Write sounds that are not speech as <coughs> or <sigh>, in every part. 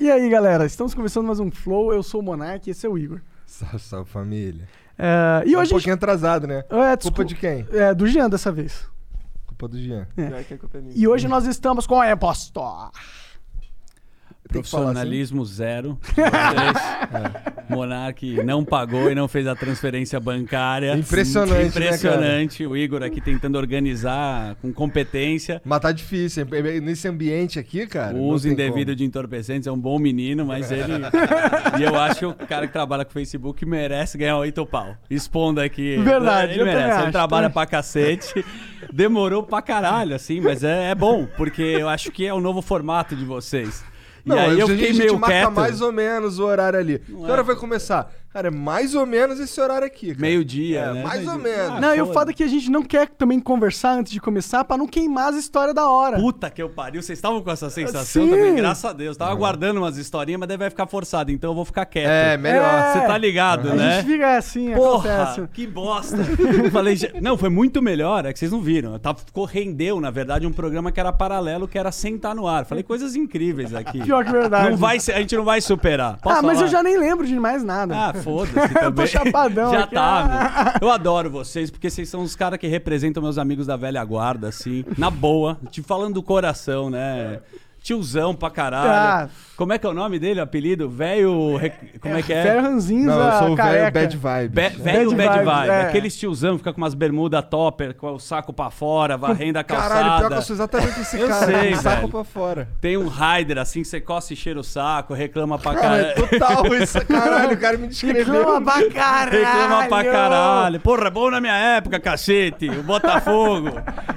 E aí, galera, estamos começando mais um Flow. Eu sou o Monark e esse é o Igor. Salve, salve família. É, e Tá um hoje. a pouquinho atrasado, né? é, Culpa desculpa- de quem? É, do Jean dessa vez. Culpa do Jean. Culpa é minha. E hoje nós estamos com a impostor. Falar assim? Profissionalismo zero. de vocês. É. Monark não pagou e não fez a transferência bancária. Impressionante, né, Impressionante. O Igor aqui tentando organizar com competência. Mas tá difícil. Nesse ambiente aqui, cara. O uso indevido como. de entorpecentes é um bom menino, mas ele. <laughs> e eu acho que o cara que trabalha com Facebook merece ganhar oito pau. Expondo aqui. Verdade, ele merece. acho, Ele trabalha também. pra cacete. Demorou pra caralho, assim, mas é, é bom, porque eu acho que é o novo formato de vocês. Não, e aí eu a fiquei gente meio marca quieto. mais ou menos o horário ali. Não que é. hora vai começar? Cara, é mais ou menos esse horário aqui. cara. Meio-dia, É, né? mais ou Meio-dia. menos. não, e o fato é que a gente não quer também conversar antes de começar pra não queimar as histórias da hora. Puta que eu pariu, vocês estavam com essa sensação Sim. também, graças a Deus. Tava aguardando umas historinhas, mas daí vai ficar forçado, então eu vou ficar quieto. É, melhor. É. Você tá ligado, a né? gente fica assim, Porra, acontece. que bosta. <laughs> Falei, não, foi muito melhor, é que vocês não viram. Tava, ficou, rendeu, na verdade, um programa que era paralelo, que era sentar no ar. Falei coisas incríveis aqui. Pior que verdade. Não vai a gente não vai superar. Posso ah, mas falar? eu já nem lembro de mais nada. Ah, foda-se <laughs> Eu tô também. chapadão Já aqui. tá, meu. Eu adoro vocês, porque vocês são os caras que representam meus amigos da velha guarda, assim. Na boa. Te falando do coração, né? Tiozão pra caralho. Ah. Como é que é o nome dele, o apelido? Velho... Como é que é? Velho ranzinza, Não, eu sou o velho bad vibe. Be- velho Bad bad vibes, vibe. é. Aqueles tiozão que fica com umas bermudas topper, com o saco pra fora, varrendo a calçada. Caralho, pior que eu sou exatamente esse Eu cara. sei, com o saco velho. pra fora. Tem um rider assim, que você coça e cheira o saco, reclama pra Cara, é caralho. total isso. <laughs> Caralho, o cara me descreveu. Reclama pra caralho. Reclama pra caralho. Porra, é bom na minha época, cacete. O Botafogo.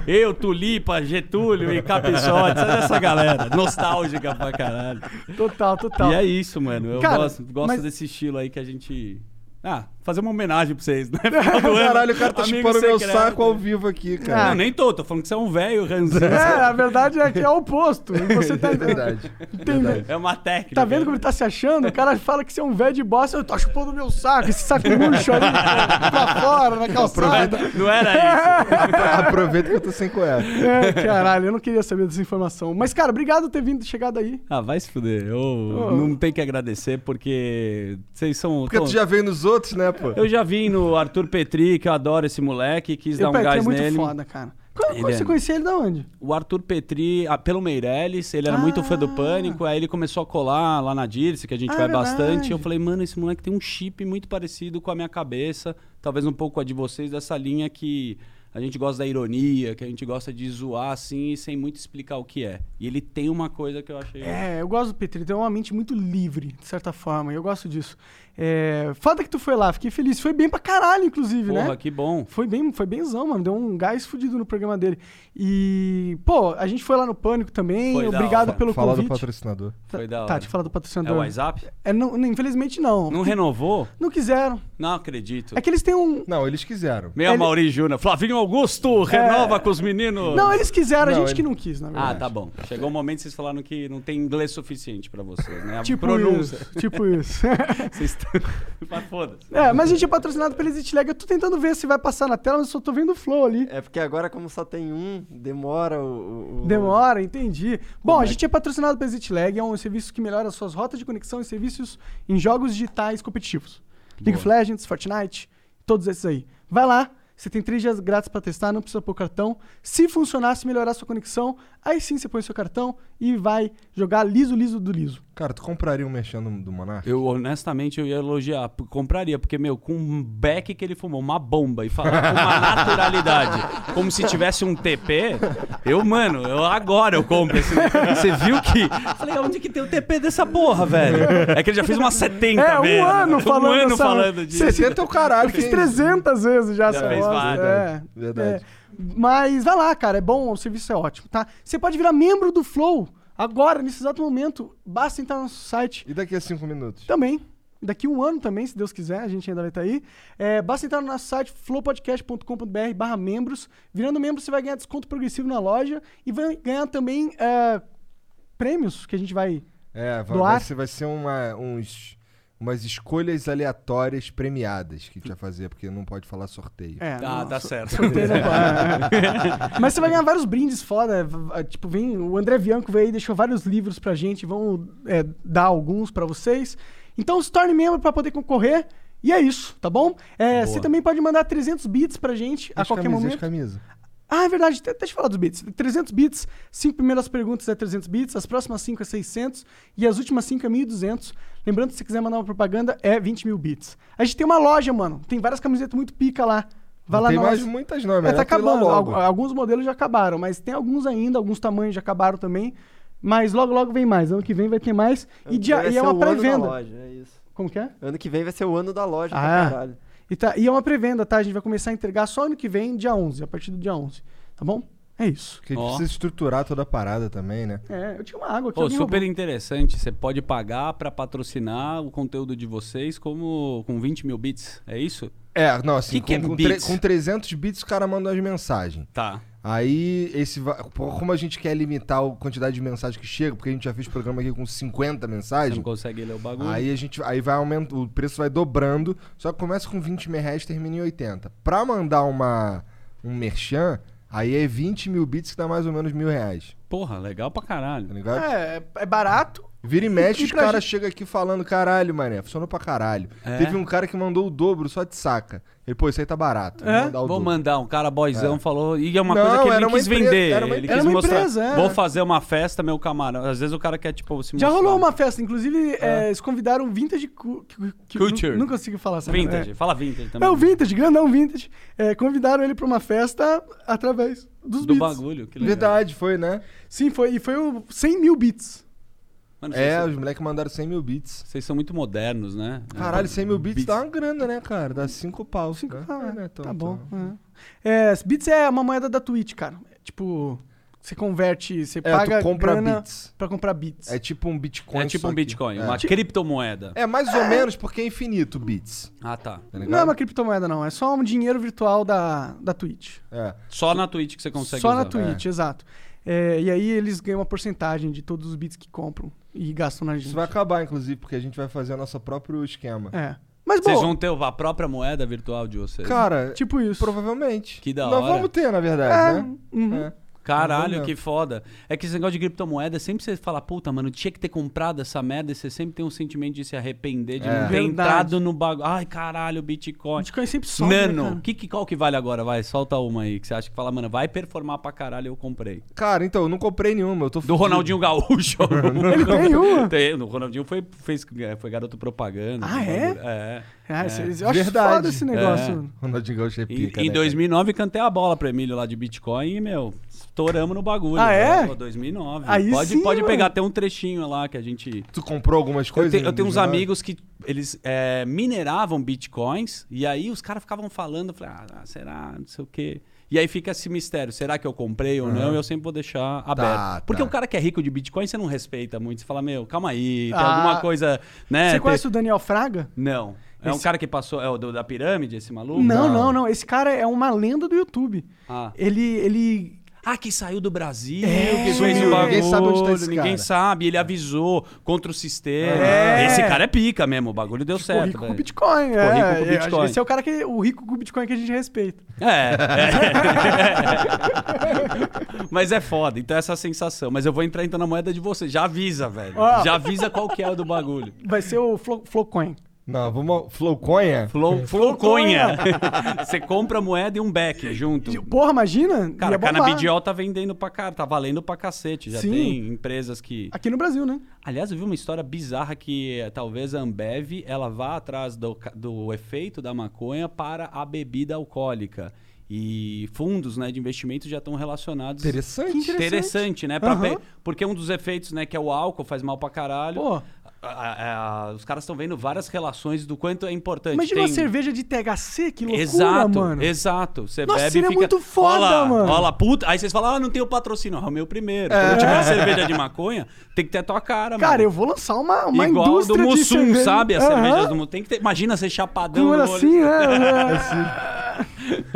Eu, Tulipa, Getúlio e Caprichote. Sabe essa galera? Nostálgica pra caralho. Total, total. E é isso, mano. Eu Cara, gosto, gosto mas- desse estilo aí que a gente. Ah, fazer uma homenagem pra vocês, né? <laughs> Caralho, o cara tá amigo chupando meu secreto. saco ao vivo aqui, cara. Não, nem tô. Tô falando que você é um velho ranzinho. É, a verdade é que é o oposto. E Você tá <laughs> É verdade. entendendo? É uma técnica. Tá vendo como ele tá se achando? O cara fala que você é um velho de bosta. Eu tô chupando meu saco, esse saco murcho aí <laughs> pra fora, na calçada. Não era isso. Aproveita que eu tô sem cueca. É, caralho, eu não queria saber dessa informação. Mas, cara, obrigado por ter vindo, chegado aí. Ah, vai se fuder. Eu Oh. não tenho que agradecer porque vocês são. Porque tão- tu já veio nos outros, né, pô? Eu já vi no Arthur Petri, que eu adoro esse moleque, quis dar o um Petri é gás muito nele. foda, cara. Quando, Ele quando é- você conhecia ele da onde? O Arthur Petri, ah, pelo Meirelles, ele era muito fã do Pânico, aí ele começou a colar lá na Dirce, que a gente Ah, vai verdade. bastante. Eu falei, mano, esse moleque tem um chip muito parecido com a minha cabeça, talvez um pouco a de vocês, dessa linha que a gente gosta da ironia, que a gente gosta de zoar assim, sem muito explicar o que é. E ele tem uma coisa que eu achei. É, eu gosto do Petri, ele tem uma mente muito livre, de certa forma, e eu gosto disso. É, foda que tu foi lá, fiquei feliz. Foi bem pra caralho, inclusive, Porra, né? que bom. Foi bem, foi bemzão, mano. Deu um gás fudido no programa dele. E, pô, a gente foi lá no Pânico também. Foi da Obrigado hora. pelo Fala do convite. patrocinador. Tá- Foi da Tá, hora. te fala do É patrocinador. o WhatsApp? É, não, infelizmente não. Não renovou? Não quiseram. Não acredito. É que eles têm um. Não, eles quiseram. Meu Ele- Mauri Júnior. Flavinho Augusto, renova com os meninos. Não, eles quiseram, a Não, gente ele- que não quis, na verdade. Ah, tá bom. Chegou o momento que vocês falaram que não tem inglês suficiente pra vocês, né? A Tipo pronúncia. isso. Tipo isso. <laughs> Vocês estão... <laughs> Mas foda-se. é, mas a gente é patrocinado pela Exit Lag. Eu tô tentando ver se vai passar na tela, mas eu só tô vendo o flow ali. É porque agora, como só tem um, demora o. Demora, entendi. Bom, a é gente é patrocinado pela ExitLag, é um serviço que melhora as suas rotas de conexão e serviços em jogos digitais competitivos. League of Legends, Fortnite, todos esses aí. Vai lá, você tem três dias grátis pra testar, não precisa pôr cartão. Se funcionar, se melhorar a sua conexão, aí sim você põe seu cartão e vai jogar liso, liso do liso. Cara, tu compraria um mexendo do Monark? Eu, honestamente, eu ia elogiar. p- Compraria, porque, meu, com um beck que ele fumou, uma bomba, e falar com uma <laughs> naturalidade, como se tivesse um TP, eu, mano, eu agora eu compro esse. Você viu que. Falei, onde que tem o TP dessa porra, velho? É que ele já fez umas 70 É, um vezes. ano falando Um ano essa- falando disso. 60 é o caralho. Eu fiz quem- 300 vezes já, Já essa fez várias. é. Verdade. É. Mas vai lá, cara, é bom, o serviço é ótimo, tá? Você pode virar membro do Flow agora, nesse exato momento, basta entrar no nosso site E daqui a cinco minutos? também. Daqui um ano também, se Deus quiser, a gente ainda vai estar aí. É, basta entrar no nosso site flowpodcast.com.br barra membros. Virando membro, você vai ganhar desconto progressivo na loja e vai ganhar também é, prêmios que a gente vai... É, vai, Doar? vai ser, vai ser uma, uns, umas escolhas aleatórias premiadas que a gente vai fazer, porque não pode falar sorteio. É, não, tá so- certo. sorteio não pode. <laughs> Mas você vai ganhar vários brindes foda. Tipo, vem o André Bianco veio aí, deixou vários livros pra gente. Vamos é, dar alguns pra vocês. Então se torne membro pra poder concorrer. E é isso, tá bom? É, você também pode mandar 300 bits pra gente a As qualquer camisas, momento. as camisas. Ah, é verdade. de- Deixa eu falar dos bits. 300 bits, cinco primeiras perguntas é 300 bits, as próximas cinco é 600 e as últimas cinco é 1.200. Lembrando, se você quiser mandar uma propaganda, é 20 mil bits. A gente tem uma loja, mano. Tem várias camisetas muito pica lá. Vai lá tem na mais muitas não, é É, tá acabando. Alguns modelos já acabaram, mas tem alguns ainda, alguns tamanhos já acabaram também. Mas logo, logo vem mais. Ano que vem vai ter mais. Ano E, dia- e é uma pré-venda. É. Como que é? Ano que vem vai ser o ano da loja Ah. E, tá, e é uma pré-venda, tá? A gente vai começar a entregar só ano que vem, dia 11, a partir do dia 11. Tá bom? É isso. Porque a gente Ó. precisa estruturar toda a parada também, né? É, eu tinha uma água aqui. Pô, alguém super roubou. interessante. Você pode pagar pra patrocinar o conteúdo de vocês como com 20 mil bits. É isso? É, não, assim, Que que com, é com, com 300 bits o cara manda as mensagens. Tá. Aí, esse como a gente quer limitar a quantidade de mensagens que chega, porque a gente já fez programa aqui com 50 Você mensagens, não consegue ler o bagulho. aí a gente aí vai aumentando, o preço vai dobrando, só que começa com 20 mil reais e termina em 80. Pra mandar uma, um merchan, aí é 20 mil bits que dá mais ou menos mil reais, Porra, legal pra caralho. tá? É, é barato. Vira e mexe, E os caras gente- chegam aqui falando, caralho, mané, funcionou pra caralho. É? Teve um cara que mandou o dobro só de saca. Ele, pô, isso aí tá barato. vou É? mandar o Vou dobro. mandar, um cara boyzão É. falou. E é uma Não, coisa que ele uma quis empresa- vender. uma ele Era quis uma mostrar. empresa, é. Vou fazer uma festa, meu camarada. Às vezes o cara quer, tipo, se Já mostrar. rolou uma festa, inclusive, é, eles convidaram Vintage cu- cu- Culture. Não consigo falar essa Vintage. É, Fala vintage também. é o Vintage, grandão Vintage. É, convidaram ele pra uma festa através dos Do beats. bagulho. Que legal. Verdade, foi, né? Sim, foi, e foi o 100 mil bits. Mano, É, vocês, os moleques mandaram 100 mil bits. vocês são muito modernos, né? Caralho, É, 100 mil bits dá uma grana, né, cara? Dá 5 pau. Cinco, né? ah, É, né, tá bom. É. É, bits é uma moeda da Twitch, cara. É, tipo, você converte, você É, paga tu compra grana bits. pra comprar bits. É tipo um Bitcoin. É tipo um Bitcoin, É. uma criptomoeda. É, mais ou menos porque é infinito bits. Ah, tá. Tá Não é uma criptomoeda, não. É só um dinheiro virtual da, da Twitch. É. Só na Twitch que você consegue Só usar. na Twitch, exato. É, e aí eles ganham uma porcentagem de todos os bits que compram e gastam na gente. Isso vai acabar, inclusive, porque a gente vai fazer o nosso próprio esquema. É. Mas, Vocês bom, vão ter a própria moeda virtual de vocês. Cara, tipo isso. provavelmente. Que da Nós hora. vamos ter, na É, verdade, né? uhum. É. Caralho, que foda. É que esse negócio de criptomoeda, sempre você fala, puta, mano, tinha que ter comprado essa merda e você sempre tem um sentimento de se arrepender, de É. não ter Verdade. entrado no bagulho. Ai, caralho, Bitcoin. Bitcoin sempre sobe, né, Nano, cara? que, que, qual que vale agora? Vai, solta uma aí, que você acha que fala, mano, vai performar pra caralho, eu comprei. Cara, então, eu não comprei nenhuma. Eu tô Do fudido. Ronaldinho Gaúcho. Ele tem uma? Tem, o Ronaldinho foi, fez, foi garoto propaganda. Ah, é? É. Ah, É. vocês- eu acho Verdade. foda esse negócio. Ronaldinho Gaúcho é Em, pica, em né, 2009, cantei a bola pro Emílio lá de Bitcoin e, meu, estouramos no bagulho. Ah, é? Pô, 2009. Aí pode sim, pode mano. pegar até um trechinho lá que a gente... Tu comprou algumas Eu, coisas? te- eu tenho uns 2019? amigos que eles é, mineravam bitcoins e aí os caras ficavam falando, eu falei, ah, será, não sei o quê. E aí fica esse mistério, será que eu comprei ou não? Eu sempre vou deixar aberto. Tá, Porque tá. o cara que é rico de bitcoin, você não respeita muito. Você fala, meu, calma aí, tem Ah. alguma coisa, né? Você tem- conhece o Daniel Fraga? Não. É um Esse- cara que passou, é o do- da pirâmide, esse maluco? Não, Não. não, não. Esse cara é uma lenda do YouTube. Ah. Ele, ele Ah, que saiu do Brasil, É, que fez o bagulho. ninguém sabe onde tá esse Ninguém cara. sabe, ele avisou contra o sistema. É. Esse cara é pica mesmo, o bagulho deu ficou certo. rico com velho. Bitcoin. Ficou é, rico com É, Bitcoin. Esse é o cara que o rico com Bitcoin que a gente respeita. É. é. <laughs> Mas é foda, então essa sensação. Mas eu vou entrar então na moeda de você. Já avisa, velho. Já avisa qual que é o do bagulho. Vai ser o Flo- Flowcoin. Não, vamos... Flowcoinha? Flow, Flowconha. <laughs> você compra moeda e um back junto. Porra, imagina? Cara, canabidiol tá vendendo pra cara, tá valendo pra cacete. Já Sim. tem empresas que. Aqui no Brasil, né? Aliás, eu vi uma história bizarra que eh, talvez a Ambev ela vá atrás do, do efeito da maconha para a bebida alcoólica. E fundos né, de investimento já estão relacionados. Interessante. Que interessante. Interessante, né? Aham. pe- Porque um dos efeitos, né, que é o álcool, faz mal pra caralho. Pô, a- a- os caras estão vendo várias relações do quanto é importante. Imagina uma Tem- cerveja de THC, que loucura, Exato, mano. exato. Você Nossa, bebe e fica. muito foda, Ó lá, mano. lá, puta. Aí vocês falam, ah, não tem o patrocínio. Ah, o meu primeiro. É. Quando tiver cerveja de maconha, tem que ter a tua cara, mano. Cara, eu vou lançar uma, uma Igual do indústria de Mussum, cerveja. sabe? As Aham. cervejas do Mussum. Tem que ter. Imagina você chapadão Com no olho olho. assim, né?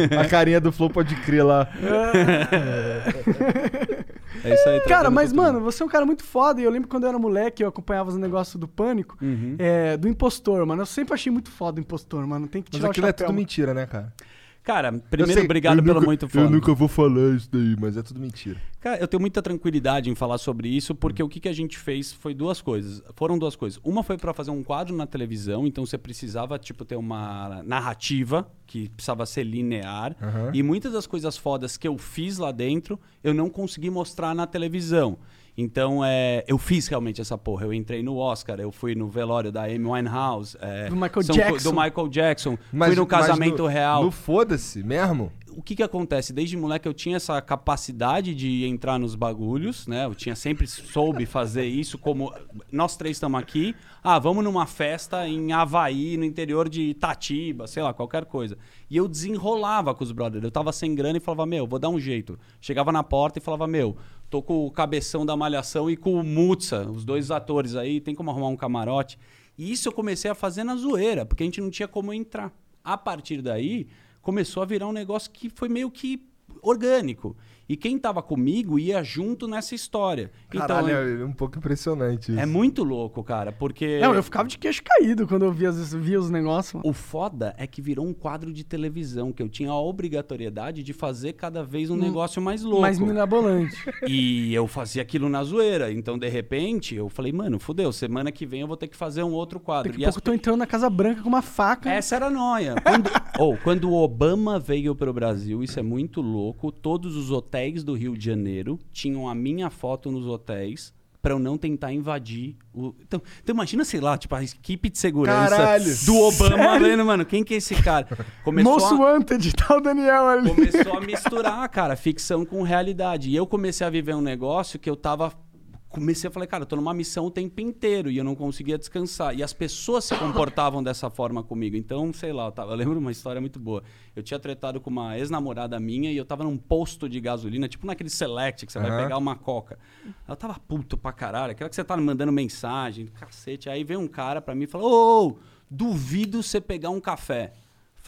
<laughs> A carinha do Flow pode crer lá. É <laughs> isso aí. Cara, mas, mano, você é um cara muito foda. E eu lembro quando eu era moleque, eu acompanhava os negócios do Pânico, Uhum. é, do impostor, mano. Eu sempre achei muito foda o impostor, mano. Tem que Mas tirar aquilo o é chapéu. tudo mano. mentira, né, cara? Cara, primeiro, sei, obrigado pelo nunca- muito foda. Eu nunca vou falar isso daí, mas é tudo mentira. Cara, eu tenho muita tranquilidade em falar sobre isso, porque o que, que a gente fez foi duas coisas. Foram duas coisas. Uma foi pra fazer um quadro na televisão, então você precisava, tipo, ter uma narrativa que precisava ser linear. Aham. E muitas das coisas fodas que eu fiz lá dentro, eu não consegui mostrar na televisão. Então, é, eu fiz realmente essa porra. Eu entrei no Oscar, eu fui no velório da Amy Winehouse. é, Do Michael são- Jackson. Do Michael Jackson. Mas- fui no mas casamento no- real No foda-se mesmo. o que que acontece? Desde moleque eu tinha essa capacidade de entrar nos bagulhos, né? Eu tinha sempre soube fazer isso como nós três estamos aqui. Ah, vamos numa festa em Havaí, no interior de Itatiba, sei lá, qualquer coisa. E eu desenrolava com os brothers. Eu tava sem grana e falava, meu, vou dar um jeito. Chegava na porta e falava, meu, tô com o cabeção da malhação e com o Mutsa, os dois atores aí, tem como arrumar um camarote. E isso eu comecei a fazer na zoeira, porque a gente não tinha como entrar. A partir daí, começou a virar um negócio que foi meio que orgânico. E quem tava comigo ia junto nessa história. Caralho, então, é um pouco impressionante isso. é muito louco, cara, porque Não, eu ficava de queixo caído quando eu via, as- via os negócios, mano. o foda é que virou um quadro de televisão, que eu tinha a obrigatoriedade de fazer cada vez um negócio mais louco. Mais mirabolante. <laughs> E eu fazia aquilo na zoeira. Então, de repente, eu falei, mano, fudeu, semana que vem eu vou ter que fazer um outro quadro. Daqui a E as pouco eu tô entrando na Casa Branca com uma faca. Essa era a noia. Quando, <laughs> ou, quando o Obama veio pro Brasil, isso é muito louco, todos os hotéis do Rio de Janeiro tinham a minha foto nos hotéis pra eu não tentar invadir o... Então, então imagina, sei lá, tipo, a equipe de segurança Caralho. do Obama vendo, mano, quem que é esse cara? Começou Moço a... Wanted, tá o Daniel ali. Começou a misturar, cara, ficção com realidade. E eu comecei a viver um negócio que eu tava. Comecei a falar, cara, eu tô numa missão o tempo inteiro e eu não conseguia descansar. E as pessoas se comportavam dessa forma comigo. Então, sei lá, eu, tava, eu lembro uma história muito boa. Eu tinha tretado com uma ex-namorada minha e eu tava num posto de gasolina, tipo naquele select que você vai Aham. pegar uma coca. Ela tava puto pra caralho. Aquela que você tá me mandando mensagem, cacete. Aí veio um cara pra mim e falou: Ô, duvido você pegar um café.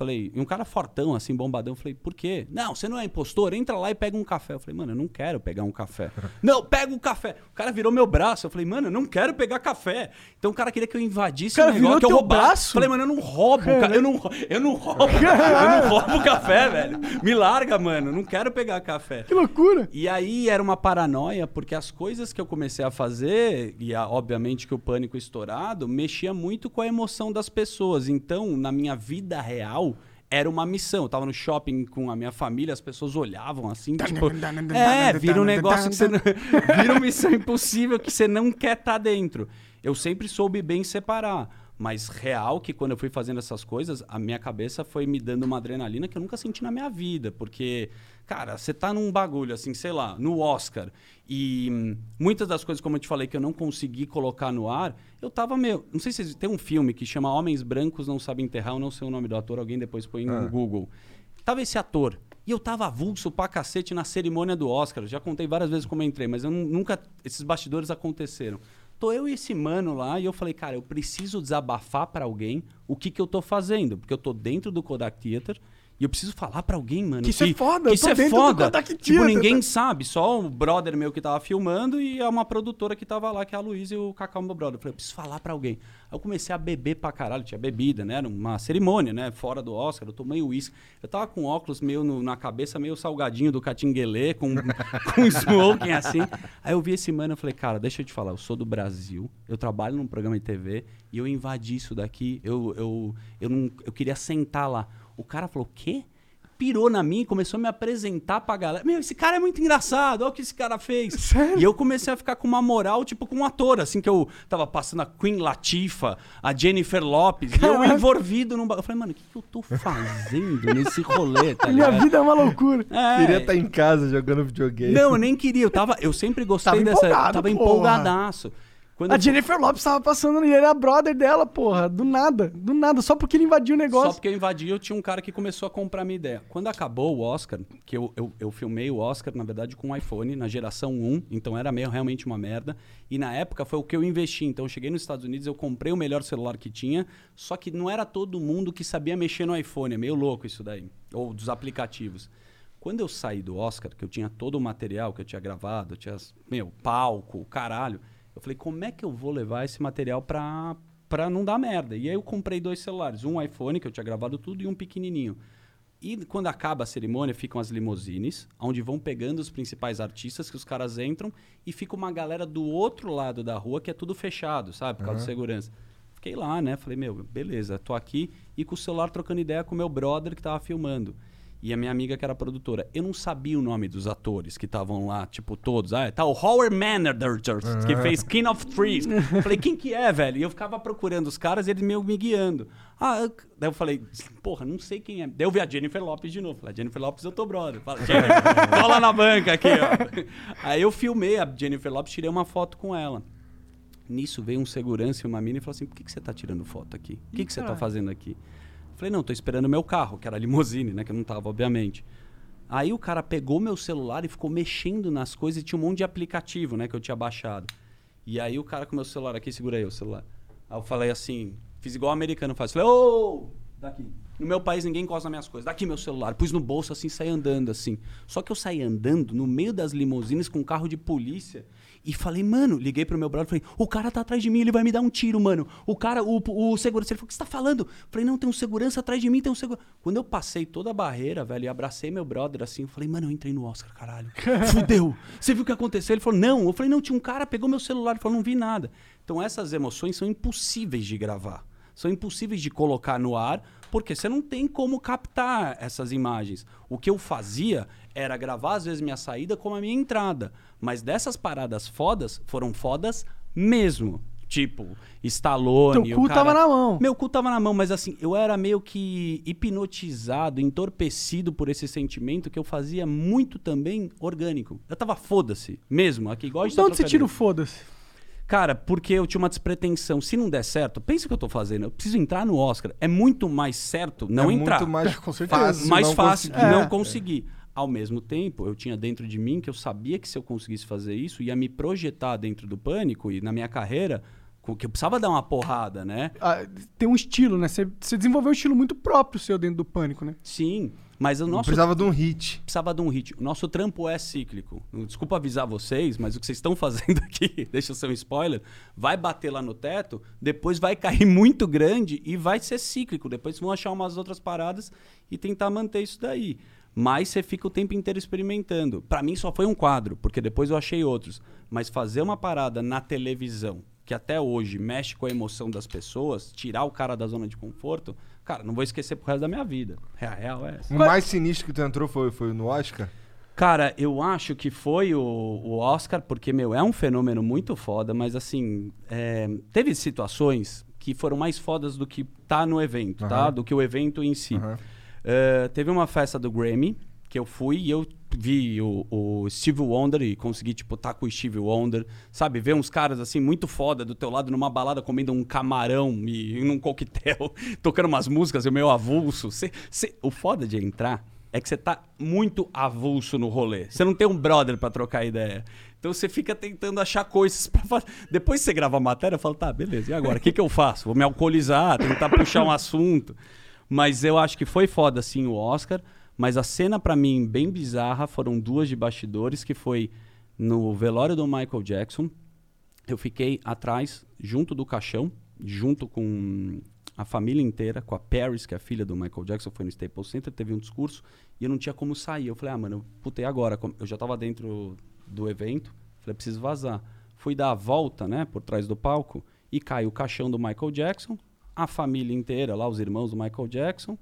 Falei, e um cara fortão, assim, bombadão. Falei, por quê? Não, você não é impostor, entra lá e pega um café. Eu falei, mano, eu não quero pegar um café. <laughs> não, pega o café. O cara virou meu braço. Eu falei, mano, eu não quero pegar café. Então o cara queria que eu invadisse O cara o negócio, virou que eu roubasse. braço? Falei, mano, eu não roubo, ca- eu não, eu não roubo, <laughs> eu não roubo café, velho. Me larga, mano, não quero pegar café. Que loucura. E aí era uma paranoia, porque as coisas que eu comecei a fazer, e obviamente que o pânico estourado, mexia muito com a emoção das pessoas. Então, na minha vida real, era uma missão. Eu tava no shopping com a minha família, as pessoas olhavam assim, tipo. É, vira um negócio que você não. <laughs> Vira uma missão impossível que você não quer estar dentro. Eu sempre soube bem separar. Mas real que quando eu fui fazendo essas coisas, a minha cabeça foi me dando uma adrenalina que eu nunca senti na minha vida. Porque, cara, você tá num bagulho, assim, sei lá, no Oscar. E muitas das coisas, como eu te falei, que eu não consegui colocar no ar, eu tava meio. Não sei se tem um filme que chama Homens Brancos Não Sabem Enterrar, eu não sei o nome do ator, alguém depois põe Ah. no Google. Tava esse ator. E eu tava avulso pra cacete na cerimônia do Oscar. Já contei várias vezes como eu entrei, mas eu nu- nunca. Esses bastidores aconteceram. Tô eu e esse mano lá e eu falei, cara, eu preciso desabafar pra alguém o que, que eu tô fazendo. Porque eu tô dentro do Kodak Theater e eu preciso falar pra alguém, mano. Que isso é foda, eu Que isso é foda. Kodak tipo, Theater. ninguém sabe. Só o brother meu que tava filmando e uma produtora que tava lá, que é a Luísa e o Cacau, meu brother. Eu falei, eu preciso falar pra alguém. Aí eu comecei a beber pra caralho. Tinha bebida, né? Era uma cerimônia, né? Fora do Oscar. Eu tomei uísque. Eu tava com óculos meio no- na cabeça, meio salgadinho do Catinguelê, com, <laughs> com smoking assim. Aí eu vi esse mano e falei, cara, deixa eu te falar. Eu sou do Brasil. Eu trabalho num programa de TV e eu invadi isso daqui. Eu, eu, eu, não, eu queria sentar lá. O cara falou, quê? pirou na mim e começou a me apresentar pra galera. Meu, esse cara é muito engraçado, olha o que esse cara fez. <laughs> Sério? E eu comecei a ficar com uma moral, tipo, com um ator, assim, que eu tava passando a Queen Latifah, a Jennifer Lopes, e eu envolvido num. Eu falei, mano, o que, que eu tô fazendo nesse rolê, tá <laughs> Minha vida é uma loucura. É. Queria estar em casa jogando videogame. Não, eu nem queria. Eu, tava, eu sempre gostei Tava dessa. empolgado, tava porra. empolgadaço. Quando A eu- Jennifer Lopes tava passando e ele era brother dela, porra. Do nada. Do nada. Só porque ele invadiu o negócio. Só porque eu invadi, eu tinha um cara que começou a comprar minha ideia. Quando acabou o Oscar, que eu, eu, eu filmei o Oscar, na verdade, com o iPhone, na geração 1, então era meio realmente uma merda. E na época foi o que eu investi. Então eu cheguei nos Estados Unidos, eu comprei o melhor celular que tinha, só que não era todo mundo que sabia mexer no iPhone. É meio louco isso daí. Ou dos aplicativos. Quando eu saí do Oscar, que eu tinha todo o material que eu tinha gravado, eu tinha, meu, palco, caralho, eu falei, como é que eu vou levar esse material pra, pra não dar merda? E aí eu comprei dois celulares, um iPhone, que eu tinha gravado tudo, e um pequenininho. E quando acaba a cerimônia, ficam as limousines, onde vão pegando os principais artistas, que os caras entram, e fica uma galera do outro lado da rua, que é tudo fechado, sabe? Por causa de segurança. Fiquei lá, né? Falei, meu, beleza, tô aqui e com o celular trocando ideia com o meu brother que tava filmando. E a minha amiga que era produtora. Eu não sabia o nome dos atores que estavam lá, tipo, todos. Ah, tá o Howard Manners, que fez King of Trees. <laughs> falei, quem que é, velho? E eu ficava procurando os caras e eles meio me guiando. Ah, eu- daí eu falei, porra, não sei quem é. Daí eu vi a Jennifer Lopes de novo. Falei, Jennifer Lopes, eu tô brother. Fala, Jennifer, <laughs> cola na banca aqui, ó. <laughs> Aí eu filmei a Jennifer Lopes, tirei uma foto com ela. Nisso veio um segurança e uma mina e falou assim: por que, que você tá tirando foto aqui? O que, que você tá fazendo aqui? Falei, não, tô esperando meu carro, que era a limusine, né? Que eu não tava, obviamente. Aí o cara pegou meu celular e ficou mexendo nas coisas e tinha um monte de aplicativo, né? Que eu tinha baixado. E aí o cara com meu celular aqui, segura aí o celular. Aí eu falei assim, fiz igual o americano faz. Falei, ô, daqui. No meu país ninguém encosta nas minhas coisas. Daqui meu celular. Pus no bolso assim, saí andando assim. Só que eu saí andando no meio das limusines com um carro de polícia. E falei, mano, liguei pro meu brother, falei, o cara tá atrás de mim, ele vai me dar um tiro, mano. O cara, o, o segurança, ele falou, o que você tá falando? Falei, não, tem um segurança atrás de mim, tem um segurança. Quando eu passei toda a barreira, velho, e abracei meu brother assim, eu falei, mano, eu entrei no Oscar, caralho. <laughs> Fudeu. Você viu o que aconteceu? Ele falou, não. Eu falei, não, tinha um cara, pegou meu celular, ele falou, não vi nada. Então essas emoções são impossíveis de gravar. São impossíveis de colocar no ar, porque você não tem como captar essas imagens. O que eu fazia era gravar, às vezes, minha saída como a minha entrada. Mas dessas paradas fodas, foram fodas mesmo. Tipo, Stallone. Teu o cu cara- tava na mão. Meu cu tava na mão, mas assim, eu era meio que hipnotizado, entorpecido por esse sentimento que eu fazia muito também orgânico. Eu tava foda-se, mesmo, aqui igual a gente De tá onde você tira o foda-se? Cara, porque eu tinha uma despretensão. Se não der certo, pensa o que eu tô fazendo. Eu preciso entrar no Oscar. É muito mais certo não é entrar. muito mais Com certeza. fácil mais não fácil conseguir. não É. conseguir. Ao mesmo tempo, eu tinha dentro de mim que eu sabia que se eu conseguisse fazer isso, ia me projetar dentro do pânico e na minha carreira, com- que eu precisava dar uma porrada, né? Ah, tem um estilo, né? Você, você desenvolveu um estilo muito próprio seu dentro do pânico, né? Sim, mas o nosso Precisava de um hit. precisava de um hit. O nosso trampo é cíclico. Desculpa avisar vocês, mas o que vocês estão fazendo <laughs> aqui, deixa eu ser um spoiler, vai bater lá no teto, depois vai cair <laughs> muito grande e vai ser cíclico. Depois vão achar umas outras paradas e tentar manter isso daí. Mas você fica o tempo inteiro experimentando. Pra mim só foi um quadro, porque depois eu achei outros. Mas fazer uma parada na televisão, que até hoje mexe com a emoção das pessoas, tirar o cara da zona de conforto, cara, não vou esquecer pro resto da minha vida. Real, real é essa. O mais sinistro que tu entrou foi, foi no Oscar? Cara, eu acho que foi o, o Oscar, porque, meu, é um fenômeno muito foda, mas assim, é, teve situações que foram mais fodas do que tá no evento, tá? Aham. Do que o evento em si. Aham. É, teve uma festa do Grammy, que eu fui e eu vi o, o Steve Wonder e consegui, tipo, tá com o Steve Wonder, sabe? Ver uns caras, assim, muito foda do teu lado numa balada comendo um camarão e num coquetel, <laughs> tocando umas músicas e o meu avulso. Cê- cê- o foda de entrar é que você tá muito avulso no rolê. Você não tem um brother pra trocar ideia. Então você fica tentando achar coisas pra fazer. Depois que você grava a matéria, eu falo, tá, beleza, e agora? O que, que eu faço? Vou me alcoolizar, tentar puxar um assunto. Mas eu acho que foi foda, sim, o Oscar. Mas a cena, pra mim, bem bizarra, foram duas de bastidores, que foi no velório do Michael Jackson. Eu fiquei atrás, junto do caixão, junto com a família inteira, com a Paris, que é a filha do Michael Jackson, foi no Staples Center, teve um discurso, e eu não tinha como sair. Eu falei, ah, mano, putei agora. Eu já tava dentro do evento, falei, preciso vazar. Fui dar a volta, né, por trás do palco, e caiu o caixão do Michael Jackson, a família inteira, lá, os irmãos do Michael Jackson,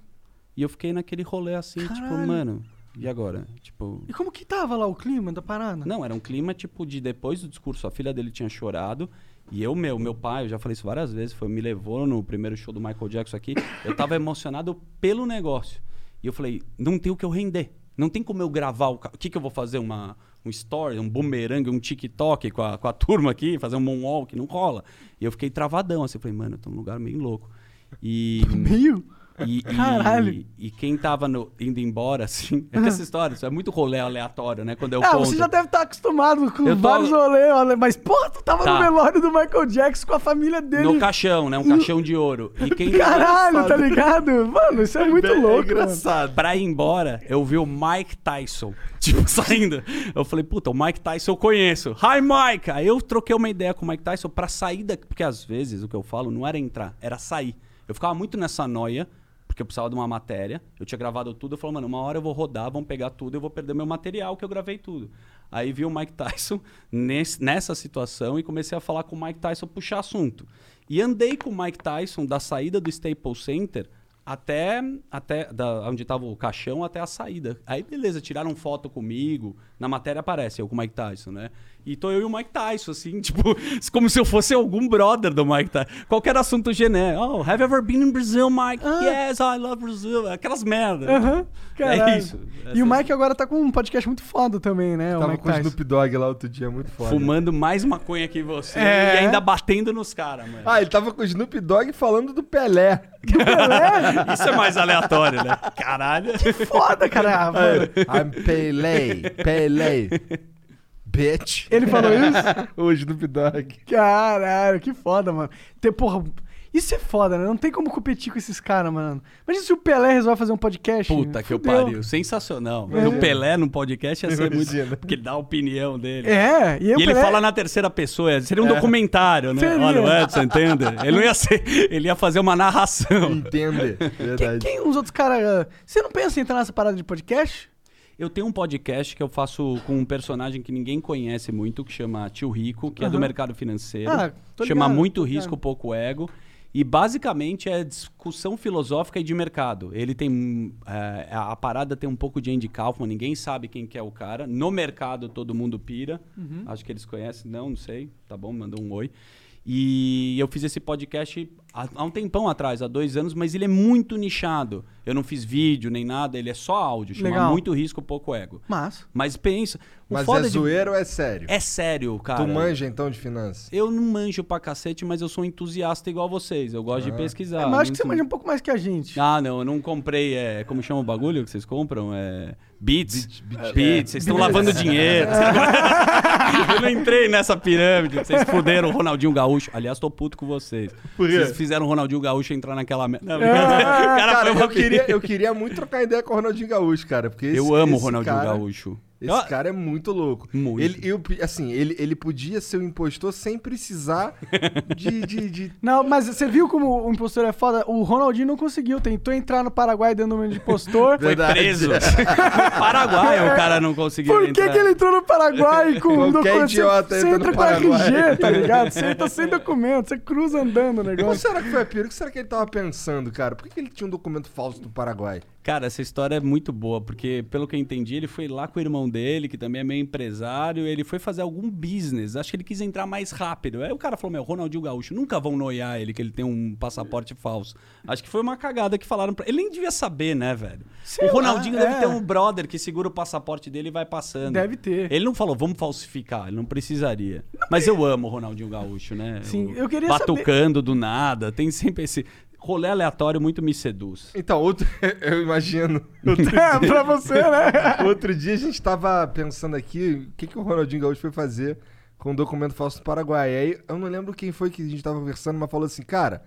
e eu fiquei naquele rolê assim, tipo, Caralho. mano, e agora? Tipo, E como que tava lá o clima da parada? não, era um clima tipo de depois do discurso, a filha dele tinha chorado. E eu, meu, meu pai, eu já falei isso várias vezes, foi, me levou no primeiro show do Michael Jackson aqui. Eu tava emocionado pelo negócio. E eu falei, não tem o que eu render. Não tem como eu gravar o. O que, que eu vou fazer? Uma, um story, um bumerangue, um TikTok com a, com a <laughs> turma aqui, fazer um moonwalk, não rola. E eu fiquei travadão, assim, falei, mano, eu tô num lugar meio louco. E, <laughs> Meio? E, e- Caralho. e quem tava no- indo embora, assim, é que essa história, isso é muito rolê aleatório, né? Quando eu ah, conto. você já deve estar acostumado com Eu tô- vários rolês, mas porra, tu tava no Tá. velório do Michael Jackson com a família dele. No caixão, né? Um caixão de ouro. E quem Caralho, tá ligado? Mano, isso é muito É louco, mano. engraçado. Pra ir embora, eu vi o Mike Tyson, <laughs> tipo, saindo. Eu falei, puta, o Mike Tyson eu conheço. Hi, Mike! Aí eu troquei uma ideia com o Mike Tyson pra sair daqui. Porque às vezes o que eu falo não era entrar, era sair. Eu ficava muito nessa noia, porque eu precisava de uma matéria. Eu tinha gravado tudo. Eu falei, mano, uma hora eu vou rodar, vão pegar tudo, eu vou perder meu material, que eu gravei tudo. Aí vi o Mike Tyson <laughs> nesse- nessa situação e comecei a falar com o Mike Tyson, puxar assunto. E andei com o Mike Tyson da saída do Staples Center até, até da, onde estava o caixão até a saída. Aí, beleza, tiraram foto comigo. Na matéria aparece eu com o Mike Tyson, né? E tô eu e o Mike Tyson, assim, <laughs> tipo, como se eu fosse algum brother do Mike Tyson. Qualquer assunto genérico. Oh, have you ever been in Brazil, Mike? Yes, I love Brazil. Aquelas merdas. Aham, caralho. É isso. E o Mike agora tá com um podcast muito foda também, né? o Tava Mike com o Tyson. Snoop Dogg lá outro dia, muito foda. Fumando mais maconha que você É. e ainda batendo nos caras, mano. Ah, ele tava com o Snoop Dogg falando do Pelé. <laughs> Isso é mais aleatório, né? Caralho. Foda, cara. mano. I'm Pelé, Pelé. Bitch. Ele falou <laughs> isso? o Snoop Dogg. Caralho, que foda, mano. Tem, porra, isso é foda, né? Não tem como competir com esses caras, mano. Imagina se o Pelé resolve fazer um podcast. Puta que eu pariu. Sensacional. É. O Pelé no podcast ia ser muito. Imagina. Porque ele dá a opinião dele. É, e, E ele Pelé... fala na terceira pessoa, seria um documentário, né? Seria. Olha o Edson, entende? Ele não ia ser. Ele ia fazer uma narração. Entende? Quem, Verdade. quem os outros caras... Você não pensa em entrar nessa parada de podcast? Eu tenho um podcast que eu faço com um personagem que ninguém conhece muito, que chama Tio Rico, que é do mercado financeiro. Ah, tô chama ligado, Muito tô Risco. Pouco Ego. E basicamente é discussão filosófica e de mercado. Ele tem. é, a parada tem um pouco de Andy Kaufman, ninguém sabe quem que é o cara. No mercado todo mundo pira. Uhum. Acho que eles conhecem. Não, não sei. Tá bom, mandou um oi. E eu fiz esse podcast há, há um tempão atrás, há dois anos, mas ele é muito nichado. Eu não fiz vídeo nem nada, ele é só áudio. Chama Legal. Muito Risco, Pouco Ego. Mas... Mas pensa. O Mas foda é de- zoeiro ou é sério? É sério, cara. Tu manja então de finanças? Eu não manjo pra cacete, mas eu sou um entusiasta igual vocês. Eu gosto de pesquisar. É, mas acho que você manja um pouco mais que a gente. Ah, não, eu não comprei. É, como chama o bagulho que vocês compram? É. Beats. Beat- Beats. beat- Vocês estão lavando dinheiro. <laughs> eu não entrei nessa pirâmide. Vocês fuderam o Ronaldinho Gaúcho. Aliás, tô puto com vocês. Por quê? Vocês fizeram o Ronaldinho Gaúcho entrar naquela merda. O <laughs> cara Cara, eu queria, eu queria muito trocar ideia com o Ronaldinho Gaúcho, cara. Porque esse, Eu amo o Ronaldinho cara- Gaúcho. Esse Eu- cara é muito louco. Muito. Ele, eu, assim, ele, ele podia ser um impostor sem precisar de. de, de- <laughs> Não, mas você viu como o impostor é foda? O Ronaldinho não conseguiu. Tentou entrar no Paraguai dando nome de impostor. <laughs> Foi preso. Paraguai, o cara não conseguiu Por que, entrar. que ele entrou no Paraguai com um documento? idiota você, você entra com. RG, tá ligado? Você entra sem documento, você cruza andando o negócio. será que foi a pira? O que será que ele tava pensando, cara? Por que, que ele tinha um documento falso do Paraguai? Cara, essa história é muito boa, porque pelo que eu entendi, ele foi lá com o irmão dele, que também é meio empresário, ele foi fazer algum business. Acho que ele quis entrar mais rápido. Aí o cara falou: Meu, Ronaldinho Gaúcho, nunca vão noiar ele que ele tem um passaporte falso. Acho que foi uma cagada que falaram pra ele. nem devia saber, né, velho? Sei o Ronaldinho lá, deve é. ter um brother que segura o passaporte dele e vai passando. Deve ter. Ele não falou, vamos falsificar, ele não precisaria. Mas eu amo o Ronaldinho Gaúcho, né? Sim, O- eu queria Batucando do nada, tem sempre esse. Rolê aleatório muito me seduz. Então, outro, <laughs> eu imagino. Outro, <laughs> É, pra você, né? <laughs> outro dia a gente tava pensando aqui o que, que o Ronaldinho Gaúcho foi fazer com o documento falso do Paraguai. Aí eu não lembro quem foi que a gente tava conversando, mas falou assim, cara.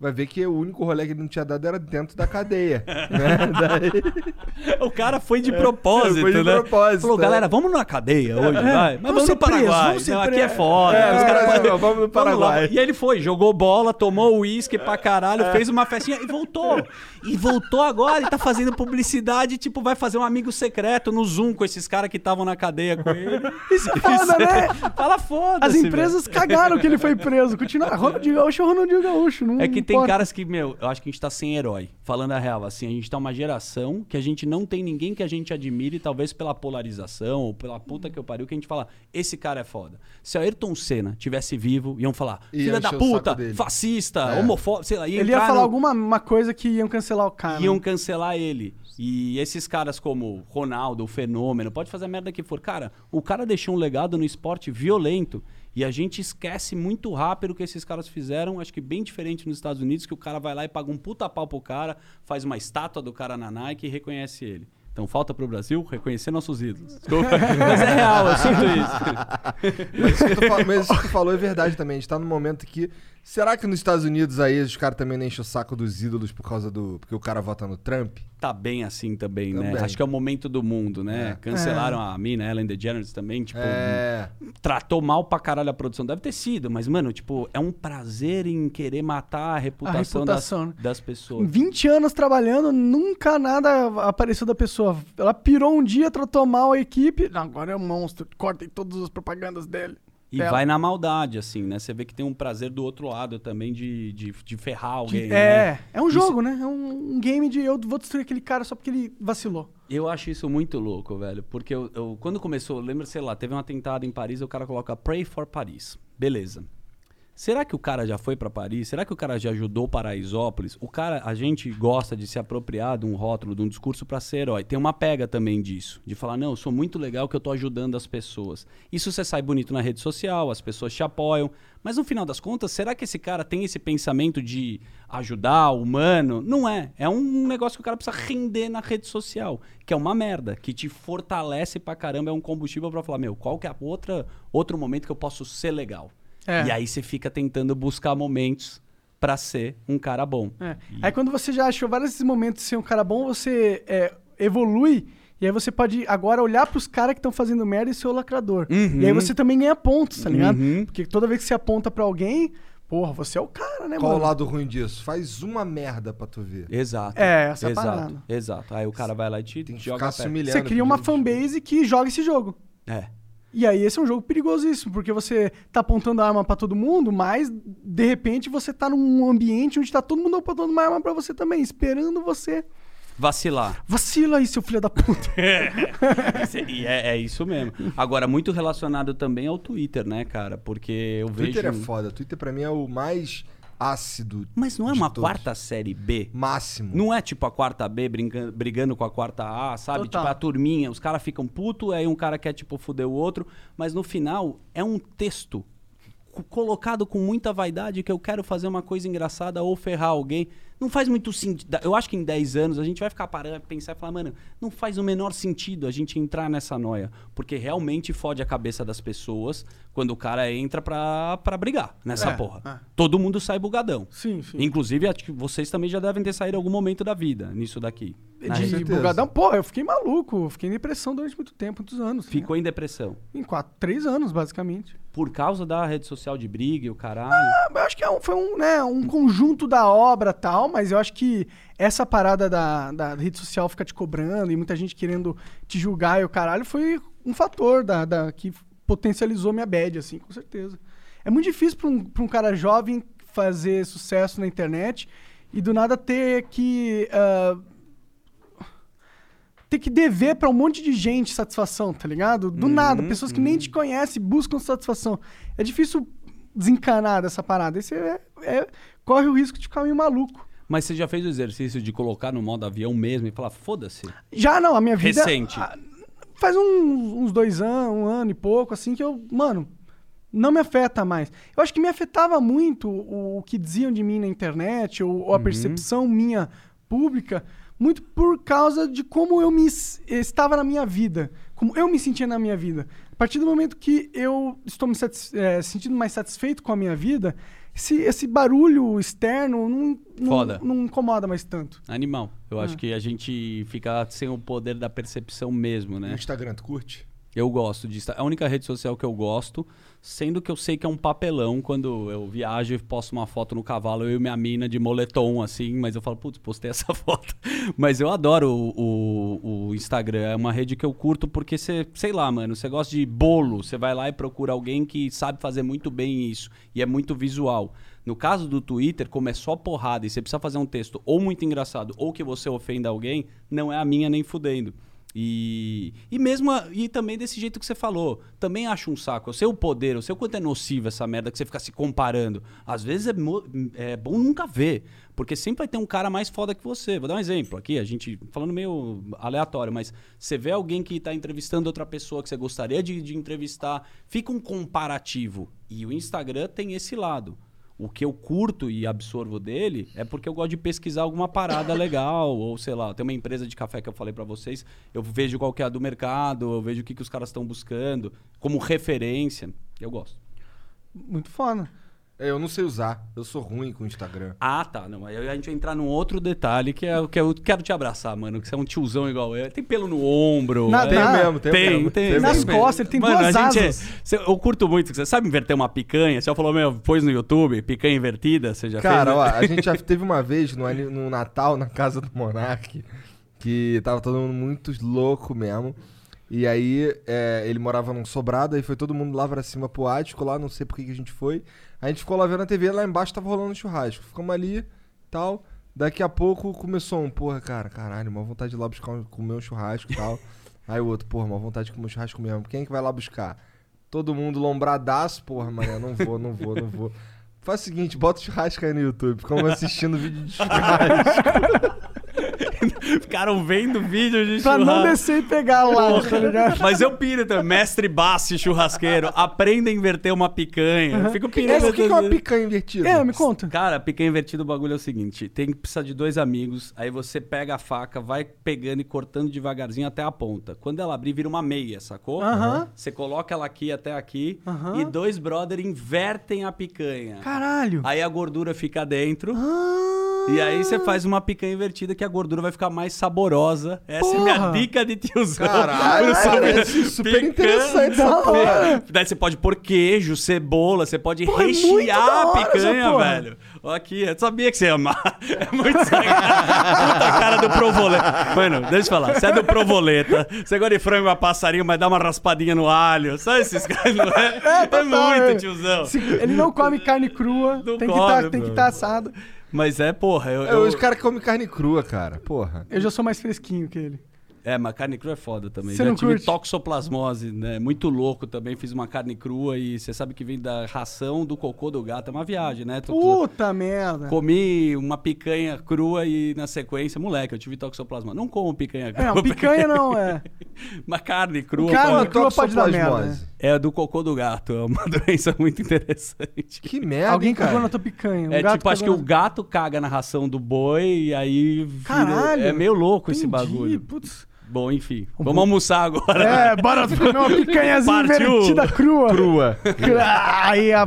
Vai ver que o único rolê que ele não tinha dado era dentro da cadeia. <laughs> né? Daí- <laughs> O cara foi de propósito, foi de né? propósito, Falou, é. galera, vamos na cadeia hoje, vai. Mas Vamos vamos, no Paraguai. vamos ser Não, aqui é foda. É, caras- não, vamos no lá. Paraguai. E aí ele foi, jogou bola, tomou uísque pra caralho, É. fez uma festinha e voltou. E voltou agora e tá fazendo publicidade, tipo, vai fazer um amigo secreto no Zoom com esses caras que estavam na cadeia com ele. <laughs> Isso é foda, né? Fala foda As empresas cagaram que ele foi preso. Continua. Ronaldinho Gaúcho é Ronaldinho Gaúcho. Não... É que tem caras que, meu, eu acho que a gente tá sem herói. Falando a real, assim, a gente tá uma geração que a gente não tem ninguém que a gente admire, talvez pela polarização ou pela puta que eu pariu, que a gente fala, esse cara é foda. Se a Ayrton Senna tivesse vivo, iam falar, filha da puta, fascista, É. homofóbico, sei lá, ia Ele ia falar no- alguma uma coisa que iam cancelar o cara. iam cancelar ele. E esses caras como Ronaldo, o Fenômeno, pode fazer a merda que for. Cara, o cara deixou um legado no esporte violento. E a gente esquece muito rápido o que esses caras fizeram. Acho que bem diferente nos Estados Unidos, que o cara vai lá e paga um puta pau pro cara, faz uma estátua do cara na Nike e reconhece ele. Então falta pro Brasil reconhecer nossos ídolos. Desculpa. <laughs> Mas é real, eu sinto isso. Mas isso, que tu fa- mas isso que tu falou é verdade também. A gente tá num momento que. Será que nos Estados Unidos aí os caras também não enchem o saco dos ídolos por causa do. Porque o cara vota no Trump? Tá bem assim também, né? Também. Acho que é o momento do mundo, né? É. Cancelaram a mina, Ellen DeGeneres também, tipo, É. tratou mal pra caralho a produção. Deve ter sido, mas, mano, tipo, é um prazer em querer matar a reputação, reputação, né? das, das Em pessoas. 20 anos trabalhando, nunca nada apareceu da pessoa. Ela pirou um dia, tratou mal a equipe. Agora é um monstro. Cortem todas as propagandas dele. E dela. vai na maldade, assim, né? Você vê que tem um prazer do outro lado também de, de, de ferrar alguém. né? é, é um Isso- jogo, né? É um, um game de eu vou destruir aquele cara só porque ele vacilou. Eu acho isso muito louco, velho. Porque eu, eu- quando começou, lembra, sei lá, teve um atentado em Paris, o cara coloca Pray for Paris. Beleza. Será que o cara já foi pra Paris? Será que o cara já ajudou Paraisópolis? O cara, a gente gosta de se apropriar de um rótulo, de um discurso pra ser herói. Tem uma pega também disso, de falar, não, eu sou muito legal que eu tô ajudando as pessoas. Isso você sai bonito na rede social, as pessoas te apoiam, mas no final das contas, será que esse cara tem esse pensamento de ajudar humano? Não é. É um negócio que o cara precisa render na rede social, que é uma merda, que te fortalece pra caramba, é um combustível pra falar, meu, qual que é outra, outro momento que eu posso ser legal? É. E aí você fica tentando buscar momentos pra ser um cara bom. É. Aí quando você já achou vários momentos de ser um cara bom, você é, evolui. E aí você pode agora olhar pros caras que estão fazendo merda e ser o lacrador. Uhum. E aí você também ganha pontos, tá ligado? Uhum. Porque toda vez que você aponta pra alguém, porra, você é o cara, né, Qual o mano? lado ruim disso? Faz uma merda pra tu ver. Exato. É, essa é a exato, parada. Exato. Aí o cara vai lá e te Tem que joga ficar se humilhando. Você cria uma fanbase que joga esse jogo. É. E aí esse é um jogo perigosíssimo, porque você tá apontando arma pra todo mundo, mas de repente você tá num ambiente onde tá todo mundo apontando uma arma pra você também, esperando você. Vacilar. Vacila aí, seu filho da puta. <laughs> e é, é isso mesmo. Agora, muito relacionado também ao Twitter, né, cara? Porque eu Twitter vejo. é foda. Twitter pra mim é o mais ácido. Mas não é uma todos. quarta série B? Máximo. Não é tipo a quarta B brinca- brigando com a quarta A, sabe? Total. Tipo a turminha, os caras ficam puto, aí um cara quer tipo fuder o outro, mas no final é um texto co- colocado com muita vaidade que eu quero fazer uma coisa engraçada ou ferrar alguém. Não faz muito sentido. Eu acho que em 10 anos a gente vai ficar parando, pensar e falar, mano, não faz o menor sentido a gente entrar nessa noia. Porque realmente fode a cabeça das pessoas quando o cara entra pra, pra brigar nessa É, porra. é. Todo mundo sai bugadão. Sim, sim. Inclusive, acho que vocês também já devem ter saído em algum momento da vida nisso daqui. Na De certeza. bugadão, pô, eu fiquei maluco, fiquei em depressão durante muito tempo, muitos anos. né? Ficou em depressão. Em quatro, três anos, basicamente. Por causa da rede social de briga e o caralho. Ah, Eu acho que é um- foi um, né, um conjunto da obra tal, mas eu acho que essa parada da, da rede social ficar te cobrando e muita gente querendo te julgar e o caralho foi um fator da, da- que potencializou minha bad, assim, com certeza. É muito difícil pra um, pra um cara jovem fazer sucesso na internet e do nada ter que. ah, ter que dever pra um monte de gente satisfação, tá ligado? Do nada, pessoas que nem te conhecem buscam satisfação. É difícil desencanar dessa parada. Aí você é- é- corre o risco de ficar meio maluco. Mas você já fez o exercício de colocar no modo avião mesmo e falar, foda-se. Já não, a minha vida. Recente. Faz uns, uns dois anos, um ano e pouco, assim, que eu, mano, não me afeta mais. Eu acho que me afetava muito o, o que diziam de mim na internet, ou, ou a percepção minha pública, muito por causa de como eu me estava na minha vida, como eu me sentia na minha vida. A partir do momento que eu estou me eh, sentindo mais satisfeito com a minha vida, esse, esse barulho externo não, não, Foda. não incomoda mais tanto. Animal. Eu Ah. acho que a gente fica sem o poder da percepção mesmo, No né? Instagram, tu curte? Eu gosto disso. É a única rede social que eu gosto, sendo que eu sei que é um papelão quando eu viajo e posto uma foto no cavalo, eu e minha mina de moletom, assim, mas eu falo, putz, postei essa <laughs> foto. Mas eu adoro o, o- o Instagram, é uma rede que eu curto porque você, sei lá, mano, você gosta de bolo, você vai lá e procura alguém que sabe fazer muito bem isso, e é muito visual. No caso do Twitter, como é só porrada e você precisa fazer um texto ou muito engraçado ou que você ofenda alguém, não é a minha nem fudendo. E, e mesmo a- e também desse jeito que você falou, também acho um saco. Eu sei o poder, eu sei o quanto é nocivo essa merda que você fica se comparando. Às vezes é, é bom nunca ver, porque sempre vai ter um cara mais foda que você. Vou dar um exemplo aqui, a gente falando meio aleatório, mas você vê alguém que tá entrevistando outra pessoa que você gostaria de, de entrevistar, fica um comparativo. E o Instagram tem esse lado. O que eu curto e absorvo dele é porque eu gosto de pesquisar alguma parada legal, ou sei lá, tem uma empresa de café que eu falei pra vocês, eu vejo qual que é a do mercado, eu vejo o que, que os caras estão buscando, como referência. Eu gosto. Muito foda. É, eu não sei usar. Eu sou ruim com o Instagram. Ah, tá. Não, aí a gente vai entrar num outro detalhe que é o que eu quero te abraçar, mano. Que você é um tiozão igual eu. Tem pelo no ombro. Na- é- Tem mesmo, tem, tem, mesmo. tem. Nas mesmo. costas, ele tem Mano, duas a gente é- eu curto muito. Você sabe inverter uma picanha? Você já falou, meu, pôs no YouTube, picanha invertida? Você já Cara, fez? ó, a gente já teve uma vez no, no Natal, na casa do Monark, que tava todo mundo muito louco mesmo. E aí, é, ele morava num sobrado, aí foi todo mundo lá pra cima pro ático, lá, não sei por que que a gente foi. A gente ficou lá vendo a TV, lá embaixo tava rolando churrasco. Ficamos ali, tal. Daqui a pouco começou um, porra, cara, caralho, uma vontade de ir lá buscar um, comer um churrasco e tal. <laughs> aí o outro, porra, uma vontade de comer um churrasco mesmo. Quem é que vai lá buscar? Todo mundo lombradaço, porra, mané, não vou, não vou, não vou. Faz o seguinte, bota o churrasco aí no YouTube. Ficamos assistindo vídeo de churrasco. <laughs> <laughs> Ficaram vendo vídeo de Pra não churrasco. descer e pegar lá, tá ligado? Mas eu piro também. Mestre Bassi churrasqueiro. Aprenda a inverter uma picanha. Eu fico pirando. Essa, o que, que é uma picanha invertida? É, me conta. Cara, picanha invertida, o bagulho é o seguinte: tem que precisar de dois amigos, aí você pega a faca, vai pegando e cortando devagarzinho até a ponta. Quando ela abrir, vira uma meia, sacou? Aham. Você coloca ela aqui até aqui Aham. e dois brother invertem a picanha. Caralho. Aí a gordura fica dentro. Ah. E aí você faz uma picanha invertida que a gordura vai ficar mais saborosa. Essa é minha Porra. dica de tiozão. Caralho, Pro parece super interessante essa Da porra. hora. Daí você pode pôr queijo, cebola, você pode Pô, é muito rechear da a hora picanha, velho. Ó aqui, eu sabia que você ia amar. <laughs> É muito sacanagem. Puta cara do provoleta. Mano, deixa eu te falar. Você é do provoleta, você gosta de frango a passarinho, mas dá uma raspadinha no alho. Sabe esses caras, não é? É, muito, é. tiozão. Se- Ele não come carne crua, Não tem que come, tá, tem que mano. estar assado. Mas é, porra, eu... É, eu- os caras comem carne crua, cara. Porra. Eu já sou mais fresquinho que ele. É, mas carne crua é foda também. Você Já não tive curte? toxoplasmose, né? Muito louco também. Fiz uma carne crua e você sabe que vem da ração do cocô do gato. É uma viagem, né? Tô- Puta merda. Comi uma picanha crua e na sequência, moleque, eu tive toxoplasmose. Não como picanha crua. É, <laughs> uma picanha não, é. <laughs> Uma carne crua. Carne pode- crua pode dar merda, Toxoplasmose. É do cocô do gato. É uma <laughs> doença muito interessante. Que merda, Alguém hein, cara. cagou na tua picanha. um É gato tipo, acho que cagou o na- gato caga na ração do boi e aí. vira- Caralho. É meio louco esse Entendi, bagulho. Putz. Bom, enfim. Vamos almoçar agora. É, <laughs> bora comer uma picanhazinha invertida crua. Crua. <laughs> Aí a...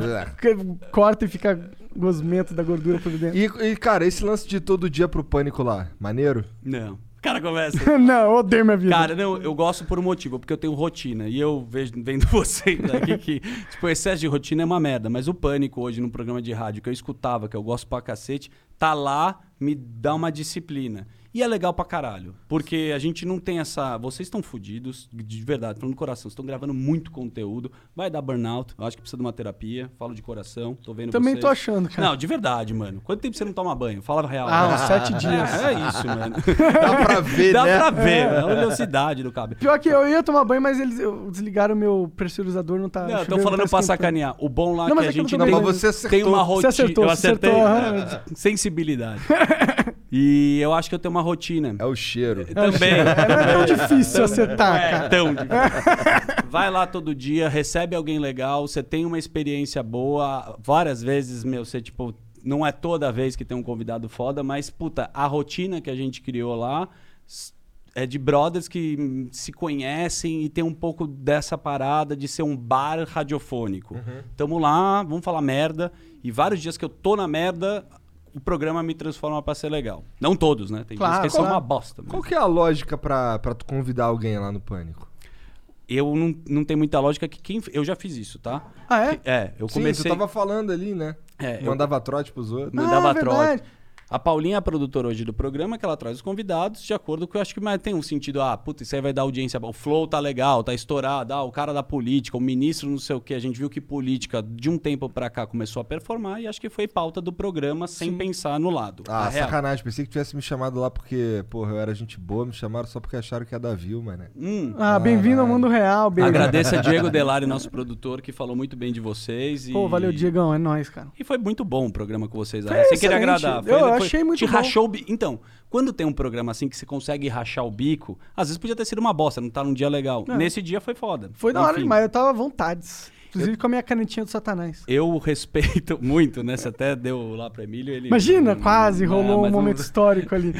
corta e fica gosmento da gordura por dentro. E, e, cara, esse lance de todo dia pro pânico lá, maneiro? Não. Cara começa. <laughs> não, eu odeio minha vida. Cara, não, eu gosto por um motivo, porque eu tenho rotina. E eu vejo, vendo <laughs> vocês aqui que, tipo, o excesso de rotina é uma merda. Mas o pânico hoje no programa de rádio que eu escutava, que eu gosto pra cacete, tá lá, me dá uma disciplina. E é legal pra caralho. Porque a gente não tem essa. Vocês estão fodidos, de verdade, falando do coração. Estão gravando muito conteúdo. Vai dar burnout. Eu acho que precisa de uma terapia. Falo de coração. Tô vendo Também vocês. tô achando, cara. Não, de verdade, mano. Quanto tempo você não toma banho? Fala a real. Ah, uns sete dias. É, é isso, mano. <laughs> Dá pra ver, Dá né? pra ver, é a velocidade do cabelo. Pior que eu ia tomar banho, mas eles desligaram o meu pressurizador, não tá. Não, tô falando tá pra sacanear. O bom lá Não, que a é eu gente não tem, mas você acertou. tem uma Você rotina. acertou, eu você acertei. acertou, Sensibilidade. <laughs> e eu acho que eu tenho uma rotina. É o cheiro. Também. <laughs> É, não é tão difícil acertar, É, cara. tão difícil. <laughs> Vai lá todo dia, recebe alguém legal, você tem uma experiência boa. Várias vezes, meu, você, tipo, não é toda vez que tem um convidado foda, mas, puta, a rotina que a gente criou lá é de brothers que se conhecem e tem um pouco dessa parada de ser um bar radiofônico. Tamo lá, vamos falar merda. E vários dias que eu tô na merda, o programa me transforma pra ser legal. Não todos, né? Tem Claro, que são uma bosta. Qual mesmo. que é a lógica pra, pra tu convidar alguém lá no pânico? Eu não, não tenho muita lógica que quem. Eu já fiz isso, tá? Ah, é? É, eu Sim, comecei. você tava falando ali, né? É, eu Mandava trote pros outros. mandava ah, é trote. verdade. A Paulinha é a produtora hoje do programa, que ela traz os convidados, de acordo com eu acho que mas tem um sentido, ah, puta, isso aí vai dar audiência. O flow tá legal, tá estourado, ah, o cara da política, o ministro não sei o que. A gente viu que política, de um tempo pra cá, começou a performar e acho que foi pauta do programa sem pensar no lado. Ah, Na real. sacanagem. Pensei que tivesse me chamado lá porque, porra, eu era gente boa. Me chamaram só porque acharam que ia dar view, mano. Hum, Ah, bem-vindo ao mundo real, baby. agradeço a Diego Delari, nosso produtor, que falou muito bem de vocês. E... Pô, valeu, Diegão, é nóis, cara. E foi muito bom o programa com vocês. Foi Sem querer excelente. agradar. Eu Foi- achei muito te bom. rachou o bi- Então, quando tem um programa assim que você consegue rachar o bico, às vezes podia ter sido uma bosta, não tá num dia legal. Não. Nesse dia foi foda. Foi da hora demais, eu tava à vontades. Inclusive com a minha canetinha do satanás. Eu respeito <laughs> muito, né? Você até deu lá pra Emílio. Ele... Imagina, quase rolou um mas momento não- <laughs> histórico ali.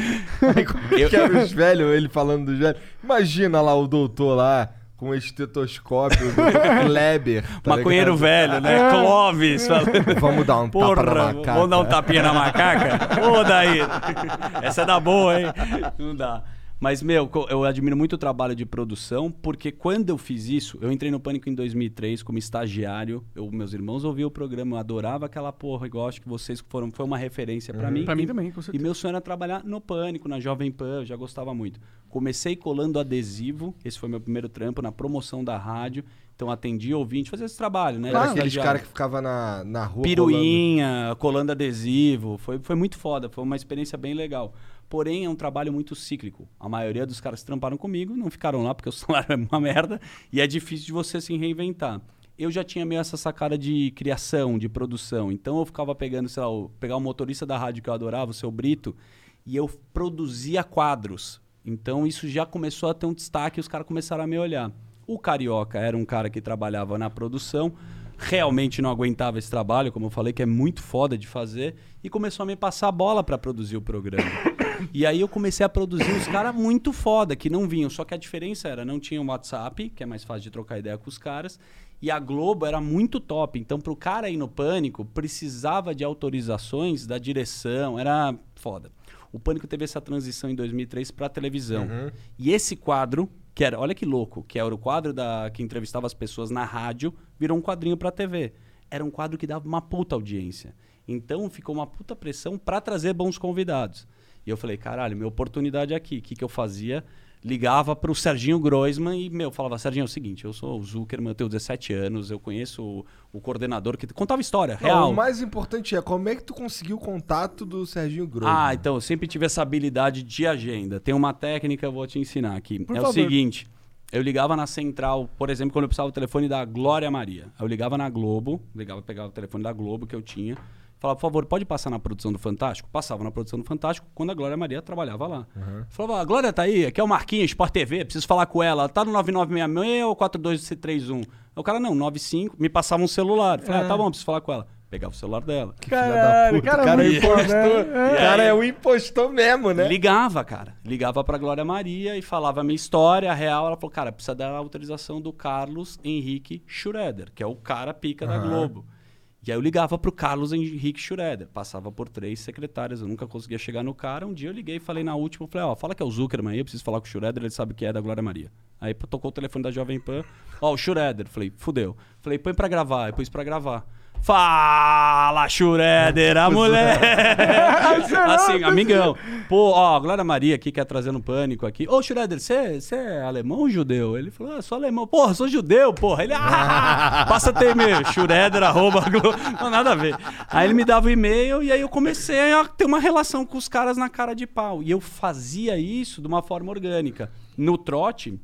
Eu- Que era os velhos, ele falando dos velhos. Imagina lá o doutor lá com um estetoscópio, o doutor <laughs> Kleber. tá Maconheiro ligado? velho, né? Clóvis. falando. Vamos dar um tapa na Porra, macaca. vamos dar um tapinha na macaca? Ô, daí. <laughs> Essa é da boa, hein? Não dá. Mas, meu, eu admiro muito o trabalho de produção, porque quando eu fiz isso, eu entrei no Pânico em 2003 como estagiário. Eu, meus irmãos ouviam o programa, eu adorava aquela porra, igual acho que vocês foram, foi uma referência pra mim. Pra mim E- também, com E certeza. meu sonho era trabalhar no Pânico, na Jovem Pan, eu já gostava muito. Comecei colando adesivo, esse foi meu primeiro trampo, na promoção da rádio. Então atendi ouvinte, fazia esse trabalho, né? Era Era aqueles caras que ficavam na, na rua. Piruinha, colando adesivo. Foi, foi muito foda, foi uma experiência bem legal. Porém, é um trabalho muito cíclico. A maioria dos caras tramparam comigo não ficaram lá porque o <laughs> salário é uma merda e é difícil de você se reinventar. Eu já tinha meio essa sacada de criação, de produção. Então eu ficava pegando, sei lá, pegar o motorista da rádio que eu adorava, o seu Brito, e eu produzia quadros. Então isso já começou a ter um destaque e os caras começaram a me olhar. O Carioca era um cara que trabalhava na produção, realmente não aguentava esse trabalho, como eu falei, que é muito foda de fazer, e começou a me passar a bola para produzir o programa. <coughs> E aí eu comecei a produzir uns caras muito foda, que não vinham. Só que a diferença era, não tinha o WhatsApp, que é mais fácil de trocar ideia com os caras, e a Globo era muito top. Então, pro cara ir no pânico, precisava de autorizações da direção, era foda. O Pânico teve essa transição em 2003 para televisão. E esse quadro, que era, olha que louco, que era o quadro da que entrevistava as pessoas na rádio, virou um quadrinho para TV. Era um quadro que dava uma puta audiência. Então ficou uma puta pressão para trazer bons convidados. E eu falei, caralho, minha oportunidade é aqui. O que, que eu fazia? Ligava pro Serginho Groisman e, meu, falava, Serginho, é o seguinte, eu sou o Zuckerman, eu tenho 17 anos, eu conheço o, o coordenador que contava história, Não, real. o mais importante é como é que tu conseguiu o contato do Serginho Grosso. Ah, então eu sempre tive essa habilidade de agenda. Tem uma técnica, eu vou te ensinar aqui. Por é o favor. seguinte: eu ligava na central, por exemplo, quando eu precisava do telefone da Glória Maria. Eu ligava na Globo, ligava, pegava o telefone da Globo que eu tinha. Falava, por favor, pode passar na produção do Fantástico? Passava na produção do Fantástico quando a Glória Maria trabalhava lá. Falava, a Glória tá aí, aqui é o Marquinhos, Sport TV, preciso falar com ela. Tá no 9966 ou 4231? Aí O cara, não, 95, me passava um celular. Falei, ah, tá bom, preciso falar com ela. Pegava o celular dela. Caralho, cara, o cara é muito foda, impostor. né? O cara é um impostor mesmo, né? Ligava, cara. Ligava pra Glória Maria e falava a minha história, a real. Ela falou, cara, precisa dar a autorização do Carlos Henrique Schroeder, que é o cara pica da Globo. E aí eu ligava pro Carlos Henrique Schroeder. Passava por três secretárias, eu nunca conseguia chegar no cara. Um dia eu liguei e falei na última, falei, ó, fala que é o Zuckerman aí, eu preciso falar com o Schroeder, ele sabe que é da Glória Maria. Aí tocou o telefone da Jovem Pan, ó, o Schroeder. Falei, fudeu. Falei, põe pra gravar. Eu pus pra gravar. Fala, Schroeder, a <laughs> mulher! assim, amigão. Pô, ó, Glória Maria aqui quer trazer no pânico aqui. Ô, Schroeder, você é alemão ou judeu? Ele falou, ah, sou alemão. Porra, sou judeu, porra. Ele, ah, <laughs> passa teu e-mail. Schroeder, arroba, não, nada a ver. Aí ele me dava o e-mail e aí eu comecei a ter uma relação com os caras na cara de pau. E eu fazia isso de uma forma orgânica. No trote,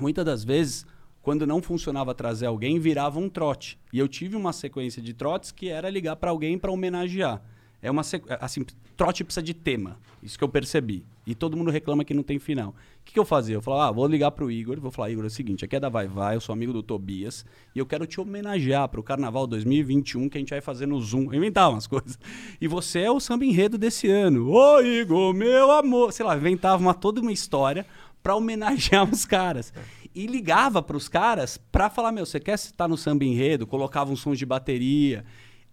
muitas das vezes, quando não funcionava trazer alguém, virava um trote. E eu tive uma sequência de trotes que era ligar pra alguém pra homenagear. É uma sequ... assim, trote precisa de tema. Isso que eu percebi. E todo mundo reclama que não tem final. O que, que eu fazia? Eu falava, ah, vou ligar pro Igor, vou falar, Igor, é o seguinte, aqui é da Vai Vai, eu sou amigo do Tobias, e eu quero te homenagear pro Carnaval 2021 que a gente vai fazer no Zoom. Eu inventava umas <laughs> coisas. E você é o samba enredo desse ano. Ô, Igor, meu amor. Sei lá, inventava uma, toda uma história pra homenagear os caras. E ligava pros caras pra falar, meu, você quer estar no samba enredo? Colocava uns sons de bateria.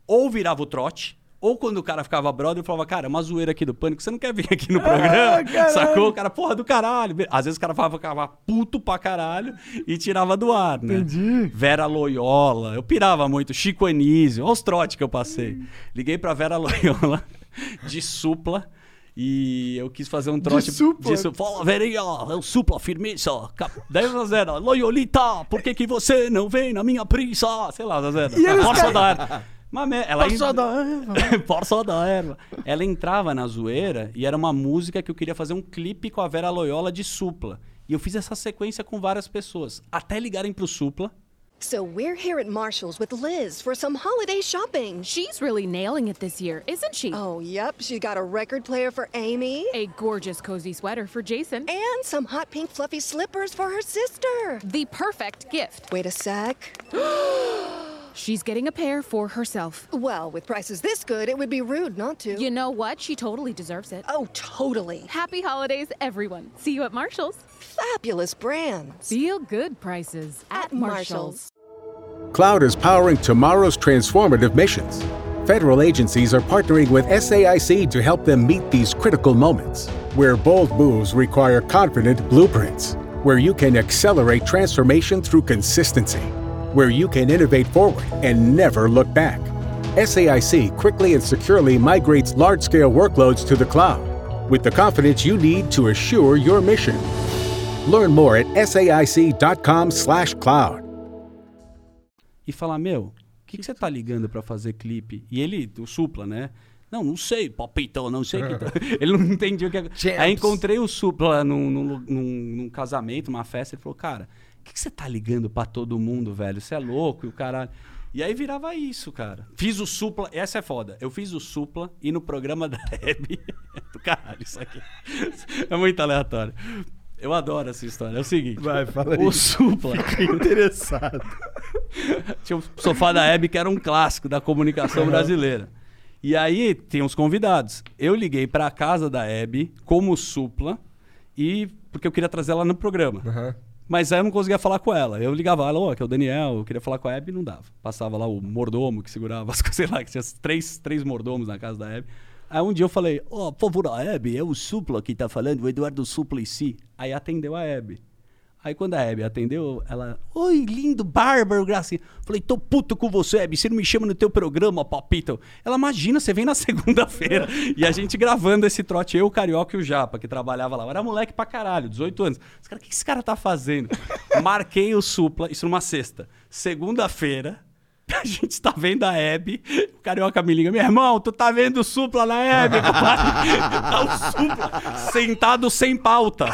Ou virava o trote, ou quando o cara ficava brother, eu falava, cara, é uma zoeira aqui do Pânico, você não quer vir aqui no <laughs> programa? caralho. Sacou? O cara, porra do caralho. Às vezes o cara falava, ficava puto pra caralho e tirava do ar, né? Entendi. Vera Loyola, eu pirava muito. Chico Anísio, olha os trotes que eu passei. Liguei pra Vera Loyola. <laughs> de supla. E eu quis fazer um trote supla? de supla. Fala, velhinha, é o supla firmeza. Cap- Daí o Zazera, Loyolita, por que, que você não vem na minha prisa? Sei lá, Zazera. Força da erva. Mas ela Força da erva. <laughs> Força da erva. Ela entrava na zoeira e era uma música que eu queria fazer um clipe com a Vera Loyola de supla. E eu fiz essa sequência com várias pessoas. Até ligarem pro supla. So we're here at Marshall's with Liz for some holiday shopping. She's really nailing it this year, isn't she? Oh, yep, she got a record player for Amy A gorgeous cozy sweater for Jason. and some hot pink fluffy slippers for her sister. The perfect gift. Wait a sec. <gasps> <gasps> <gasps> She's getting a pair for herself. Well, with prices this good, it would be rude not to. You know what? She totally deserves it. oh, totally. Happy holidays, everyone. See you at Marshall's. Fabulous brands. Feel good prices at, At Marshall's. Marshall's. Cloud is powering tomorrow's transformative missions. Federal agencies are partnering with SAIC to help them meet these critical moments, where bold moves require confident blueprints, where you can accelerate transformation through consistency, where you can innovate forward and never look back. SAIC quickly and securely migrates large scale workloads to the cloud with the confidence you need to assure your mission. Learn more at saic.com/cloud. e falar: Meu, o que, que você tá ligando pra fazer clipe? E ele, o Supla, né? Não, não sei, palpitão, não sei. o que tá- <laughs> ele não entendia o que. Aí encontrei o Supla num, num, num- num casamento, numa festa. Ele falou: Cara, que, que você tá ligando pra todo mundo, velho? Você é louco e o caralho. E aí virava isso, cara. Fiz o Supla, essa é foda. Eu fiz o Supla e no programa da Hebe. <laughs> do caralho, isso aqui. É muito aleatório. Eu adoro essa história. É o seguinte: Vai, fala aí. o Supla. Interessado. <laughs> Tinha o sofá da Hebe, que era um clássico da comunicação brasileira. E aí tem os convidados. Eu liguei pra casa da Hebe como supla e porque eu queria trazer ela no programa. Aham. Mas aí eu não conseguia falar com ela. Eu ligava, alô, aqui é o Daniel, eu queria falar com a Hebe não dava. Passava lá o mordomo que segurava as <laughs> coisas, sei lá, que tinha três, três mordomos na casa da Hebe. Aí um dia eu falei, ó, por favor, a Hebe, é o Supla que tá falando, o Eduardo si. Aí atendeu a Hebe. Aí quando a Hebe atendeu, ela, oi, lindo, bárbaro, gracinha. Falei, tô puto com você, Hebe, você não me chama no teu programa, papito. Ela, imagina, você vem na <laughs> segunda-feira. e a gente gravando esse trote, eu, o Carioca e o Japa, que trabalhava lá. Era moleque pra caralho, 18 anos. Os caras, o que esse cara tá fazendo? Marquei o Supla, isso numa sexta. Segunda-feira, <laughs> a gente tá vendo a Hebe, o Carioca me liga, meu irmão, tu tá vendo o Supla na Hebe, <laughs> compadre? Tá o Supla sentado sem pauta.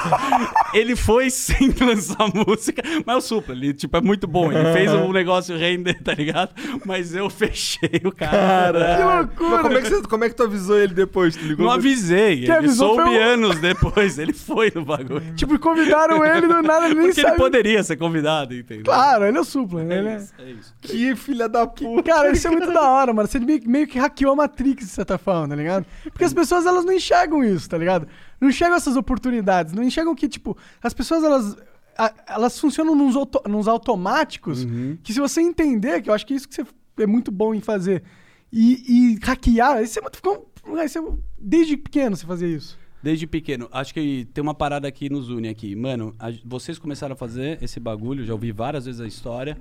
Ele foi sem <laughs> lançar música, mas o Supla, ele tipo, é muito bom, ele fez o negócio render, tá ligado? Mas eu fechei o cara. Que loucura. Como é, que você, como é que tu avisou ele depois? Tu ligou Não avisei, ele avisou soube anos depois, ele foi no bagulho. Tipo, convidaram ele do nada, ele nem Porque ele sabe. poderia ser convidado, entendeu? Claro, ele é o supla, né? Ele É é- isso, é isso. Que filha da puta. Cara, isso é muito <laughs> da hora, mano. Você meio, meio que hackeou a Matrix, de certa forma, tá ligado? Porque as pessoas, elas não enxergam isso, tá ligado? Não enxergam essas oportunidades. Não enxergam que, tipo, as pessoas, elas... a- Elas funcionam nos, auto- nos automáticos que se você entender, que eu acho que é isso que você é muito bom em fazer, e, e hackear, aí você ficou... aí você- desde pequeno você fazia isso. Desde pequeno. Acho que tem uma parada que nos une aqui. Mano, a- vocês começaram a fazer esse bagulho, já ouvi várias vezes a história,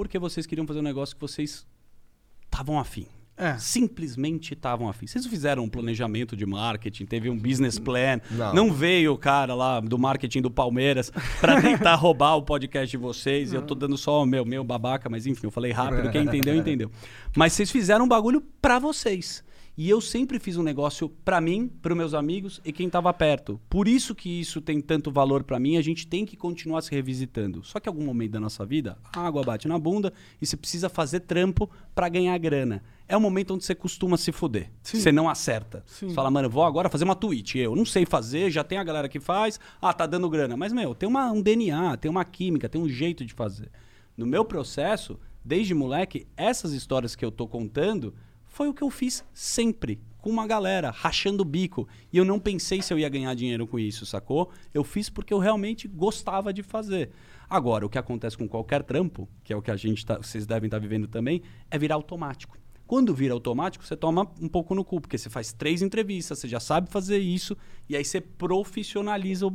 porque vocês queriam fazer um negócio que vocês estavam afim. É. Simplesmente estavam afim. Vocês não fizeram um planejamento de marketing, teve um business plan. Não. veio o cara lá do marketing do Palmeiras pra <laughs> tentar roubar o podcast de vocês. Eu tô dando só o meu, meu babaca, mas enfim, eu falei rápido. Quem <laughs> entendeu, entendeu. Mas vocês fizeram um bagulho pra vocês. E eu sempre fiz um negócio pra mim, pros meus amigos e quem tava perto. Por isso que isso tem tanto valor pra mim, a gente tem que continuar se revisitando. Só que em algum momento da nossa vida, a água bate na bunda e você precisa fazer trampo pra ganhar grana. É o momento onde você costuma se fuder. Você não acerta. Você fala, mano, eu vou agora fazer uma tweet. Eu não sei fazer, já tem a galera que faz. Ah, tá dando grana. Mas, meu, tem uma, um DNA, tem uma química, tem um jeito de fazer. No meu processo, desde moleque, essas histórias que eu tô contando foi o que eu fiz sempre. Com uma galera, rachando o bico. E eu não pensei se eu ia ganhar dinheiro com isso, sacou? Eu fiz porque eu realmente gostava de fazer. Agora, o que acontece com qualquer trampo, que é o que a gente tá, vocês devem estar vivendo também, é virar automático. Quando vira automático, você toma um pouco no cu, porque você faz três entrevistas, você já sabe fazer isso, e aí você profissionaliza o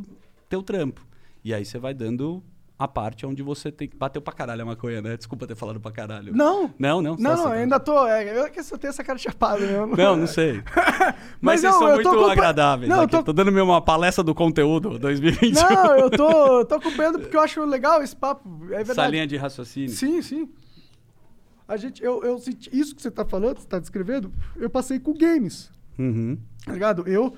teu trampo. E aí você vai dando a parte onde você tem que. Bateu pra caralho a maconha, né? Desculpa ter falado pra caralho. Não. Não, não. Não, não, ainda tô. É, eu que só tenho essa cara de chapado mesmo. <laughs> Não, não sei. <laughs> Mas, Mas vocês não, são eu muito acompa- agradáveis. Não, eu tô- tô... dando mesmo uma palestra do conteúdo 2021. Não, eu tô, <laughs> eu tô acompanhando porque eu acho legal esse papo. É verdade. Essa linha de raciocínio. Sim, sim. A gente, eu, eu senti isso que você tá falando, você tá descrevendo, eu passei com games, Uhum. tá ligado? Eu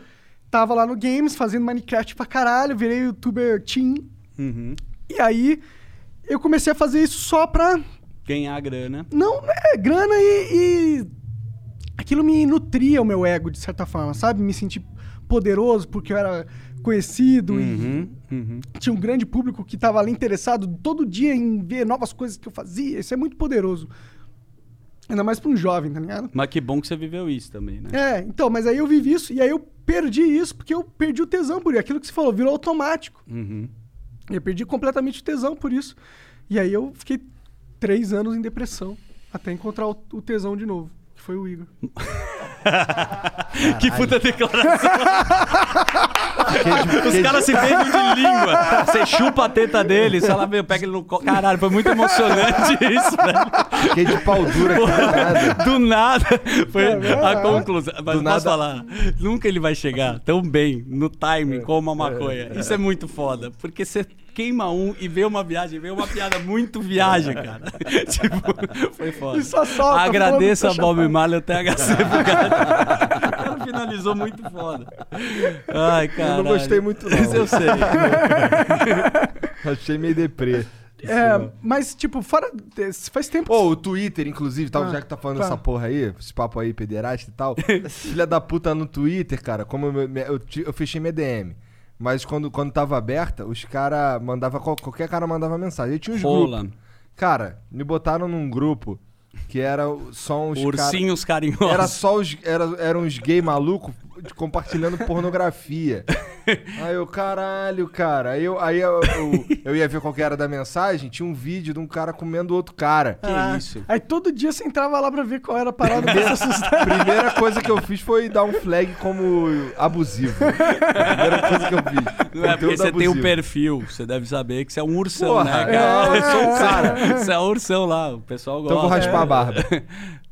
tava lá no games fazendo Minecraft pra caralho, virei youtuber teen, Uhum. E aí eu comecei a fazer isso só pra Ganhar grana. não é grana e, e aquilo me nutria o meu ego de certa forma, sabe? Me sentir poderoso porque eu era conhecido Uhum. Uhum. e tinha um grande público que tava ali interessado todo dia em ver novas coisas que eu fazia. Isso é muito poderoso. Ainda mais pra um jovem, tá ligado? Mas que bom que você viveu isso também, né? É, então, mas aí eu vivi isso e aí eu perdi isso porque eu perdi o tesão por isso. Aquilo que você falou, virou automático. Uhum. Eu perdi completamente o tesão por isso. E aí eu fiquei três anos em depressão até encontrar o, o tesão de novo, que foi o Igor. <laughs> Que puta declaração. <laughs> Os caras se beijam de língua. Você chupa a teta dele, sei lá, meu, pega ele no colo. Caralho, foi muito emocionante <laughs> isso, né? Fiquei de pau dura aqui do nada. Do nada. Foi É, a conclusão. Mas posso nada- falar? Nunca ele vai chegar tão bem no timing como a maconha. Isso é muito foda. Porque você queima um e vê uma viagem, vê uma piada muito viagem, <laughs> cara. <laughs> tipo, foi foda. E só solta Agradeço a tá Bob. Marley o THC <laughs> pro cara. O cara finalizou muito foda. Ai, cara. Eu não gostei muito, não. Isso eu sei. Achei meio deprê. É, mas tipo, fora. Faz tempo. Ô, o Twitter, inclusive, tal, Ah, já que tá falando tá. essa porra aí, esse papo aí pederasta e tal. filha da puta no Twitter, cara, como eu, eu, eu fechei minha DM. Mas quando, quando tava aberta, os caras mandavam. qual- Qualquer cara mandava mensagem. Aí tinha uns Rola. grupos. Cara, me botaram num grupo que era só uns. cara- Ursinhos carinhosos. Era só os. Era, eram uns gay malucos compartilhando pornografia. <laughs> Aí eu, caralho, cara. Aí eu, aí eu, eu, eu ia ver qual que era da mensagem, tinha um vídeo de um cara comendo outro cara. Que Ah, isso? Aí todo dia você entrava lá pra ver qual era a parada pra se assustar. Primeira coisa que eu fiz foi dar um flag como abusivo. Primeira coisa que eu fiz. Não é porque você tem um abusivo. perfil, você deve saber que você é um ursão, Porra, né, cara? é, eu sou um cara. Você é um ursão lá, o pessoal gosta. Então eu vou raspar a barba. <laughs>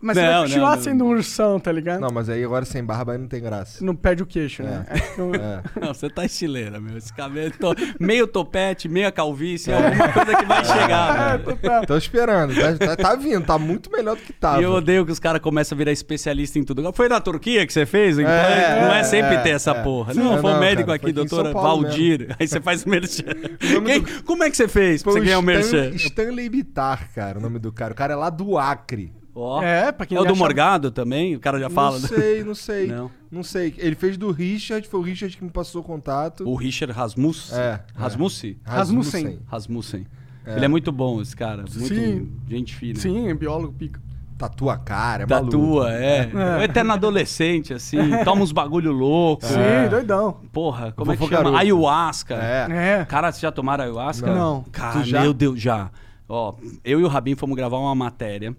Mas você Não, vai não, continuar não. sendo um ursão, tá ligado? Não, mas aí agora sem barba aí não tem graça. Não perde o queixo, né? É <laughs> eu- É. Não, você tá estileira, meu. Esse cabelo, to- meio topete, meia calvície, é alguma coisa que vai chegar, <laughs> É. Tô esperando. Tá, tá- tá vindo, tá muito melhor do que tava. E eu odeio que os caras começam a virar especialista em tudo. Foi na Turquia que você fez? Então, É, não é sempre é, ter essa é. porra. Sim, não, é, foi um não, médico cara, aqui, doutora Valdir. Aí você faz o merchan. <laughs> nome Quem- do- Como é que você fez pra Foi você ganhar o merchan? Stanley Bitar, cara, o nome do cara. O cara é lá do Acre. Ó. É, pra quem É o do acha- Morgado também? O cara já fala. Não né? sei, não sei. <laughs> Não. Não. sei. Ele fez do Richard, foi o Richard que me passou o contato. O Richard Rasmussen. É, Rasmussen? Rasmussen. Rasmussen. Ele é muito bom, esse cara. Muito Sim. gente fina. Sim, é biólogo pica. Tatua a cara, é Da maluco. é. O eterno adolescente, assim. <laughs> Toma uns bagulho louco. Sim, doidão. Porra, como é que chama? Ayahuasca. É. É. Cara, vocês já tomaram ayahuasca? Não. Cara, meu Deus, já. Ó, eu e o Rabin fomos gravar uma matéria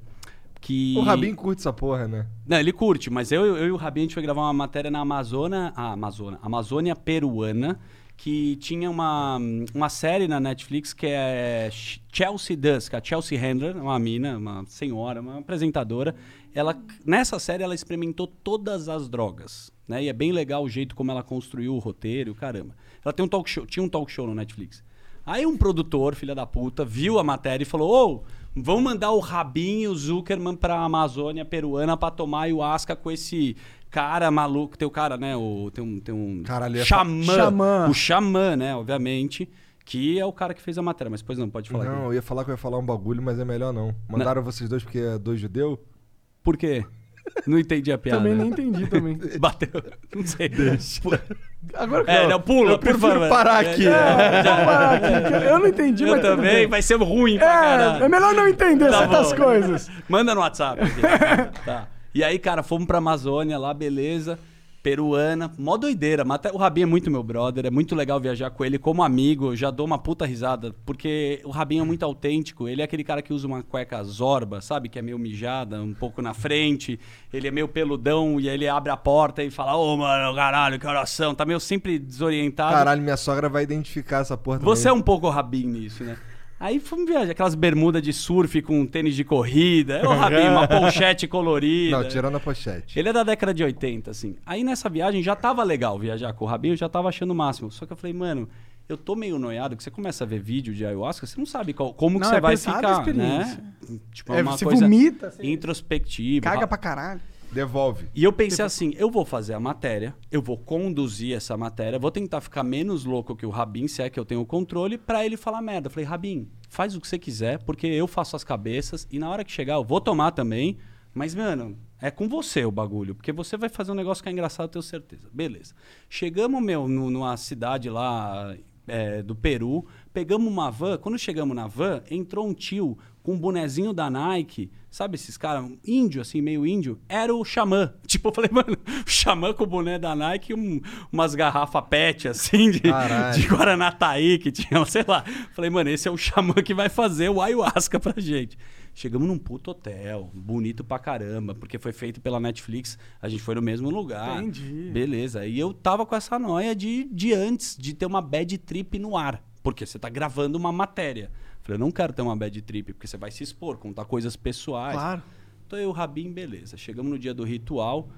que... O Rabin curte essa porra, né? Não, ele curte, mas eu, eu e o Rabin a gente foi gravar uma matéria na Amazônia, a Amazônia, Amazônia Peruana, que tinha uma, uma série na Netflix que é Ch- Chelsea Dusk, a Chelsea Handler, uma mina, uma senhora, uma apresentadora. Ela, nessa série ela experimentou todas as drogas, né? E é bem legal o jeito como ela construiu o roteiro, caramba. Ela tem um talk show, tinha um talk show no Netflix. Aí um produtor, filha da puta, viu a matéria e falou: Ô, vamos mandar o Rabin e o Zuckerman pra Amazônia peruana pra tomar ayahuasca com esse cara maluco. Tem o cara, né? O, tem um. Tem um Caralho, é xamã, Xamã. O xamã, né? Obviamente. Que é o cara que fez a matéria. Mas depois não, pode falar. Não, aqui. eu ia falar que eu ia falar um bagulho, mas é melhor não. Mandaram vocês dois porque é dois judeu? Por quê? Não entendi a piada. Também nem entendi também. <laughs> Bateu. Não sei. Agora É, não, pula, eu por prefiro favor. parar É, aqui. É, que eu não entendi, Eu mas tudo também, bem. vai ser ruim pra É, caralho. é melhor não entender Tá certas bom. coisas. Manda no WhatsApp. aqui. <laughs> tá. E aí, cara, fomos pra Amazônia lá, beleza. Peruana, mó doideira. Mas até o Rabin é muito meu brother, é muito legal viajar com ele como amigo. Eu já dou uma puta risada, porque o Rabin é muito autêntico. Ele é aquele cara que usa uma cueca zorba, sabe? Que é meio mijada, um pouco na frente. Ele é meio peludão e aí ele abre a porta e fala: Ô, mano, caralho, que oração. Tá meio sempre desorientado. Caralho, minha sogra vai identificar essa porra Você é um pouco o Rabin nisso, né? Aí fomos viajar, aquelas bermudas de surf com tênis de corrida. <laughs> É o Rabin, uma pochete colorida. Não, tirando a pochete. Ele é da década de 80, assim. Aí nessa viagem já tava legal viajar com o Rabinho, eu já tava achando o máximo. Só que eu falei, mano, eu tô meio noiado, que você começa a ver vídeo de ayahuasca, você não sabe qual- como que Não, você é vai pesada a ficar, experiência. né? Tipo, É, uma você coisa vomita, você introspectiva. caga pra caralho. Devolve. E eu pensei assim, eu vou fazer a matéria, eu vou conduzir essa matéria, vou tentar ficar menos louco que o Rabin, se é que eu tenho o controle, pra ele falar merda. Eu falei, Rabin, faz o que você quiser, porque eu faço as cabeças e na hora que chegar eu vou tomar também, mas, mano, é com você o bagulho, porque você vai fazer um negócio que é engraçado, eu tenho certeza. Beleza. Chegamos, meu, no- numa cidade lá é, do Peru, pegamos uma van, quando chegamos na van, entrou um tio com um bonezinho da Nike, sabe esses caras, um índio assim, meio índio, era o Xamã. <laughs> Tipo, eu falei, mano, o Xamã com o boné da Nike e um- umas garrafas pet assim, de, Caralho. de Guaranataí que tinha, <laughs> sei lá. Falei, mano, esse é o Xamã que vai fazer o ayahuasca pra gente. Chegamos num puto hotel, bonito pra caramba, porque foi feito pela Netflix, a gente foi no mesmo lugar. Entendi. Beleza. E eu tava com essa noia de, de antes, de ter uma bad trip no ar. Porque você tá gravando uma matéria. Eu não quero ter uma bad trip, porque você vai se expor, contar coisas pessoais. Claro. Então eu e o Rabin, beleza. Chegamos no dia do ritual.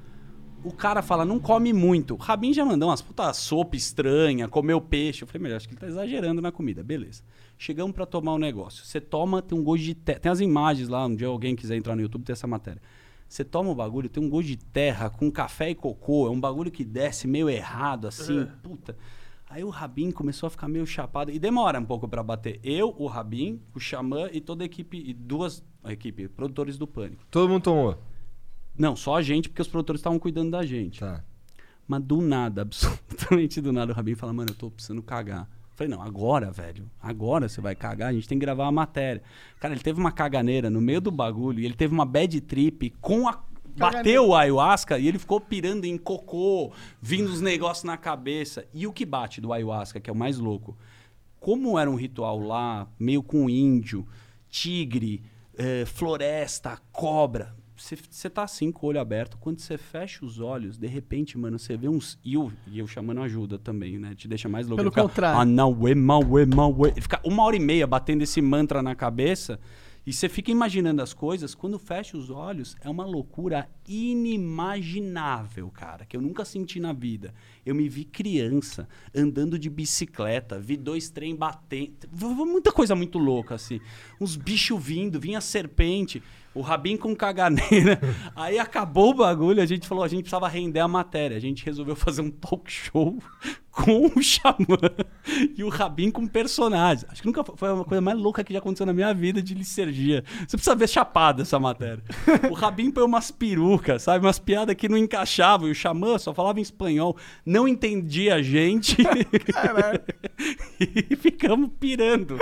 O cara fala, não come muito. O Rabin já mandou umas puta sopa estranha, comeu peixe. Eu falei, melhor, acho que ele tá exagerando na comida. Beleza. Chegamos pra tomar o negócio. Você toma, tem um gosto de terra. Tem as imagens lá, um dia alguém quiser entrar no YouTube, tem essa matéria. Você toma o bagulho, tem um gosto de terra com café e cocô. É um bagulho que desce meio errado, assim, puta. Aí o Rabin começou a ficar meio chapado. E demora um pouco pra bater. Eu, o Rabin, o Xamã e toda a equipe, e duas a equipe, produtores do Pânico. Todo mundo tomou. Não, só a gente, porque os produtores estavam cuidando da gente. Tá. Mas do nada, <laughs> absolutamente do nada, o Rabin fala, mano, eu tô precisando cagar. Eu falei, não, agora, velho. Agora você vai cagar, a gente tem que gravar a matéria. Cara, ele teve uma caganeira no meio do bagulho e ele teve uma bad trip com a. Bateu o ayahuasca e ele ficou pirando em cocô, vindo os negócios na cabeça. E o que bate do ayahuasca, que é o mais louco? Como era um ritual lá, meio com índio, tigre, eh, floresta, cobra. Você tá assim com o olho aberto. Quando você fecha os olhos, de repente, mano, você vê uns. E o, e o xamã ajuda também, né? Te deixa mais louco. Pelo fica, contrário. Ah, não, é mal, é mal, fica uma hora e meia batendo esse mantra na cabeça. E você fica imaginando as coisas. Quando fecha os olhos, é uma loucura inimaginável, cara, que eu nunca senti na vida. Eu me vi criança, andando de bicicleta, vi dois trem batendo. Muita coisa muito louca, assim. Uns bichos vindo, vinha serpente, o Rabin com caganeira. <laughs> Aí acabou o bagulho, a gente falou, a gente precisava render a matéria. A gente resolveu fazer um talk show <laughs> com o Xamã e o Rabin com personagens. Acho que nunca foi, foi uma coisa mais louca que já aconteceu na minha vida de licergia. Você precisa ver chapado essa matéria. O Rabin põe umas perucas, sabe? Umas piadas que não encaixavam. E o Xamã só falava em espanhol, não entendia a gente. <laughs> e ficamos pirando.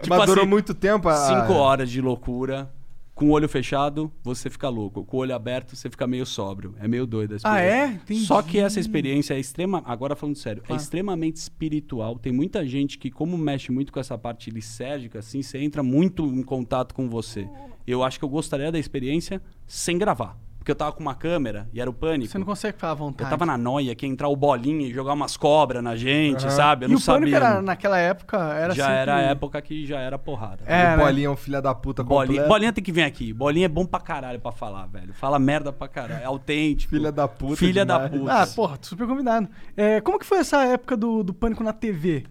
Tipo Mas durou assim, muito tempo a... Cinco horas de loucura. Com o olho fechado, você fica louco. Com o olho aberto, você fica meio sóbrio. É meio doido a Ah, experiência. é? Entendi. Só que essa experiência é extrema. Agora falando sério, é extremamente espiritual. Tem muita gente que, como mexe muito com essa parte lisérgica, assim, você entra muito em contato com você. Eu acho que eu gostaria da experiência sem gravar. Porque eu tava com uma câmera e era o pânico. Você não consegue ficar à vontade. Eu tava na noia que ia entrar o bolinha e jogar umas cobras na gente, sabe? Eu e não o pânico sabia. era, naquela época era já sempre... era a época que já era porrada. É, o né? Bolinha é um filho da puta Bolinha, completo. bolinha tem que vir aqui. Bolinha é bom pra caralho pra falar, velho. Fala merda pra caralho. É autêntico. Filha da puta Filha da demais. puta. Ah, porra, super convidado. É, como que foi essa época do, do Pânico na TV?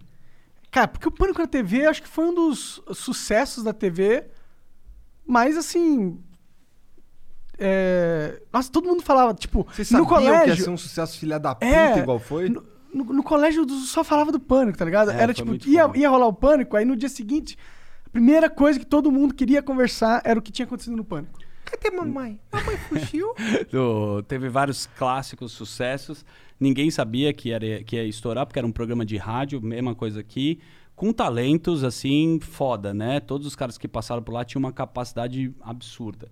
Cara, porque o Pânico na TV acho que foi um dos sucessos da TV, mas assim. É, Nossa, todo mundo falava, tipo, Vocês no sabiam que ia colégio. ser um sucesso filha da puta É, igual foi? No, no- no colégio só falava do pânico, tá ligado? É, era tipo, ia, ia rolar o pânico, aí no dia seguinte, a primeira coisa que todo mundo queria conversar era o que tinha acontecido no pânico. Cadê mamãe? Mamãe fugiu? <laughs> Do- teve vários clássicos sucessos. Ninguém sabia que, era, que ia estourar, porque era um programa de rádio, mesma coisa aqui. Com talentos, assim, foda, né? Todos os caras que passaram por lá tinham uma capacidade absurda.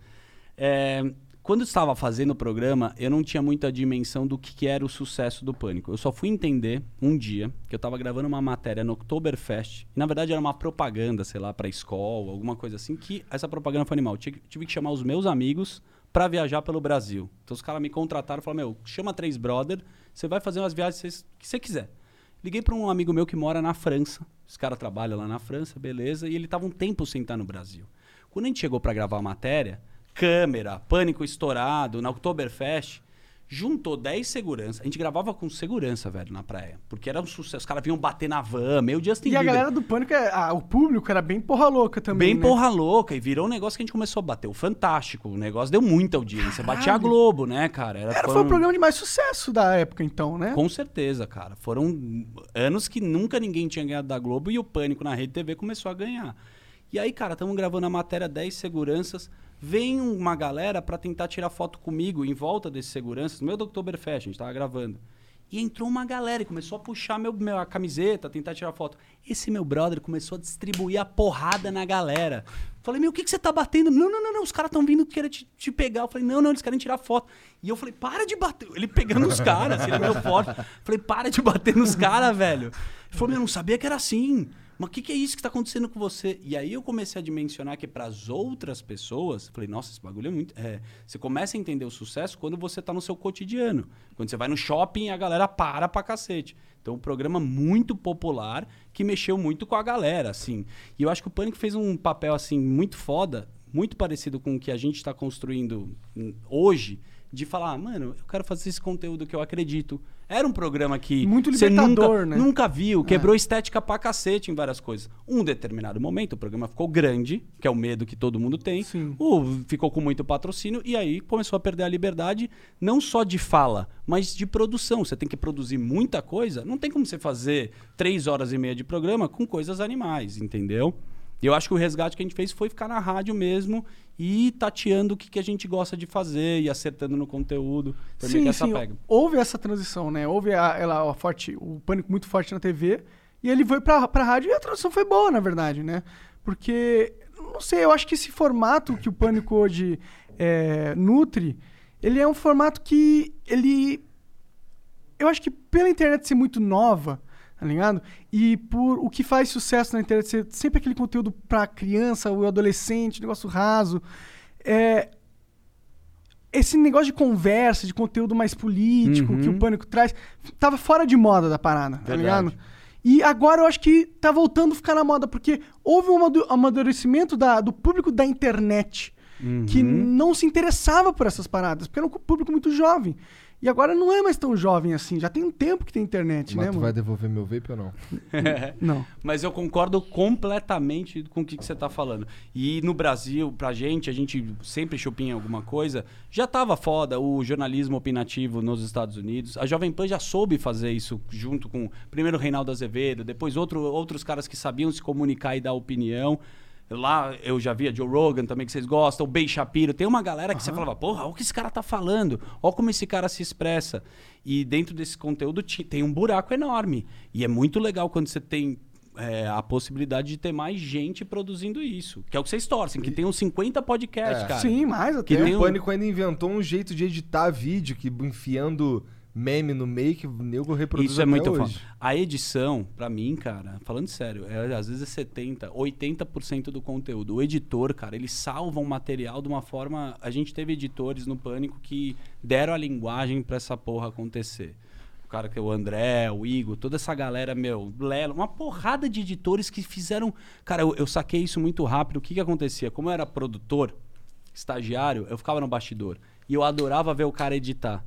É, quando eu estava fazendo o programa, eu não tinha muita dimensão do que, que era o sucesso do Pânico. Eu só fui entender um dia que eu estava gravando uma matéria no Oktoberfest. E, na verdade, era uma propaganda, sei lá, para escola, alguma coisa assim, que essa propaganda foi animal. Eu tive, que chamar os meus amigos para viajar pelo Brasil. Então, os caras me contrataram e falaram: Meu, chama três brother, você vai fazer umas viagens que você quiser. Liguei para um amigo meu que mora na França. Esse cara trabalha lá na França, beleza. E ele estava um tempo sem estar no Brasil. Quando a gente chegou para gravar a matéria, câmera, pânico estourado, na Oktoberfest, juntou 10 seguranças. A gente gravava com segurança, velho, na praia. Porque era um sucesso. Os caras vinham bater na van, meio Justin E a Bieber. galera do Pânico, é- ah, o público era bem porra louca também, Bem né? porra louca. E virou um negócio que a gente começou a bater. O Fantástico. O negócio deu muita audiência. Batia a Caralho. Globo, né, cara? Era, Era, foi foram- o programa de mais sucesso da época, então, né? Com certeza, cara. Foram anos que nunca ninguém tinha ganhado da Globo e o Pânico na Rede TV começou a ganhar. E aí, cara, estamos gravando a matéria 10 seguranças. Vem uma galera pra tentar tirar foto comigo em volta desses seguranças. No meu do Oktoberfest, a gente tava gravando. E entrou uma galera e começou a puxar meu, meu, a camiseta, tentar tirar foto. Esse meu brother começou a distribuir a porrada na galera. Falei, meu, o que, que você tá batendo? Não, não, não, não, os caras estão vindo querer te, te pegar. Eu falei, não, não, eles querem tirar foto. E eu falei, para de bater. Ele pegando os caras, assim, ele é meio forte. Falei, para de bater nos caras, velho. Ele falou, meu, eu não sabia que era assim. Mas o que, que é isso que tá acontecendo com você? E aí eu comecei a dimensionar que para as outras pessoas, falei, nossa, esse bagulho é muito. É, você começa a entender o sucesso quando você tá no seu cotidiano. Quando você vai no shopping a galera para pra cacete. Então, um programa muito popular que mexeu muito com a galera, assim. E eu acho que o Pânico fez um papel, assim, muito foda, muito parecido com o que a gente está construindo hum, hoje, de falar, "Ah, mano, eu quero fazer esse conteúdo que eu acredito. Era um programa que Muito você nunca, né? nunca viu, quebrou estética pra cacete em várias coisas. Um determinado momento, o programa ficou grande, que é o medo que todo mundo tem. Sim. O, ficou com muito patrocínio e aí começou a perder a liberdade, não só de fala, mas de produção. Você tem que produzir muita coisa. Não tem como você fazer três horas e meia de programa com coisas animais, entendeu? E eu acho que o resgate que a gente fez foi ficar na rádio mesmo e tateando o que, que a gente gosta de fazer e acertando no conteúdo. Foi meio que essa pega. Houve essa transição, né? Houve a, ela, a forte, o pânico muito forte na TV. E ele foi pra, pra rádio e a transição foi boa, na verdade, né? Porque, não sei, eu acho que esse formato que o pânico hoje é, nutre, ele é um formato que ele. Eu acho que pela internet ser muito nova, tá ligado? E por o que faz sucesso na internet ser sempre aquele conteúdo pra criança, o adolescente, negócio raso. É, esse negócio de conversa, de conteúdo mais político que o Pânico traz, tava fora de moda da parada, tá Verdade. ligado? E agora eu acho que tá voltando a ficar na moda, porque houve um amadu- amadurecimento da- do público da internet, que não se interessava por essas paradas, porque era um público muito jovem. E agora não é mais tão jovem assim, já tem um tempo que tem internet, Mas né, tu mano? vai devolver meu vape ou não? <laughs> Não. Mas eu concordo completamente com o que, que você está falando. E no Brasil, pra gente, a gente sempre chupinha alguma coisa, já tava foda o jornalismo opinativo nos Estados Unidos. A Jovem Pan já soube fazer isso junto com primeiro Reinaldo Azevedo, depois outro, outros caras que sabiam se comunicar e dar opinião. Lá eu já via Joe Rogan também, que vocês gostam, o Ben Shapiro. Tem uma galera que você falava, porra, olha o que esse cara tá falando, olha como esse cara se expressa. E dentro desse conteúdo tem um buraco enorme. E é muito legal quando você tem é, a possibilidade de ter mais gente produzindo isso. Que é o que vocês torcem, que tem uns 50 podcasts, É. cara. Sim, mais até. Que E o um- Pânico ainda inventou um jeito de editar vídeo, que enfiando meme no meio, que o nego reproduz Isso é muito foda. hoje. A edição, pra mim, cara, falando sério, é, às vezes é 70, 80% do conteúdo. O editor, cara, ele salva um material de uma forma. A gente teve editores no Pânico que deram a linguagem pra essa porra acontecer. O cara que é o André, o Igor, toda essa galera, meu, Lelo, uma porrada de editores que fizeram. Cara, eu, eu saquei isso muito rápido. O que que acontecia? Como eu era produtor, estagiário, eu ficava no bastidor. E eu adorava ver o cara editar.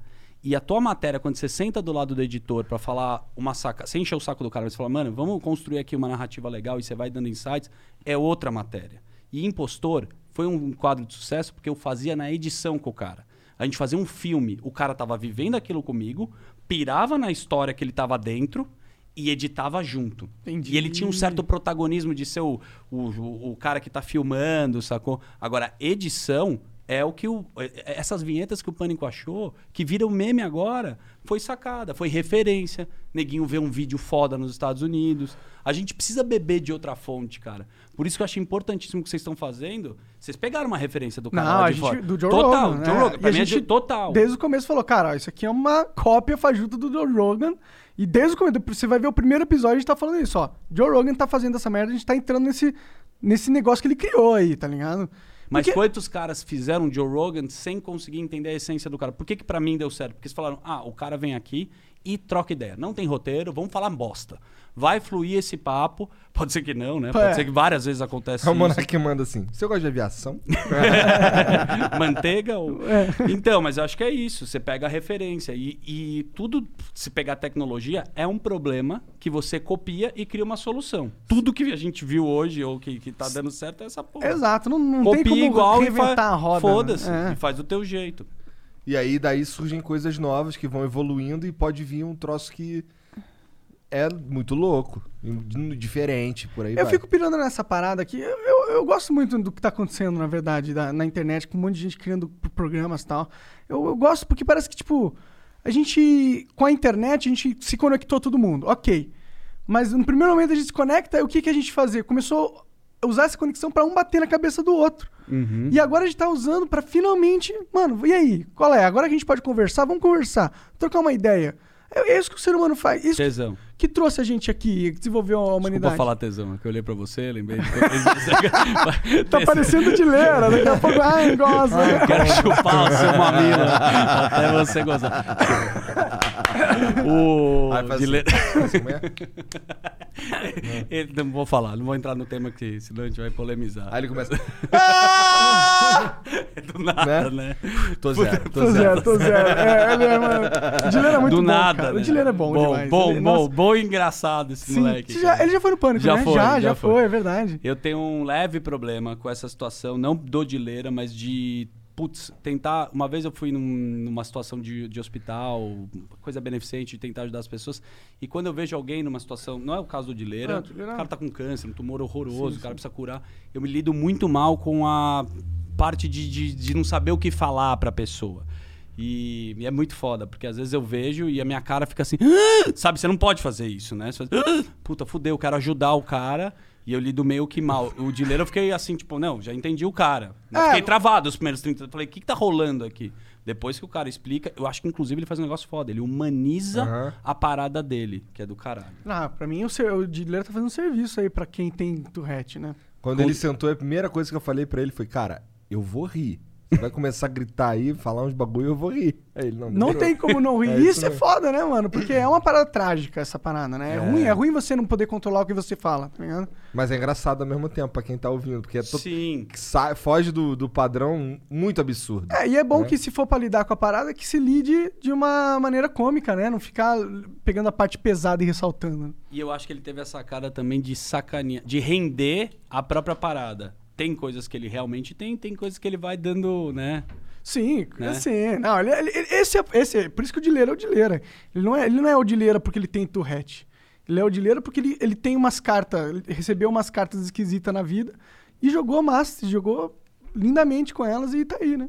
E a tua matéria, quando você senta do lado do editor pra falar uma saca, sem encher o saco do cara, mas você fala, mano, vamos construir aqui uma narrativa legal e você vai dando insights, é outra matéria. E Impostor foi um quadro de sucesso porque eu fazia na edição com o cara. A gente fazia um filme, o cara tava vivendo aquilo comigo, pirava na história que ele tava dentro e editava junto. Entendi. E ele tinha um certo protagonismo de ser o, o, o- o cara que tá filmando, sacou? Agora, edição é o que o. é- Essas vinhetas que o Pânico achou, que viram meme agora, foi sacada, foi referência. Neguinho vê um vídeo foda nos Estados Unidos. A gente precisa beber de outra fonte, cara. Por isso que eu acho importantíssimo o que vocês estão fazendo. Vocês pegaram uma referência do cara Não, de gente, fora. do Joe total, Rogan. Joe né? Rogan. Pra mim é gente, de total. Desde o começo falou, cara, isso aqui é uma cópia fajuta do Joe Rogan. E desde o começo, você vai ver o primeiro episódio, a gente tá falando isso, ó. Joe Rogan tá fazendo essa merda, a gente tá entrando nesse, nesse negócio que ele criou aí, tá ligado? Mas Porque- quantos caras fizeram Joe Rogan sem conseguir entender a essência do cara? Por que, que pra mim deu certo? Porque eles falaram, ah, o cara vem aqui e troca ideia. Não tem roteiro, vamos falar bosta. Vai fluir esse papo. <laughs> Pode ser que não, né? Pode É. ser que várias vezes acontece É o. Monark manda assim: você gosta de aviação? <laughs> Manteiga ou... <laughs> É. Então, mas eu acho que é isso. Você pega a referência. E, e tudo, se pegar tecnologia, é um problema que você copia e cria uma solução. Tudo que a gente viu hoje ou que, que tá dando certo é essa porra. Exato, não, não Copia tem como igual e reinventar fa- a roda. Foda-se. né? E faz do teu jeito. E aí daí surgem coisas novas que vão evoluindo e pode vir um troço que é muito louco, e diferente, por aí Eu vai. fico pirando nessa parada aqui. Eu, eu, eu gosto muito do que tá acontecendo, na verdade, da- na internet, com um monte de gente criando programas e tal. Eu, eu gosto porque parece que, tipo, a gente, com a internet, a gente se conectou todo mundo. Ok. Mas no primeiro momento a gente se conecta, e o que, que a gente fazia? Começou a usar essa conexão pra um bater na cabeça do outro. E agora a gente tá usando pra finalmente. Mano, e aí? Qual é? Agora que a gente pode conversar, vamos conversar. Trocar uma ideia. É, é isso que o ser humano faz. Isso Tesão. que trouxe a gente aqui, que desenvolveu a Desculpa humanidade. falar tesão, é que eu olhei pra você, lembrei. <laughs> Tá parecendo de leira, daqui a pouco, ai, gosta. Quero chupar o seu mamilo até você gozar. o faz de le- faz como é? Ele- não vou falar, não vou entrar no tema que senão a gente vai polemizar. Aí ele começa. <laughs> Do nada, né? Tô zero, tô Tô zero. zero, tô zero. É, ele é, mano. O Dileira é muito Do bom, nada, cara. né? O Dileira é bom, bom demais. Bom, ele, bom, nossa, bom e engraçado esse sim. moleque. Já- ele já foi no Pânico, Já né? foi, já, já já foi. foi, é verdade. Eu tenho um leve problema com essa situação, não do dileira, mas de, putz, tentar. Uma vez eu fui num- numa situação de, de hospital, coisa beneficente, de tentar ajudar as pessoas. E quando eu vejo alguém numa situação. Não é o caso do dileira, Ah, o cara tá com câncer, um tumor horroroso, o cara precisa curar. Eu me lido muito mal com a parte de, de, de não saber o que falar pra pessoa. E, e é muito foda, porque às vezes eu vejo e a minha cara fica assim, "Ah!" <gasps> sabe? Você não pode fazer isso, né? Você faz, "Ah!" <gasps> puta, fudeu, eu quero ajudar o cara e eu lido meio que mal. O dileiro eu fiquei assim, tipo, não, já entendi o cara. Eu É, fiquei travado os primeiros 30. Falei, o que, que tá rolando aqui? Depois que o cara explica, eu acho que inclusive ele faz um negócio foda. Ele humaniza Aham. a parada dele, que é do caralho. Ah, pra mim o, o Dileira tá fazendo um serviço aí pra quem tem Tourette, né? Quando ele sentou, a primeira coisa que eu falei pra ele foi: Cara, eu vou rir. Você vai começar a gritar aí, falar uns bagulho, eu vou rir. Aí ele, não, Não demorou. tem como não <laughs> rir. É isso isso é mesmo. foda, né, mano? Porque é uma parada trágica essa parada, né? É, É. ruim, é ruim você não poder controlar o que você fala, tá ligado? Mas é engraçado ao mesmo tempo pra quem tá ouvindo, porque é to- Sim. sai- foge do, do padrão muito absurdo. É, e é bom Né? que se for pra lidar com a parada, que se lide de uma maneira cômica, né? Não ficar pegando a parte pesada e ressaltando. E eu acho que ele teve essa cara também de sacaninha, de render a própria parada. Tem coisas que ele realmente tem, tem coisas que ele vai dando, né? Sim, Né? assim. Não, ele, ele- ele- esse, é, esse é- Por isso que o Dileira é o Dileira. Ele não é, ele não é o Dileira porque ele tem Tourette. Ele é o Dileira porque ele, ele tem umas cartas. Ele recebeu umas cartas esquisitas na vida e jogou massa, jogou lindamente com elas e tá aí, né?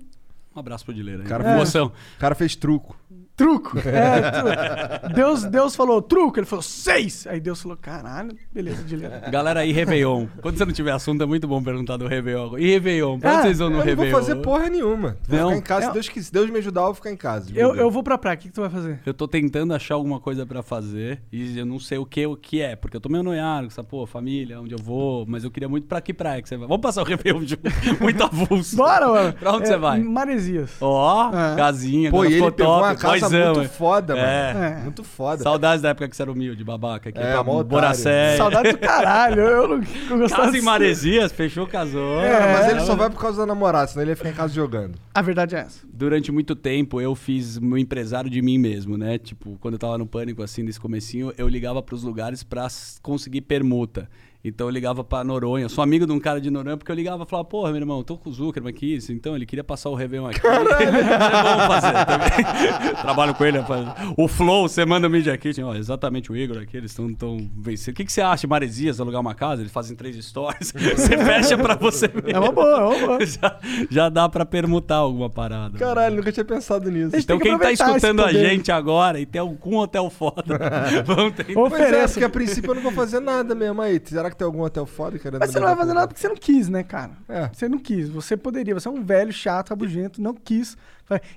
Um abraço pro Dileira. aí. Cara, Emoção. O cara fez truco. Truco. É, truco. Deus, Deus falou truco, ele falou seis. Aí Deus falou, caralho, beleza, Dileira. Galera aí, Réveillon. Quando você não tiver assunto, é muito bom perguntar do Réveillon. E Réveillon? Pra onde Ah, vocês vão no eu não Réveillon? vou fazer porra nenhuma. Vou Não. ficar em casa. É. Se Deus, quis- se Deus me ajudar, eu vou ficar em casa. de Eu, eu vou pra praia, o que, que tu vai fazer? Eu tô tentando achar alguma coisa pra fazer e eu não sei o que, o que é, porque eu tô meio noiado com essa, pô, família, onde eu vou, mas eu queria muito pra que praia que você vai. Vamos passar o Réveillon junto, <laughs> muito avulso. Bora, mano. Pra onde É, você vai? Maresias. Ó, É. casinha, Pô, e ele pegou top, uma casa muito é. foda, mano. É. É. Muito foda. Saudades da época que você era humilde, babaca. Aqui É, pra mó otário. Boracé. Saudade do caralho. Eu não eu gostava Casa em Maresias, fechou, casou. Cara, mas É, ele só vai por causa da namorada, senão ele ia ficar em casa jogando. A verdade é essa. Durante muito tempo eu fiz meu empresário de mim mesmo, né? Tipo, quando eu tava no pânico, assim, nesse comecinho, eu ligava pros lugares pra conseguir permuta. Então eu ligava pra Noronha. Eu sou amigo de um cara de Noronha, porque eu ligava e falava, porra, meu irmão, tô com o Zuckerman aqui. Então ele queria passar o Réveillon aqui. <laughs> é bom fazer também. <laughs> Trabalho com ele. rapaz. O Flow, você manda o Media Kit. Ó, exatamente o Igor aqui, eles estão tão vencendo. O que, que você acha, Maresias, alugar uma casa? Eles fazem três stories. <laughs> você fecha pra você mesmo. É uma boa, é uma boa. Já, já dá pra permutar alguma parada. Caralho, nunca tinha pensado nisso. Então que quem tá escutando a gente agora e tem algum hotel foda, vamos tentar. Pois é, Oferece. porque a princípio eu não vou fazer nada mesmo aí. Será que tem algum hotel foda querendo Mas você não vai fazer nada porque você não quis, né, cara? É. Você não quis. Você poderia. Você é um velho, chato, rabugento, não quis.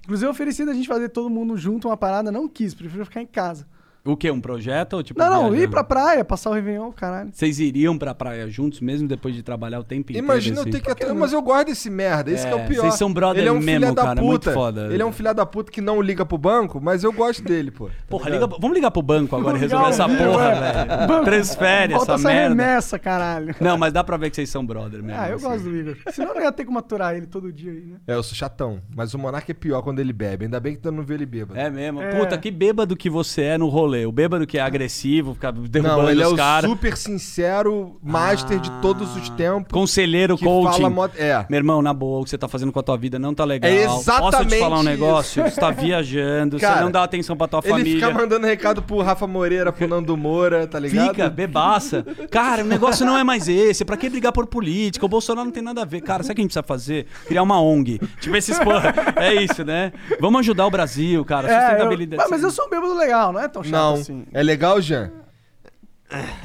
Inclusive, eu ofereci da gente fazer todo mundo junto uma parada, não quis. Prefiro ficar em casa. O quê? Um projeto ou tipo Não, não, viajando? ir pra praia, passar o Réveillon, caralho. Vocês iriam pra praia juntos, mesmo depois de trabalhar o tempo inteiro? Imagina assim? eu ter que aturar. Mas eu gosto desse merda, esse É, que é o pior. vocês são brother Ele é um mesmo, filho da cara, muito puta. foda. Ele é um filho da puta que não liga pro banco, mas eu gosto dele, pô. Tá Porra, liga, vamos ligar pro banco agora e resolver essa porra, é. velho. Banco, Transfere Falta essa essa merda. remessa, caralho. Não, mas dá pra ver que vocês são brother mesmo. Ah, eu assim. gosto do Igor. Senão eu não ia ter como aturar ele todo dia aí, né? É, eu sou chatão. Mas o Monark é pior quando ele bebe. Ainda bem que tu não vê ele bêbado. É mesmo. É. Puta, que bêbado que você é no rolê. O bêbado que é agressivo, fica derrubando Não, ele é os o caras. super sincero master de todos os tempos. Conselheiro, que coaching. fala É. Meu irmão, na boa, o que você tá fazendo com a tua vida não tá legal. É Posso te falar um isso. negócio? Você tá viajando, Cara, você não dá atenção pra tua Ele família. fica mandando recado pro Rafa Moreira, pro Nando Moura, tá ligado? Fica, bebaça. Cara, o negócio não é mais esse. Pra que brigar por política? O Bolsonaro não tem nada a ver. Cara, sabe o que a gente precisa fazer? Criar uma ONG. Tipo esses porra. É isso, né? Vamos ajudar o Brasil, cara. É, eu- Sustentabilidade. mas, mas eu sou um bêbado legal, não é tão chato Não. assim. É legal, Jean?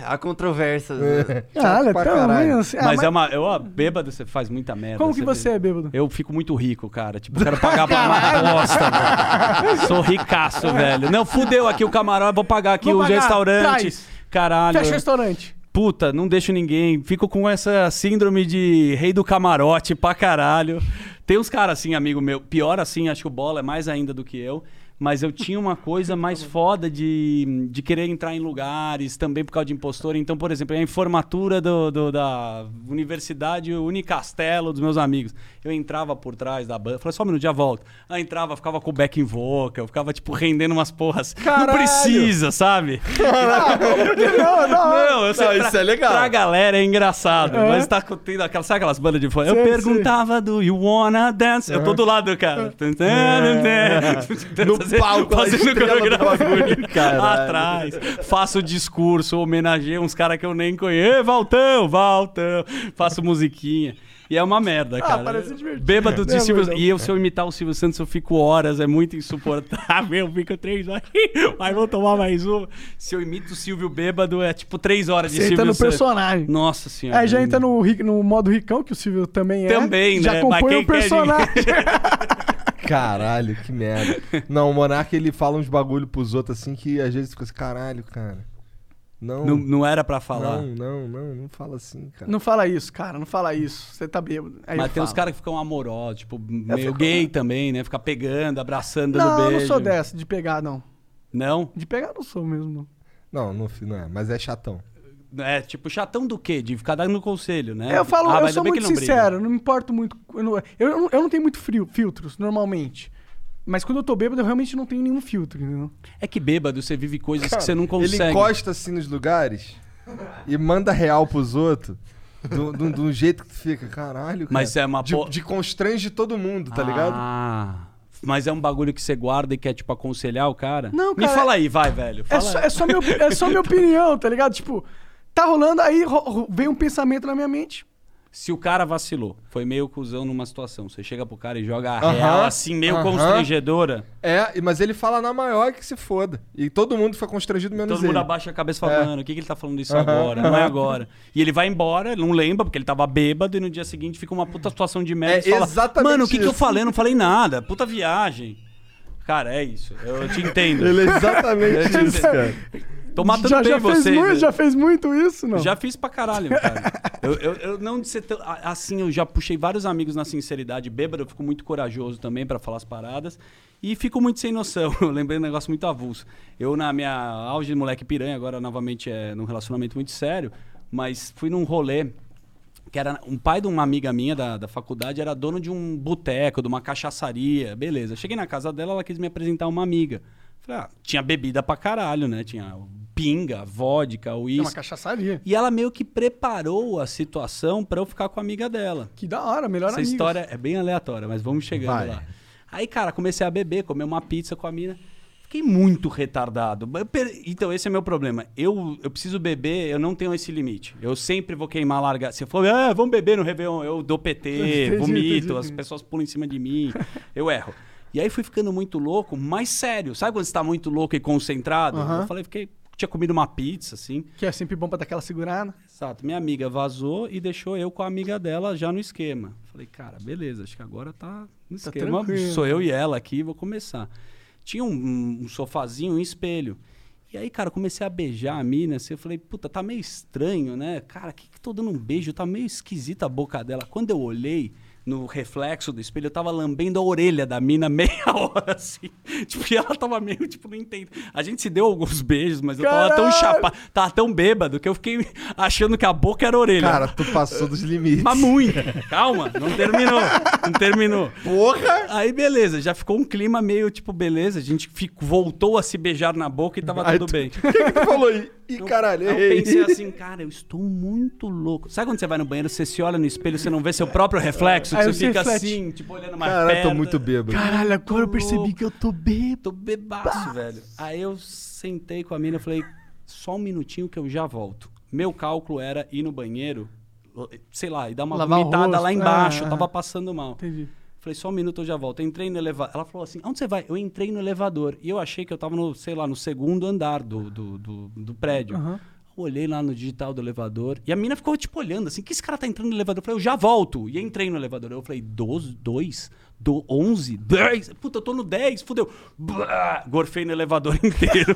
Há controvérsias. Ah, olha, pra tão caralho. ruim assim. Ah, Mas é uma. Eu, ó, bêbado, você faz muita merda. Como que você é bêbado? Eu fico muito rico, cara. Tipo, eu quero <laughs> pagar pra uma aposta, velho. Sou ricaço, <laughs> velho. Não, fudeu aqui o camarote, vou pagar aqui Vou o pagar, restaurante. traz. Caralho. Fecha o restaurante. Puta, não deixo ninguém. Fico com essa síndrome de rei do camarote pra caralho. Tem uns caras assim, amigo meu. Pior assim, acho que o Bola é mais ainda do que eu. Mas eu tinha uma coisa mais <laughs> foda de, de querer entrar em lugares, também por causa de impostor. Então, por exemplo, a formatura do, do- da Universidade Unicastelo dos meus amigos. Eu entrava por trás da banda, falei, só um minuto, já volto. Aí entrava, ficava com o back in vocal, ficava, tipo, rendendo umas porras. Caralho! Não precisa, sabe? Não, não. Não, eu sei, Não, pra, isso é legal. Pra galera é engraçado, mas tá tendo aquela, sabe aquelas bandas de fora? Eu perguntava do You Wanna Dance? Eu tô do lado do cara. No palco, fazendo coreografia atrás. Faço discurso, homenageio uns caras que eu nem conheço. Valtão, Valtão. Faço musiquinha. E é uma merda, cara. parece divertido. Bêbado de Não, Silvio não. E eu, se eu imitar o Silvio Santos, eu fico horas, é muito insuportável. <laughs> Eu fico três horas. Mas vou tomar mais uma. Se eu imito o Silvio bêbado, é tipo três horas de Você entra Silvio no Santos. personagem. Nossa senhora. Aí já entra no, ri- no modo ricão, que o Silvio também é. Também, já né? compõe Mas quem o personagem. <laughs> Caralho, que merda. Não, o Monark ele fala uns bagulho pros outros assim que às vezes fica assim, caralho, cara. Não, Não, não era pra falar. não, não, não, não fala assim, cara. Não fala isso, cara, não fala isso. Você tá bêbado. Aí Mas eu tem uns falo. caras que ficam amorosos, tipo, meio fico- gay também, né? Ficar pegando, abraçando, dando Não, eu beijo. não sou dessa, de pegar, não. Não? De pegar eu não sou mesmo, não. Não, não, não é, mas é chatão. É, tipo, chatão do quê? De ficar dando conselho, né? Eu falo, Ah, eu mas sou muito que não briga. sincero, não me importo muito. Eu não, eu, não- eu não tenho muito frio, filtros, normalmente. Mas quando eu tô bêbado, eu realmente não tenho nenhum filtro, entendeu? É que bêbado, você vive coisas que você não Ele consegue. encosta assim nos lugares e manda real pros outros. Do, do, do jeito que tu fica, caralho, cara. Mas é uma de, po- de constrange todo mundo, tá ligado? Ah, mas é um bagulho que você guarda e quer, tipo, aconselhar o cara? Não, Me cara, fala aí, vai, velho. É só, aí. é, só meu, é só minha opinião, tá ligado? Tipo, tá rolando, aí ro- ro- vem um pensamento na minha mente. Se o cara vacilou, foi meio cuzão numa situação, você chega pro cara e joga a Aham, real assim, meio aham. constrangedora, É, mas ele fala na maior que se foda. E todo mundo foi constrangido menos todo ele. mundo abaixa a cabeça e fala, É. mano, o que, que ele tá falando isso Aham, agora? Não é agora. E ele vai embora, ele não lembra, porque ele tava bêbado, e no dia seguinte fica uma puta situação de merda. É e fala, exatamente Mano, o que, que eu falei? Eu não falei nada. Puta viagem. Cara, é isso. Eu te entendo. Ele é exatamente <laughs> isso, cara. Tô matando já, bem já, fez vocês. muito, né? já fez muito isso, não? Já fiz pra caralho, cara. eu, eu, eu não de ser tão. Assim, eu já puxei vários amigos na sinceridade bêbado, eu fico muito corajoso também pra falar as paradas. E fico muito sem noção. <laughs> Eu lembrei um negócio muito avulso. Eu, na minha auge de moleque piranha, agora novamente é num relacionamento muito sério, mas fui num rolê que era um pai de uma amiga minha da, da faculdade, era dono de um boteco, de uma cachaçaria, beleza. Cheguei na casa dela, ela quis me apresentar uma amiga. Falei, ah, tinha bebida pra caralho, né? Tinha pinga, vodka, É uma uísque. cachaçaria. E ela meio que preparou a situação pra eu ficar com a amiga dela. Que da hora, melhor Essa história é bem aleatória, mas vamos chegando Vai. lá. Aí, cara, comecei a beber, comer uma pizza com a mina. Fiquei muito retardado. Então, esse é meu problema. Eu, eu preciso beber, eu não tenho esse limite. Eu sempre vou queimar larga. Se for, ah, vamos beber no Réveillon, eu dou PT, <laughs> Entendi, vomito, entendi. as pessoas pulam em cima de mim, eu erro. E aí fui ficando muito louco, mais sério. Sabe quando você tá muito louco e concentrado? Aham. Eu falei, fiquei. Tinha comido uma pizza, assim. Que é sempre bom pra dar aquela segurada. Exato. Minha amiga vazou e deixou eu com a amiga dela já no esquema. Falei, cara, beleza, acho que agora tá no Tá esquema. Sou eu e ela aqui, vou começar. Tinha um, um sofazinho, um espelho. E aí, cara, comecei a beijar a mina, assim, eu falei, puta, tá meio estranho, né? Cara, que que tô dando um beijo? Tá meio esquisita a boca dela. Quando eu olhei no reflexo do espelho, eu tava lambendo a orelha da mina <laughs> meia hora, assim. Tipo, e ela tava meio, tipo, não entendo. A gente se deu alguns beijos, mas eu tava tão chapado, tava tão bêbado, que eu fiquei achando que a boca era a orelha. Cara, tu passou dos limites. Mas muito. Calma, não terminou. Não terminou. Porra! Aí, beleza, já ficou um clima meio tipo, beleza, a gente ficou, voltou a se beijar na boca e tava Aí tudo tu- bem. <laughs> O que, que tu falou aí? Ih, caralho, Eu pensei <laughs> assim, cara, eu estou muito louco. Sabe quando você vai no banheiro, você se olha no espelho, você não vê seu próprio reflexo, que Aí você você fica reflete. assim, tipo, olhando mais Caralho, perto. tô muito bêbado. Caralho, agora eu percebi que eu tô bêbado. Tô bebaço, velho. Aí eu sentei com a mina e falei, só um minutinho que eu já volto. Meu cálculo era ir no banheiro, sei lá, e dar uma Lavar o vomitada rosto. lá embaixo. Ah, eu tava passando mal. Entendi. Falei, só um minuto eu já volto. Eu entrei no elevador. Ela falou assim: onde você vai? Eu entrei no elevador. E eu achei que eu tava no, sei lá, no segundo andar do, do, do, do prédio. Eu olhei lá no digital do elevador. E a mina ficou, tipo, olhando assim: que esse cara tá entrando no elevador? Eu falei, eu já volto. E entrei no elevador. Eu falei, 12, 2, do 11, 10. Puta, eu tô no 10, fudeu. Blá, gorfei no elevador <laughs> inteiro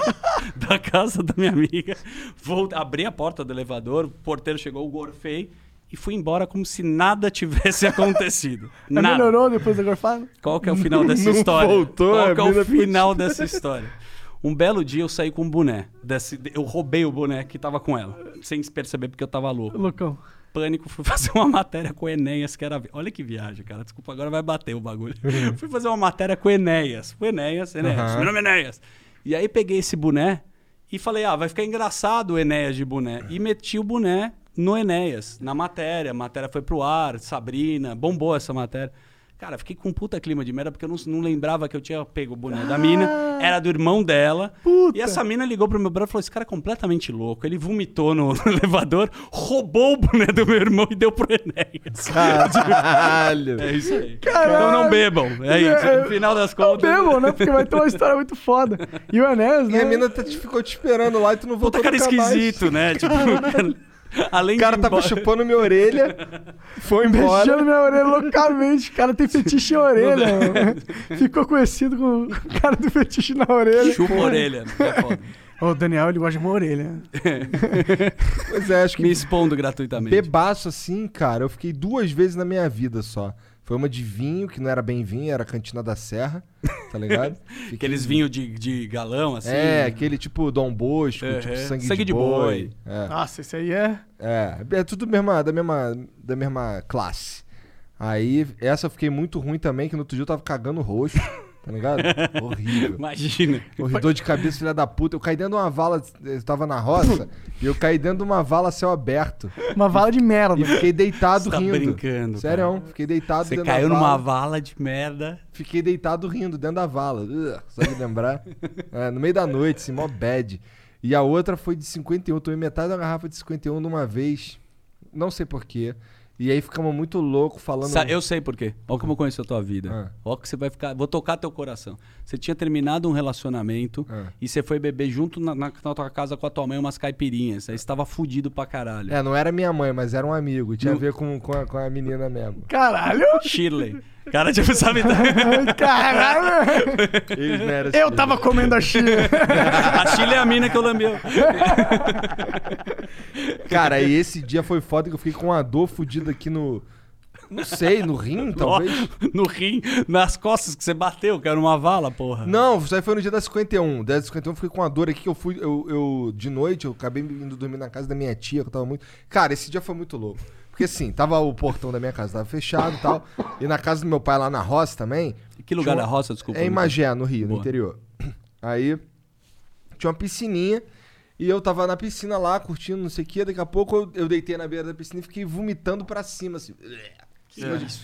da casa da minha amiga. Voltei, abri a porta do elevador, o porteiro chegou, gorfei. E fui embora como se nada <laughs> tivesse acontecido. Mas <laughs> Nada. melhorou depois da gorfada? Qual que é o final <laughs> dessa Não história? voltou, Qual a que é o final dessa história? Um belo dia eu saí com um boné. Desse- eu roubei o boné que tava com ela. Sem perceber porque eu tava louco. Loucão. Pânico, fui fazer uma matéria com o Enéas, que era. Olha que viagem, cara. Desculpa, agora vai bater o bagulho. fui fazer uma matéria com o Enéas. O Enéas, Enéas. Aham. Meu nome é Enéas. E aí peguei esse boné e falei, ah, vai ficar engraçado o Enéas de boné. E meti o boné no Enéas, na matéria. A matéria foi pro ar, Sabrina, bombou essa matéria. Cara, fiquei com um puta clima de merda, porque eu não, não lembrava que eu tinha pego o boné da mina. Era do irmão dela. Puta. E essa mina ligou pro meu brother e falou: esse cara é completamente louco. Ele vomitou no, no elevador, roubou o boné do meu irmão e deu pro Enéas. Caralho. <laughs> É isso aí. Caralho. Então não bebam. É isso. É, No final das Não contas. bebam, né? Porque vai ter uma história muito foda. E o Enéas, E né? a mina tá- te- ficou te esperando lá e tu não voltou Puta cara nunca mais. esquisito, né? Tipo, <laughs> além O cara tava embora- chupando minha orelha, foi embora. Beijando minha orelha loucamente. O cara tem fetiche em orelha. <laughs> Ficou conhecido com o cara do fetiche na orelha. Chupa a orelha. É foda. O Daniel, ele gosta de uma orelha. Pois é, acho que Me expondo gratuitamente. bebaço assim, cara, eu fiquei duas vezes na minha vida só. Foi uma de vinho, que não era bem vinho, era a Cantina da Serra, tá ligado? <laughs> Fiquei- Aqueles vinhos de, de galão, assim. É, aquele tipo Dom Bosco, Uhum. tipo sangue, Sangue de, de boi. boi. É. Nossa, esse aí é. É, é tudo mesma, da, mesma, da mesma classe. Aí, essa eu fiquei muito ruim também, que no outro dia eu tava cagando roxo, <laughs> tá ligado? <laughs> Horrível. Imagina. Horrível, dor de cabeça, filha da puta. Eu caí dentro de uma vala, eu tava na roça, e eu caí dentro de uma vala a céu aberto. Uma vala de merda. E fiquei deitado Você tá rindo. brincando, Sério, fiquei deitado Você dentro caiu da numa vala. vala de merda. Fiquei deitado rindo dentro da vala. Só de lembrar. <laughs> É, no meio da noite, assim, mó bad. E a outra foi de 51. Eu tomei metade da garrafa de 51 de uma vez. Não sei porquê. E aí ficamos muito louco falando. Sa- eu sei por quê. Olha como eu conheço a tua vida. Ah. Olha que você vai ficar. Vou tocar teu coração. Você tinha terminado um relacionamento Ah. e você foi beber junto na, na- na tua casa com a tua mãe umas caipirinhas. Aí você tava fudido pra caralho. É, não era minha mãe, mas era um amigo. Tinha No- a ver com, com, a, com a menina mesmo. Caralho! Shirley. Cara, tipo, sabe? <laughs> Caralho! Eles não eram Eu tava comendo a Chile. a Shirley é a mina que eu lambeu. Cara, e esse dia foi foda que eu fiquei com uma dor fodida aqui no. Não sei, no rim, <laughs> talvez. no rim, nas costas que você bateu, que era uma vala, porra. Não, isso aí foi no dia da 51. Da 51 eu fiquei com uma dor aqui que eu fui. Eu, eu- de noite, eu acabei indo dormir na casa da minha tia, que eu tava muito. Cara, esse dia foi muito louco. Porque assim, tava o portão da minha casa, tava fechado e tal. E na casa do meu pai lá na roça também. Que lugar tinha da uma- roça, desculpa? É em Magé, no Rio, no interior. Aí tinha uma piscininha. E eu tava na piscina lá, curtindo, não sei o que. Daqui a pouco eu, eu deitei na beira da piscina e fiquei vomitando pra cima, assim.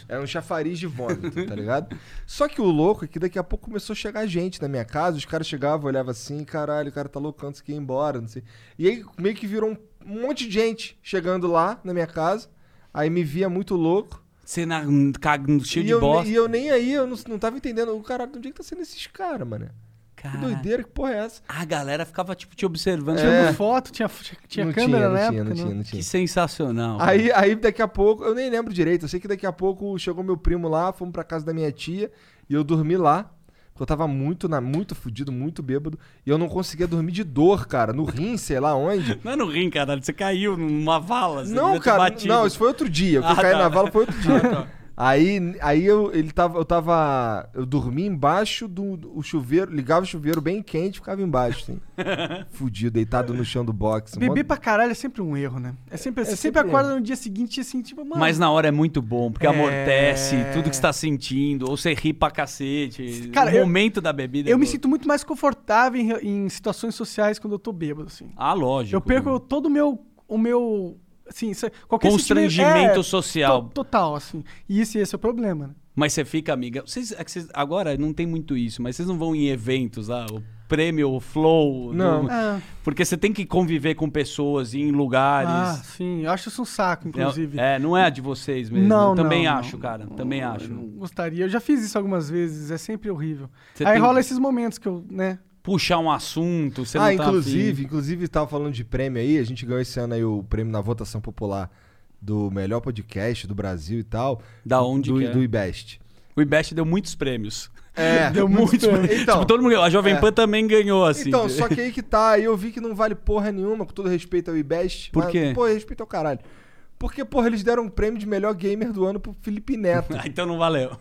Era um chafariz de vômito, tá ligado? <laughs> Só que o louco é que daqui a pouco começou a chegar gente na minha casa, os caras chegavam, olhavam assim, caralho, o cara tá loucão, você quer ir embora, não sei. E aí meio que virou um monte de gente chegando lá na minha casa, aí me via muito louco. Você na, caga cheio e de eu, bosta. E eu nem aí, eu não, não tava entendendo, o cara, de onde é que tá sendo esses caras, mano? Que Cara, doideira, que porra é essa? A galera ficava, tipo, te observando. Tirando É. foto, tinha, tinha, tinha não câmera tinha, na não época. tinha, não não? tinha, não Que tinha. sensacional. Aí, aí daqui a pouco, eu nem lembro direito, eu sei que daqui a pouco chegou meu primo lá, fomos pra casa da minha tia e eu dormi lá. Porque eu tava muito, na, muito fudido, muito bêbado. E eu não conseguia dormir de dor, cara. No rim, sei lá onde. <laughs> Não é no rim, caralho. Você caiu numa vala. Você não, cara. Não, isso foi outro dia. O que Ah, eu caí tá. na vala foi outro dia. <laughs> Ah, tá. Aí, aí eu, ele tava, eu tava. Eu dormi embaixo do, do- o chuveiro, ligava o chuveiro bem quente e ficava embaixo, assim. <laughs> Fudido, deitado no chão do box. Beber pra caralho é sempre um erro, né? É sempre, você sempre sempre acorda no dia seguinte assim, tipo, mano. Mas na hora é muito bom, porque É. amortece tudo que você tá sentindo, ou você ri pra cacete. Cara, o eu- momento da bebida. é eu me bom. sinto muito mais confortável em, em situações sociais quando eu tô bêbado, assim. Ah, lógico. Eu perco todo o meu. O meu assim, isso- qualquer Constrangimento é, social. to- total, assim. E esse, esse é o problema, né? Mas você fica amiga. Vocês, é que vocês- agora não tem muito isso, mas vocês não vão em eventos lá, o prêmio, o flow. Não. do- É. Porque você tem que conviver com pessoas, em lugares. Ah, sim. Eu acho isso um saco, inclusive. É, não é a de vocês mesmo. Não, Eu também não, acho, não. cara. Também acho. Não gostaria. Eu já fiz isso algumas vezes, é sempre horrível. Você Aí tem- rola esses momentos que eu, né? Puxar um assunto, você ah, não tá inclusive, afim. inclusive, tava falando de prêmio aí, a gente ganhou esse ano aí o prêmio na votação popular do melhor podcast do Brasil e tal. Da onde do, que é? do IBEST. O IBEST deu muitos prêmios. É, <laughs> Deu muitos prêmios. Então, Tipo, todo mundo. A Jovem é. Pan também ganhou, assim. Então, só que aí que tá, aí eu vi que não vale porra nenhuma, com todo respeito ao IBEST. Por mas, quê? Pô, respeito ao caralho. Porque, porra, eles deram um prêmio de melhor gamer do ano pro Felipe Neto. <laughs> Ah, então não valeu.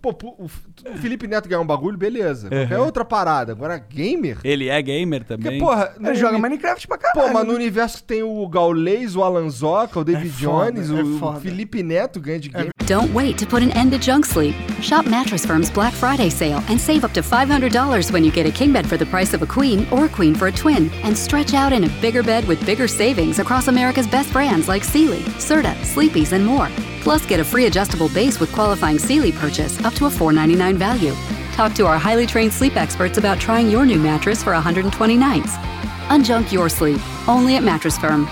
Pô, o, o Felipe Neto ganhar um bagulho, beleza. Qualquer outra parada. Agora, gamer? Ele é gamer Porque, também. porra... Ele joga uni- Minecraft pra caralho. Pô, mas no universo tem o Gaules, o Alanzoca, o David É foda, Jones, é o, foda. Felipe Neto ganha de game. Don't wait to put an end to junk sleep. Shop Mattress Firm's Black Friday sale and save up to $500 when you get a king bed for the price of a queen or a queen for a twin. And stretch out in a bigger bed with bigger savings across America's best brands like Sealy, Serta, Sleepy's, and more. Plus, get a free adjustable base with qualifying Sealy purchase up to a 499 value. Talk to our highly trained sleep experts about trying your new mattress for 120 nights. Unjunk your sleep, only at Mattress Firm.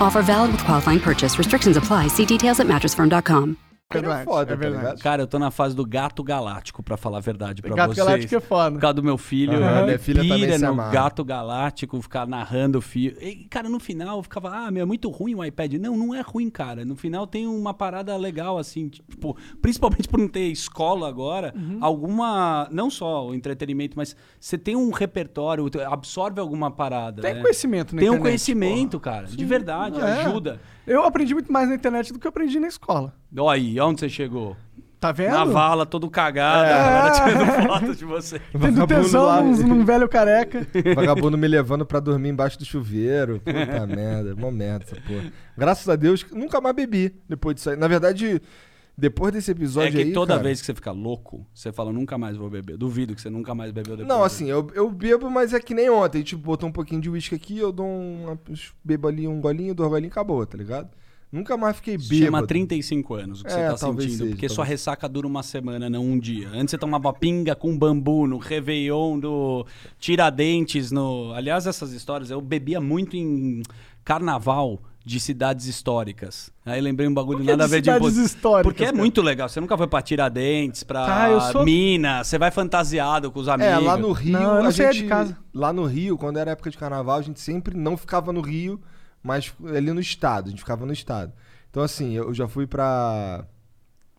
Offer valid with qualifying purchase. Restrictions apply. See details at mattressfirm.com. verdade, é foda, é tá verdade. ligado? Cara, eu tô na fase do gato galáctico, pra falar a verdade pra Gato vocês. Galáctico é foda. Por causa do meu filho. Ele minha filha pira no gato galáctico, ficar narrando o fio. E, cara, no final eu ficava, ah, meu, é muito ruim o iPad. Não, não é ruim, cara. No final tem uma parada legal, assim, tipo, principalmente por não ter escola agora, Uhum. alguma. Não só o entretenimento, mas você tem um repertório, absorve alguma parada. Tem né? conhecimento na Tem um internet, conhecimento, cara. De verdade, É. ajuda. Eu aprendi muito mais na internet do que eu aprendi na escola. Olha aí, onde você chegou? Tá vendo? Na vala, todo cagado, É. a galera tirando foto de você. <laughs> Tendo Vagabundo tesão lá. num, num velho careca. <laughs> Vagabundo me levando pra dormir embaixo do chuveiro. Puta <laughs> merda, mó merda essa porra. Graças a Deus, nunca mais bebi depois disso aí. Na verdade, depois desse É episódio que aí. toda cara- vez que você fica louco, você fala, nunca mais vou beber. Duvido que você nunca mais bebeu depois. Não, assim, eu, eu bebo, mas é que nem ontem. Gente botou um pouquinho de uísque aqui, eu dou um. Bebo ali um golinho, dois golinhos, acabou, tá ligado? Nunca mais fiquei bêbado. chama 35 anos o que É, você tá sentindo. seja, porque sua talvez. ressaca dura uma semana, não um dia. Antes você tomava pinga com bambu no Réveillon do Tiradentes. no Aliás, essas histórias, eu bebia muito em carnaval de cidades históricas. Aí lembrei um bagulho nada a de ver de cidades históricas, Porque é muito legal. Você nunca foi pra Tiradentes, pra Ah, sou- Minas, você vai fantasiado com os amigos. É, lá no Rio. Não, eu não a saía de gente, casa. Lá no Rio, quando era época de carnaval, a gente sempre não ficava no Rio, mas ali no estado. A gente ficava no estado. Então, assim, eu já fui pra.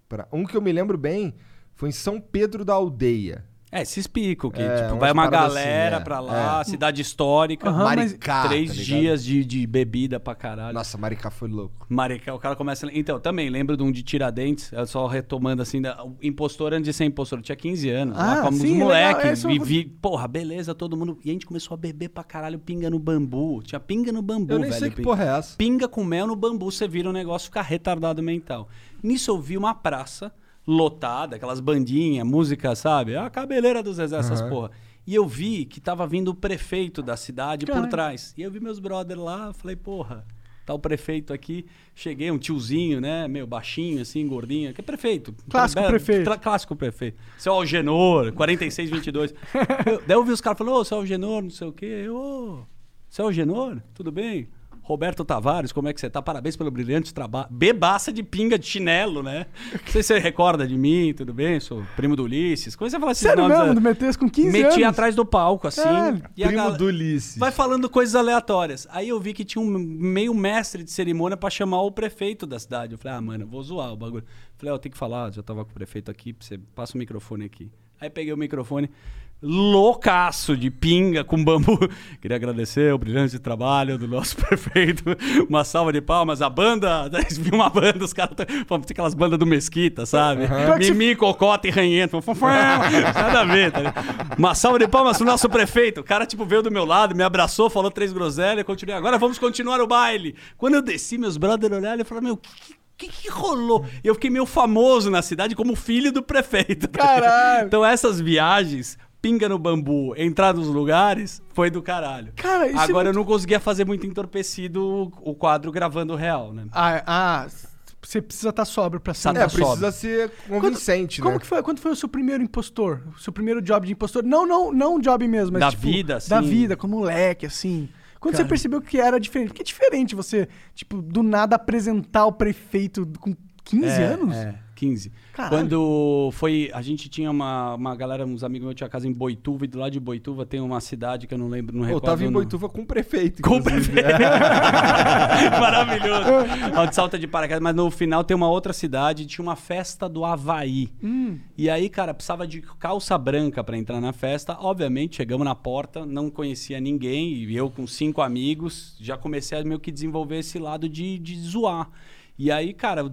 pra... Um que eu me lembro bem foi em São Pedro da Aldeia. É, esses picos que, É, tipo, umas vai uma paradas galera assim, é. pra lá, É. cidade histórica, Aham, mas- Maricá. três tá ligado? dias de, de bebida pra caralho. Nossa, Maricá foi louco. Maricá, o cara começa. a- Então, também lembro de um de Tiradentes, eu só retomando assim, da... o impostor antes de ser impostor, eu tinha 15 anos. Ah, lá como sim, os legal, moleques. é E uma- vi, porra, beleza, todo mundo. E a gente começou a beber pra caralho pinga no bambu. Tinha pinga no bambu, Eu nem velho. sei que pinga. porra é essa. Pinga com mel no bambu, você vira um negócio ficar retardado mental. Nisso eu vi uma praça lotada, aquelas bandinhas, música, sabe? A cabeleira do Zezé, essas porra. E eu vi que tava vindo o prefeito da cidade por trás. E eu vi meus brother lá, falei, porra, tá o prefeito aqui. Cheguei, um tiozinho, né? Meio baixinho, assim, gordinho. Que é prefeito. Clássico prefeito. clá- clássico prefeito. Seu Algenor, 4622. Eu- Daí eu vi os caras falando, ô, seu Algenor, não sei o quê. Eu, ô, seu Algenor, tudo bem? Roberto Tavares, como é que você tá? Parabéns pelo brilhante trabalho. Bebaça de pinga de chinelo, né? Não sei se você recorda de mim, tudo bem? Sou primo do Ulisses. Comecei a falar esses Sério nomes. mesmo? né? Do Meteus com 15 Meti anos? atrás do palco, assim. Caralho. e a Primo gal- do Ulisses. Vai falando coisas aleatórias. Aí eu vi que tinha um meio mestre de cerimônia pra chamar o prefeito da cidade. Eu falei, ah, mano, eu vou zoar o bagulho. Falei, ó, tem que falar, já tava com o prefeito aqui, você passa o microfone aqui. Aí peguei o microfone, loucaço de pinga com bambu. <laughs> Queria agradecer o brilhante trabalho do nosso <laughs> prefeito. Uma salva de palmas. A banda, <laughs> viram uma banda, os caras falando aquelas bandas do Mesquita, sabe? Mimi, Cocota e Ranhento. Nada a ver, tá? Uma salva de palmas pro nosso prefeito. O cara, tipo, veio do meu lado, me abraçou, falou três groselhas, continuei. Agora vamos continuar o baile. Quando eu desci, meus brothers olharam e falaram, meu, o que, que, que rolou? Eu fiquei meio famoso na cidade como filho do prefeito. Caralho. Então essas viagens, pinga no bambu, entrar nos lugares, foi do caralho. Cara, isso é Agora eu muito- não conseguia fazer muito entorpecido o- quadro gravando real, né? Ah, ah, você precisa estar sóbrio pra ser. Tá É, precisa ser convincente, Como né? que foi? Quando foi o seu primeiro impostor? O seu primeiro job de impostor? Não, não, não job mesmo, mas Da tipo, vida, Da assim. vida, como moleque, assim. Quando você Cara. percebeu que era diferente? Porque é diferente você, tipo, do nada apresentar o prefeito com 15 É, anos? É, 15. Caralho. Quando foi. A gente tinha uma, uma galera, uns amigos meus tinha casa em Boituva, e do lado de Boituva tem uma cidade que eu não lembro, não Eu recordo. tava em. Boituva com o prefeito. Com o prefeito. <laughs> Maravilhoso. Onde salta de paraquedas. Mas no final tem uma outra cidade, tinha uma festa do Havaí. E aí, cara, precisava de calça branca pra entrar na festa. Obviamente, chegamos na porta, não conhecia ninguém. E eu com cinco amigos, já comecei a meio que desenvolver esse lado de, de zoar. E aí, cara, eu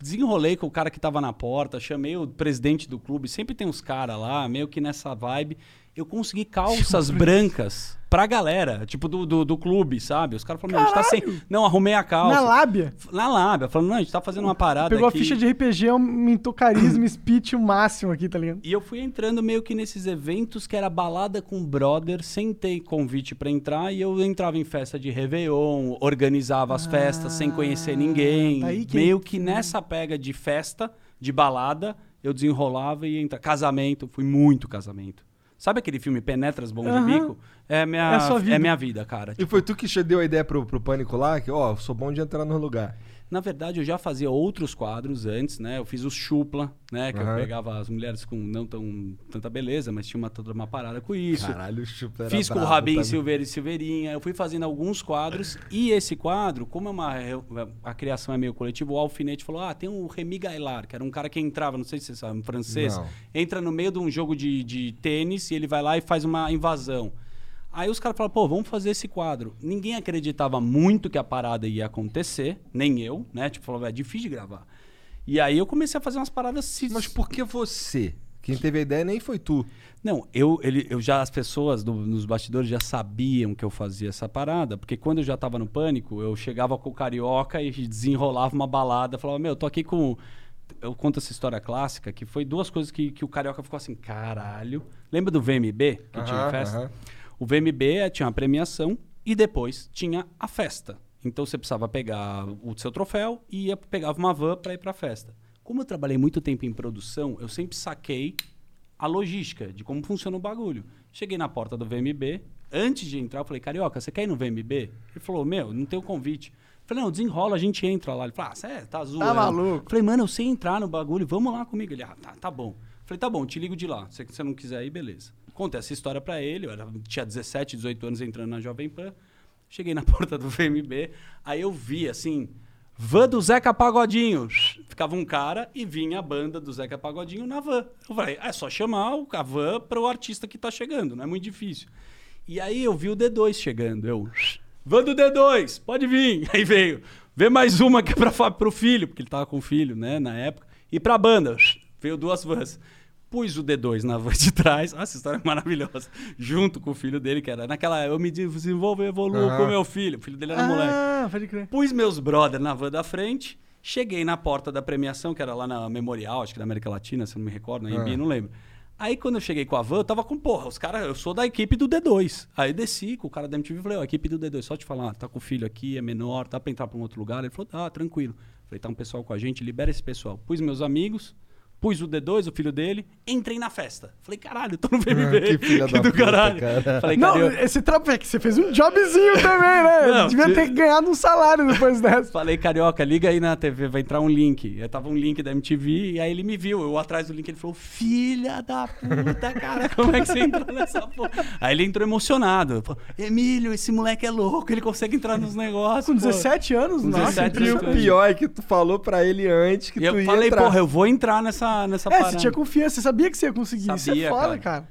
desenrolei com o cara que tava na porta, chamei o presidente do clube. Sempre tem uns caras lá, meio que nessa vibe. Eu consegui calças brancas pra galera, tipo do, do, do clube, sabe? Os caras falaram, não, a gente tá sem. Não, arrumei a calça. Na lábia? Na lábia. Falando, não, a gente tá fazendo uma parada Pegou aqui. a ficha de RPG, aumentou carisma, <clears throat> speech o máximo aqui, tá ligado? E eu fui entrando meio que nesses eventos que era balada com brother, sem ter convite pra entrar, e eu entrava em festa de Réveillon, organizava as festas sem conhecer ninguém. daí que- Meio que nessa pega de festa, de balada, eu desenrolava e ia entrar. Casamento, fui muito casamento. Sabe aquele filme Penetras Bom de Aham. Bico? É minha, É a sua vida. é minha vida, cara. E foi tu que deu a ideia pro, pro Pânico lá, que, ó, sou bom de entrar no lugar. Na verdade, eu já fazia outros quadros antes, né? Eu fiz o Chupla, né? Que Aham. eu pegava as mulheres com não tão tanta beleza, mas tinha uma, toda uma parada com isso. Caralho, o Chupa era Fiz com o Rabin também. Silveira e Silveirinha. Eu fui fazendo alguns quadros. E esse quadro, como é uma, a criação é meio coletiva, o Alfinete falou: Ah, tem o Remy Gaillard, que era um cara que entrava, não sei se você sabe, um francês. Não. Entra no meio de um jogo de, de tênis e ele vai lá e faz uma invasão. Aí os caras falaram, pô, vamos fazer esse quadro. Ninguém acreditava muito que a parada ia acontecer, nem eu, né? Tipo, falou, é difícil de gravar. E aí eu comecei a fazer umas paradas... se- Mas por que você? Quem teve a ideia nem foi tu. Não, eu, ele, eu já, as pessoas do- nos bastidores já sabiam que eu fazia essa parada, porque quando eu já tava no pânico, eu chegava com o carioca e desenrolava uma balada, falava, meu, tô aqui com. Eu conto essa história clássica, que foi duas coisas que, que o carioca ficou assim, caralho. Lembra do VMB, que tinha Aham, festa? aham. O VMB é, tinha uma premiação e depois tinha a festa. Então você precisava pegar o seu troféu e ia, pegava uma van para ir para a festa. Como eu trabalhei muito tempo em produção, eu sempre saquei a logística de como funciona o bagulho. Cheguei na porta do VMB, antes de entrar, eu falei, Carioca, você quer ir no VMB? Ele falou, meu, não tem o convite. Eu falei, não, desenrola, a gente entra lá. Ele falou, ah, você tá zoando. maluco? Eu falei, mano, eu sei entrar no bagulho, vamos lá comigo. Ele, ah, tá, tá bom. Eu falei, tá bom, te ligo de lá. Se você não quiser ir, beleza. Contei essa história pra ele, eu era, tinha 17, 18 anos entrando na Jovem Pan. Cheguei na <laughs> porta do VMB, aí eu vi, assim, van do Zeca Pagodinho. <laughs> Ficava um cara e vinha a banda do Zeca Pagodinho na van. Eu falei, é só chamar a van para o artista que tá chegando, não é muito difícil. E aí eu vi o D2 chegando, eu... Van do D2, pode vir. <laughs> Aí veio, vê mais uma que é pra, fa- pro filho, porque ele tava com o filho, né, na época. E pra banda, veio duas vans. Pus o D2 na van de trás, Ah, essa história é maravilhosa, junto com o filho dele, que era naquela, eu me desenvolvo e evoluo Aham. com meu filho, o filho dele era moleque. Ah, pode crer. Pus meus brother na van da frente, cheguei na porta da premiação, que era lá na Memorial, acho que da América Latina, se não me recordo, na Ah. Embi, não lembro. Aí quando eu cheguei com a van, eu tava com, porra, os caras, eu sou da equipe do D2. Aí desci com o cara da MTV e falei, ó, equipe do D2, só te falar, tá com o filho aqui, é menor, tá pra entrar pra um outro lugar. Ele falou, tá, tranquilo. Falei, tá um pessoal com a gente, libera esse pessoal. Pus meus amigos, pus o D2, o filho dele, entrei na festa. Falei, caralho, eu tô no VMB. que filha <laughs> da do puta, caralho. cara. Falei, Não, cara, eu- esse trapo é que você fez um jobzinho <laughs> também, né? Não, Devia se- ter ganhado um salário depois dessa. Falei, carioca, liga aí na TV, vai entrar um link. Eu tava um link da MTV e aí ele me viu. Eu atrás do link, ele falou: Filha da puta, cara, <laughs> como é que você entrou nessa porra? Aí ele entrou emocionado. Falou, Emílio, esse moleque é louco, ele consegue entrar nos negócios. Com pô." 17 anos, Com nossa. 17 E o anos. pior é que tu falou pra ele antes que E eu tu ia falei, entrar. porra, eu vou entrar nessa, nessa É, parada. você tinha confiança, você sabia que você ia conseguir. Isso é Sabia, foda, cara. cara.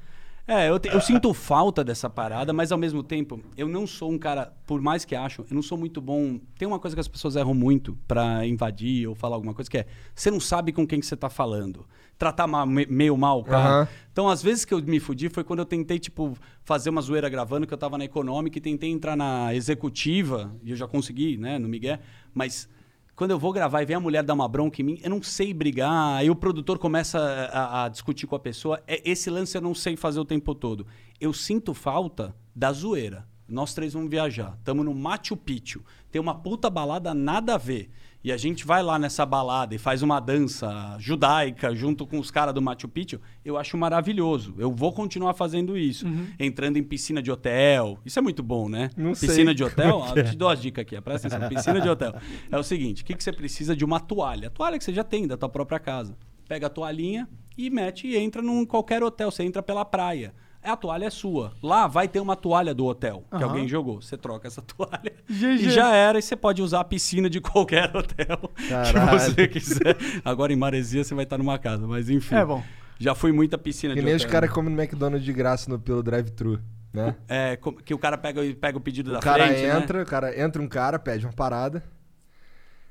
É, eu, te- eu sinto falta dessa parada, mas ao mesmo tempo, eu não sou um cara, por mais que acho, eu não sou muito bom. Tem uma coisa que as pessoas erram muito pra invadir ou falar alguma coisa, que é, você não sabe com quem que você tá falando. Tratar ma- me- meio mal o cara. Aham. Então, às vezes que eu me fudi foi quando eu tentei, tipo, fazer uma zoeira gravando, que eu tava na econômica e tentei entrar na executiva, e eu já consegui, né, no Miguel, mas quando eu vou gravar e vem a mulher dar uma bronca em mim, eu não sei brigar, aí o produtor começa a, a discutir com a pessoa. É, esse lance eu não sei fazer o tempo todo. Eu sinto falta da zoeira. Nós três vamos viajar. Estamos no Machu Picchu. Tem uma puta balada nada a ver. E a gente vai lá nessa balada e faz uma dança judaica junto com os caras do Machu Picchu. Eu acho maravilhoso. Eu vou continuar fazendo isso. Entrando em piscina de hotel. Isso é muito bom, né? Não sei piscina de hotel. é é. Ah, te dou as dicas aqui, presta atenção. Piscina de hotel. <laughs> É o seguinte: o que, que você precisa de uma toalha? A toalha que você já tem da tua própria casa. Pega a toalhinha e mete e entra num qualquer hotel. Você entra pela praia. A toalha é sua. Lá vai ter uma toalha do hotel que alguém jogou. Você troca essa <laughs> toalha GG. e já era. E você pode usar a piscina de qualquer <laughs> hotel que Caralho. você quiser. Agora em Maresia você vai estar numa casa, mas enfim. É bom. Já fui muita piscina Que de nem os hotel. caras comem no McDonald's de graça no, pelo drive-thru, né? É, que o cara pega, pega o pedido da O cara frente, né? entra, o cara entra um cara, pede uma parada.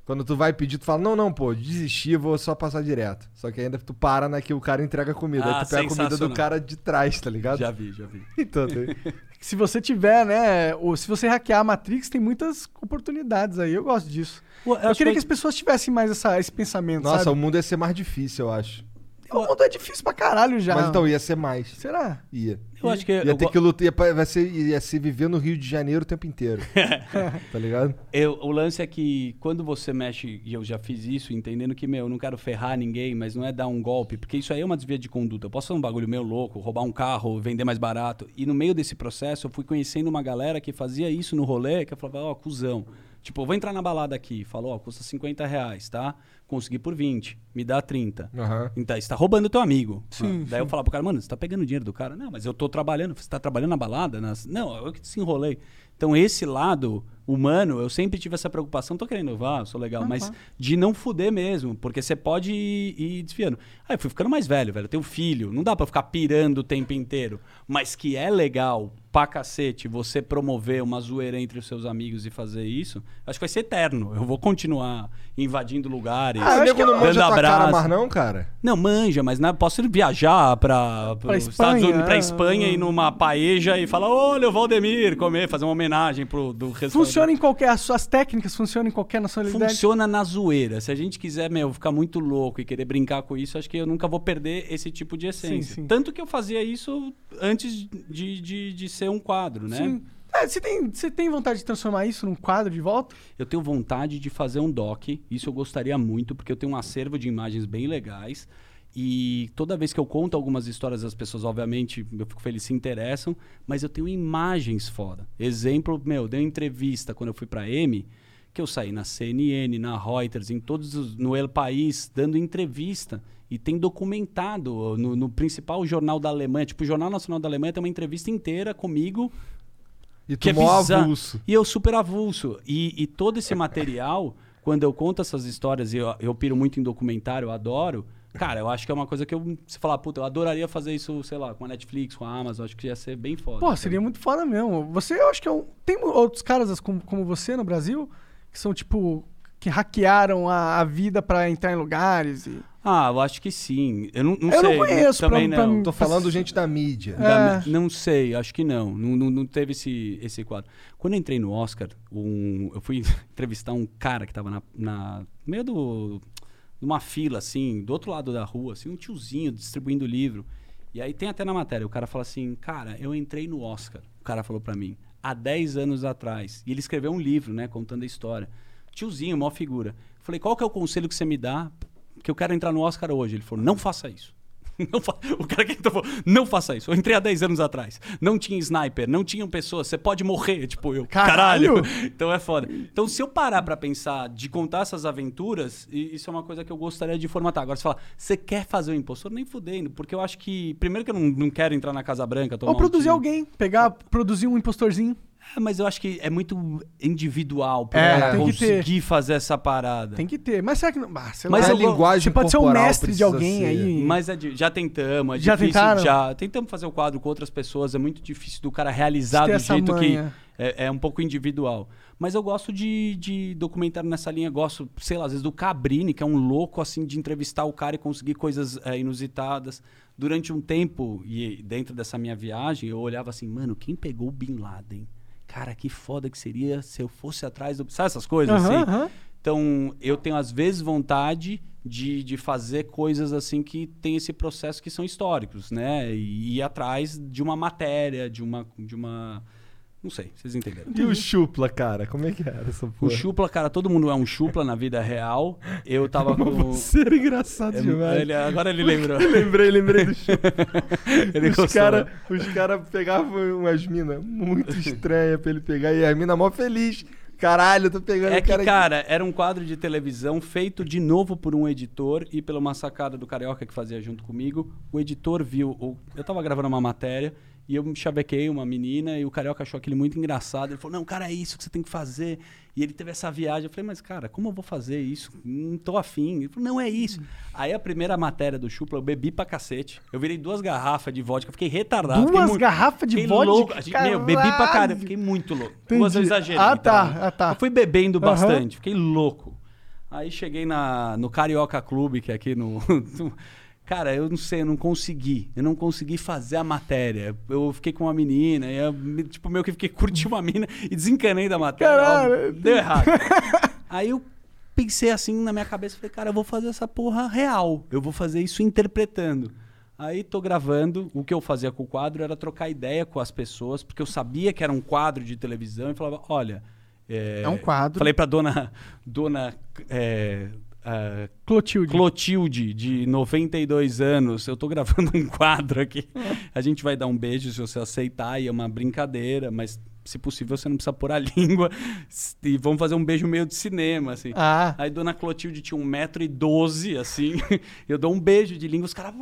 Quando tu vai pedir, tu fala, não, não, pô, desisti, vou só passar direto. Só que ainda tu para na que o cara entrega a comida. Ah, Aí tu pega a comida do cara de trás, tá ligado? Já vi, já vi. <laughs> Então, tem- Se você tiver, né? Ou se você hackear a Matrix, tem muitas oportunidades aí. Eu gosto disso. Eu, acho queria que- que as pessoas tivessem mais essa, esse pensamento, Nossa, sabe? o mundo ia ser mais difícil, eu acho. O mundo é difícil pra caralho já. Mas então ia ser mais. Será? Ia. Eu acho que Ia eu ter go- que lutar, ia, pa- vai ser, ia se viver no Rio de Janeiro o tempo inteiro. <laughs> tá ligado? Eu- o lance é que quando você mexe, e eu já fiz isso, entendendo que, meu, eu não quero ferrar ninguém, mas não é dar um golpe, porque isso aí é uma desvia de conduta. Eu posso fazer um bagulho meio louco, roubar um carro, vender mais barato. E no meio desse processo, eu fui conhecendo uma galera que fazia isso no rolê, que eu falava, ó, cuzão. Tipo, eu vou entrar na balada aqui, falou, ó, custa 50 reais, tá? Consegui por 20, me dá 30. Aham. Então, você tá roubando teu amigo. Sim, Daí eu falava pro cara, mano, você tá pegando dinheiro do cara? Não, mas eu tô trabalhando. Você tá trabalhando na balada? Nas... Não, eu que se enrolei. Então, esse lado humano, eu sempre tive essa preocupação. Tô querendo, vá, eu sou legal, mas de não fuder mesmo, porque você pode ir, ir desviando. Aí eu fui ficando mais velho, velho. Eu tenho filho, não dá pra ficar pirando o tempo inteiro. Mas que é legal pra cacete você promover uma zoeira entre os seus amigos e fazer isso, acho que vai ser eterno. Eu vou continuar invadindo lugares, Ah, nego não dando manja tua cara abraço. mais não, cara? Não, manja, mas não, posso ir viajar pra, Pra os Estados Espanha, Unidos, pra é. Espanha e numa paeja e falar, olha o Valdemir, comer, fazer uma homenagem pro do restaurante. Funciona em qualquer. As suas técnicas funcionam em qualquer nacionalidade. Funciona na zoeira. Se a gente quiser, meu, ficar muito louco e querer brincar com isso, acho que eu nunca vou perder esse tipo de essência. sim. Tanto que eu fazia isso antes de, de, de ser um quadro, né? Sim. É, você, tem, você tem vontade de transformar isso num quadro de volta? Eu tenho vontade de fazer um doc, isso eu gostaria muito, porque eu tenho um acervo de imagens bem legais. E toda vez que eu conto algumas histórias, as pessoas, obviamente, eu fico feliz, se interessam, mas eu tenho imagens foda. Exemplo, meu, dei uma entrevista quando eu fui pra M, que eu saí na CNN, na Reuters, em todos os, no El País, dando entrevista. E tem documentado no, no principal jornal da Alemanha, tipo, o Jornal Nacional da Alemanha tem uma entrevista inteira comigo E tu que é avulso. E eu super avulso. E, e todo esse material, <laughs> quando eu conto essas histórias, e eu, eu piro muito em documentário, eu adoro. Cara, eu acho que é uma coisa que eu. Você falar, puta, eu adoraria fazer isso, sei lá, com a Netflix, com a Amazon, acho que ia ser bem foda. Pô, seria muito foda mesmo. Você, eu acho que é um, tem outros caras como, como você no Brasil que são tipo que hackearam a, a vida pra entrar em lugares e Ah, eu acho que sim. Eu não, não Eu não sei. conheço, também pra- pra não. mim- Tô falando gente da mídia. Da- É. Não sei, acho que não. Não, não, não teve esse, esse quadro. Quando eu entrei no Oscar, um, eu fui <laughs> entrevistar um cara que tava na, na no meio do, numa fila, assim, do outro lado da rua, assim, um tiozinho distribuindo livro. E aí tem até na matéria, o cara fala assim, cara, eu entrei no Oscar. O cara falou pra mim, há 10 anos atrás. E ele escreveu um livro, né, contando a história. Tiozinho, maior figura. Falei, qual que é o conselho que você me dá que eu quero entrar no Oscar hoje? Ele falou, não faça isso. <laughs> Não fa- O cara que entrou falou, não faça isso. Eu entrei há 10 anos atrás. Não tinha sniper, não tinham pessoas, você pode morrer. Tipo, eu, Caralho! caralho. <laughs> Então é foda. Então, se eu parar pra pensar de contar essas aventuras, isso é uma coisa que eu gostaria de formatar. Agora, você fala, você quer fazer o impostor? Nem fudendo. Porque eu acho que, primeiro que eu não, não quero entrar na Casa Branca, Ou um produzir tiro. alguém, pegar, produzir um impostorzinho. É, mas eu acho que é muito individual pra É, ela tem que ter. conseguir fazer essa parada. Tem que ter. Mas será que não. Ah, sei Mas eu vou- linguagem Você pode ser o corporal mestre de precisa alguém ser- aí. Mas é di- já tentamos, é Já difícil. tentaram? Já tentamos fazer o quadro com outras pessoas, é muito difícil do cara realizar Ter do essa jeito manha. que é, é um pouco individual. Mas eu gosto de, de documentário nessa linha, gosto, sei lá, às vezes do Cabrini, que é um louco assim de entrevistar o cara e conseguir coisas é, inusitadas. Durante um tempo, e dentro dessa minha viagem, eu olhava assim, mano, quem pegou o Bin Laden? Cara, que foda que seria se eu fosse atrás do. Sabe essas coisas Aham, assim? aham. Então, eu tenho às vezes vontade de, de fazer coisas assim que tem esse processo que são históricos, né? E ir atrás de uma matéria, de uma. De uma não sei, vocês entenderam. E o Chupla, cara? Como é que era essa O porra? chupla, cara, todo mundo é um chupla na vida real. Eu <laughs> tava com. Era engraçado É, demais. ele- agora ele lembrou. lembrei, lembrei do Chupla. <laughs> Ele os caras os cara pegavam umas minas muito estranhas pra ele pegar. E a mina mó feliz. Caralho, tô pegando É o que, cara cara, era um quadro de televisão feito de novo por um editor e pela uma sacada do Carioca que fazia junto comigo. O editor viu. o- eu tava gravando uma matéria e eu me chavequei uma menina e o Carioca achou aquele muito engraçado. Ele falou: Não, cara, é isso que você tem que fazer. E ele teve essa viagem. Eu falei: Mas, cara, como eu vou fazer isso? Não tô afim. Ele falou: Não, é isso. Aí a primeira matéria do Chupla, eu bebi pra cacete. Eu virei duas garrafas de vodka, fiquei retardado. fiquei Duas muito- garrafas de fiquei vodka? Louco. Gente- Meu, bebi pra Caralho! fiquei muito louco. Entendi. Duas eu exagerei. Ah, tá, tá? ah, tá. Eu fui bebendo bastante, fiquei louco. Aí cheguei na, no Carioca Clube, que é aqui no. <laughs> Cara, eu não sei, eu não consegui. Eu não consegui fazer a matéria. Eu fiquei com uma menina, e eu, tipo, meio que fiquei curti uma mina e desencanei da matéria. Caralho. Ó, Deu errado. <laughs> Aí eu pensei assim na minha cabeça, falei, cara, eu vou fazer essa porra real. Eu vou fazer isso interpretando. Aí tô gravando, o que eu fazia com o quadro era trocar ideia com as pessoas, porque eu sabia que era um quadro de televisão e falava, olha... É, É um quadro. Falei pra dona, dona é, ah, Clotilde. Clotilde, de 92 anos, eu tô gravando <laughs> um quadro aqui. A gente vai dar um beijo se você aceitar, e é uma brincadeira, mas se possível você não precisa pôr a <laughs> língua. E vamos fazer um beijo meio de cinema, assim. Ah. Aí Dona Clotilde tinha 1,12m, assim. <laughs> Eu dou um beijo de língua, os caras.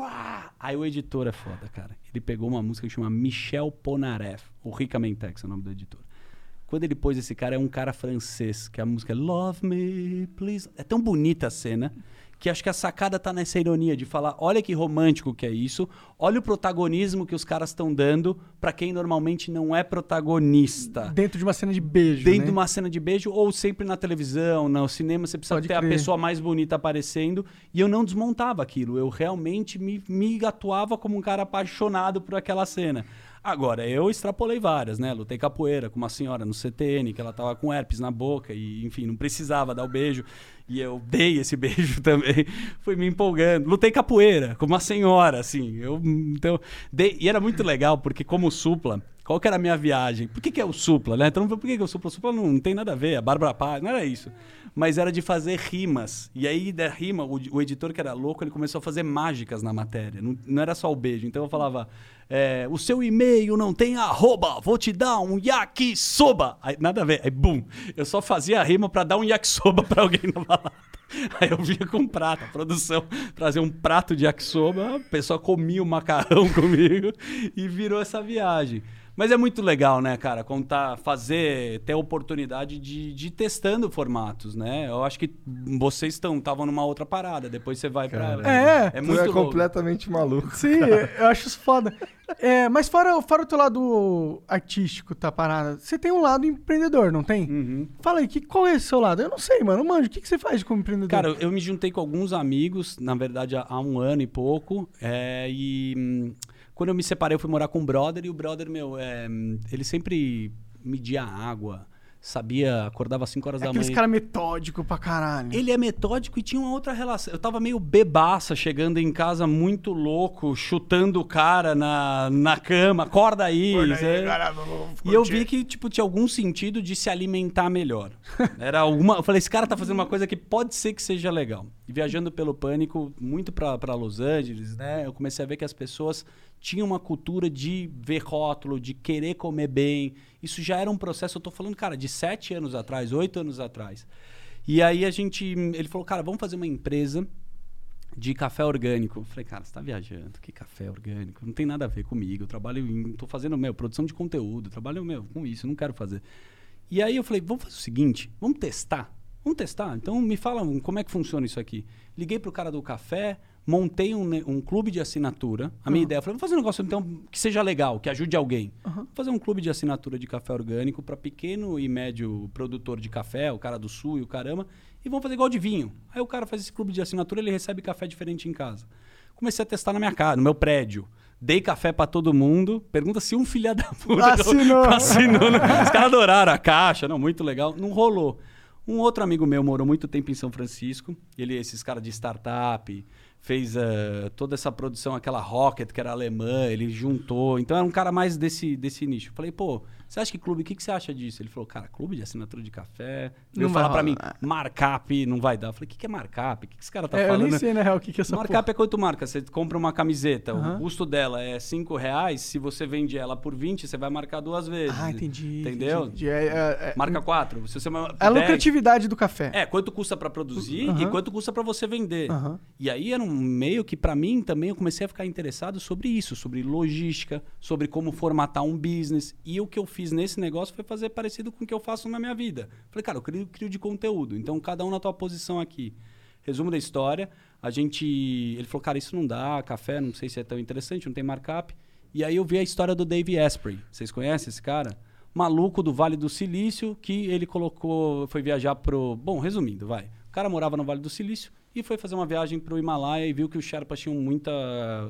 Aí o editor é foda, cara. Ele pegou uma música que chama Michel Ponareff, o Rica Mentex é o nome do editor. Quando ele pôs esse cara, é um cara francês, que a música é Love Me, Please. É tão bonita a cena que acho que a sacada tá nessa ironia de falar: olha que romântico que é isso, olha o protagonismo que os caras estão dando pra quem normalmente não é protagonista. Dentro de uma cena de beijo. Dentro né? de uma cena de beijo, ou sempre na televisão, no cinema, você precisa Pode ter crer. a pessoa mais bonita aparecendo. E eu não desmontava aquilo. Eu realmente me, me atuava como um cara apaixonado por aquela cena. Agora, eu extrapolei várias, né? Lutei capoeira com uma senhora no CTN, que ela tava com herpes na boca e, enfim, não precisava dar o beijo. E eu dei esse <laughs> beijo também. Fui me empolgando. Lutei capoeira com uma senhora, assim. Eu, então, dei- e era muito legal, porque como supla, qual que era a minha viagem? Por que, que é o supla, né? Então, por que, que é o supla? O supla não, tem nada a ver, a Bárbara Paz, não era isso. Mas era de fazer rimas. E aí, da rima, o, o editor que era louco, ele começou a fazer mágicas na matéria. Não, não era só o beijo. Então eu falava, é, o seu e-mail não tem arroba, vou te dar um yakisoba. Aí, nada a ver. Aí, bum. Eu só fazia a rima pra dar um yakisoba pra alguém na balada. <laughs> Aí eu vinha com um prato, a produção trazia um prato de yakisoba, a pessoa comia o macarrão <laughs> comigo e virou essa viagem. Mas é muito legal, né, cara, contar, fazer, ter a oportunidade de, de ir testando formatos, né? Eu acho que vocês estão estavam numa outra parada, depois você vai pra. É. é muito é louco. completamente maluco. Sim, eu acho isso foda. É, mas fora, fora o teu lado artístico, tá parada, você tem um lado empreendedor, não tem? Uhum. Fala aí, que, qual é esse seu lado? Eu não sei, mano. Manjo, o que, que você faz como empreendedor? Cara, eu me juntei com alguns amigos, na verdade, há há um ano e pouco. é, e hum, quando eu me separei, eu fui morar com um brother. E o brother, meu, é, ele sempre media a água, sabia, acordava às 5 horas É da aqueles manhã. caras metódicos pra caralho. Ele é metódico e tinha uma outra relação. Eu tava meio bebaça, chegando em casa muito louco, chutando o cara na, na cama, acorda aí. Zé. e eu vi que, tipo, tinha algum sentido de se alimentar melhor. Era alguma. Eu falei, esse cara tá fazendo uma coisa que pode ser que seja legal. E viajando pelo pânico, muito pra, pra Los Angeles, né? Eu comecei a ver que as pessoas tinham uma cultura de ver rótulo, de querer comer bem. Isso já era um processo, eu tô falando, cara, de sete anos atrás, oito anos atrás. E aí a gente. Ele falou, cara, vamos fazer uma empresa de café orgânico. Eu falei, cara, você tá viajando, que café orgânico? Não tem nada a ver comigo. Eu trabalho em. tô fazendo, meu, produção de conteúdo, trabalho, meu, com isso, não quero fazer. E aí eu falei, vamos fazer o seguinte, vamos testar. Vamos testar. Então me fala como é que funciona isso aqui. Liguei pro cara do café, montei um, um clube de assinatura. A minha ideia foi, vamos fazer um negócio então que seja legal, que ajude alguém. Vamos fazer um clube de assinatura de café orgânico para pequeno e médio produtor de café, o cara do sul e o caramba, e vamos fazer igual de vinho. Aí o cara faz esse clube de assinatura, ele recebe café diferente em casa. Comecei a testar na minha casa, no meu prédio. Dei café pra todo mundo. Pergunta se um filha da puta <laughs> Assinou. <laughs> assinou. né? Os caras adoraram a caixa, não, muito legal. Não rolou. Um outro amigo meu morou muito tempo em São Francisco. Ele, esses caras de startup, fez eh, toda essa produção, aquela Rocket que era alemã, ele juntou. Então era um cara mais desse, desse nicho. Falei, pô, você acha que clube, o que, que você acha disso? Ele falou, cara, clube de assinatura de café. Ele falar vai pra mim, markup não vai dar. Eu falei, o que, que é markup? O que, que esse cara tá É, eu falando? nem sei, na real, o que, que é essa Markup porra. é quanto marca? Você compra uma camiseta, o custo dela é 5 reais. Se você vende ela por 20, você vai marcar duas vezes. Ah, entendi. Entendeu? entendi. É, é, é, Marca 4. Se você é a 10, lucratividade do café. É, quanto custa pra produzir e quanto custa pra você vender. E aí era um meio que pra mim também eu comecei a ficar interessado sobre isso, sobre logística, sobre como formatar um business. E o que eu fiz nesse negócio foi fazer parecido com o que eu faço na minha vida. Falei, cara, eu crio, crio de conteúdo. Então cada um na tua posição aqui. Resumo da história, a gente, ele falou, cara, isso não dá, café, não sei se é tão interessante, não tem markup. E aí eu vi a história do Dave Asprey. Vocês conhecem esse cara? Maluco do Vale do Silício, que ele colocou, foi viajar pro, bom, resumindo, vai. O cara morava no Vale do Silício e foi fazer uma viagem pro Himalaia e viu que os Sherpas tinham muita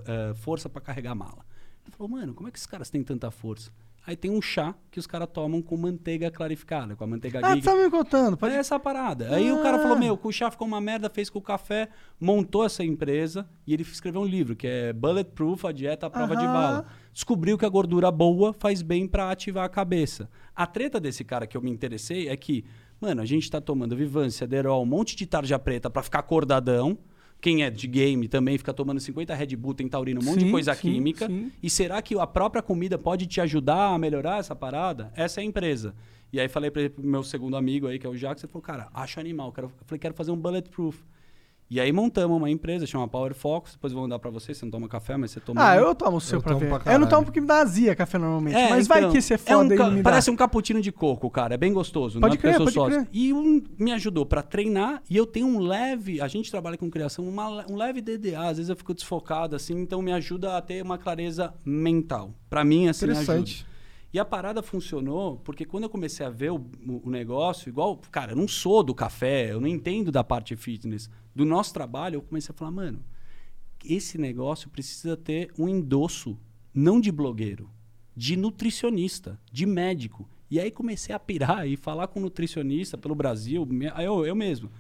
eh, força para carregar a mala. Ele falou, mano, como é que esses caras têm tanta força? Aí tem um chá que os caras tomam com manteiga clarificada, com a manteiga Ah, tá me contando. Pode... É essa parada. Aí o cara falou, Ah. meu, o chá ficou uma merda, fez com o café, montou essa empresa e ele escreveu um livro que é Bulletproof, a dieta à prova de Aham. bala. Descobriu que a gordura boa faz bem pra ativar a cabeça. A treta desse cara que eu me interessei é que, mano, a gente tá tomando Vivância, Derol, um monte de tarja preta pra ficar acordadão. Quem é de game também fica tomando 50 Red Bull, tem taurino, um monte Sim, de coisa sim, química. sim. E será que a própria comida pode te ajudar a melhorar essa parada? Essa é a empresa. E aí falei para meu segundo amigo aí, que é o Jacques, ele falou, cara, acho animal. Quero, eu falei, quero fazer um bulletproof. E aí montamos uma empresa, chama Power Fox. Depois eu vou mandar para você, você não toma café, mas você toma... Ah, um. eu tomo o seu Eu pra tomo ver. pra eu não tomo porque me dá azia café normalmente. É, mas vai então, que esse é é foda um ca- me dá. Parece um cappuccino de coco, cara. É bem gostoso. Pode não é crer, pode sócio. crer. E um, me ajudou pra treinar. E eu tenho um leve... A gente trabalha com criação, uma um leve DDA. Às vezes eu fico desfocado, assim. Então me ajuda a ter uma clareza mental. Pra mim, assim, ajuda. Interessante. E a parada funcionou porque quando eu comecei a ver o, o- o negócio, igual, cara, eu não sou do café, eu não entendo da parte fitness. Do nosso trabalho, eu comecei a falar, mano, esse negócio precisa ter um endosso, não de blogueiro, de nutricionista, de médico. E aí comecei a pirar e falar com nutricionista pelo Brasil, eu, eu mesmo.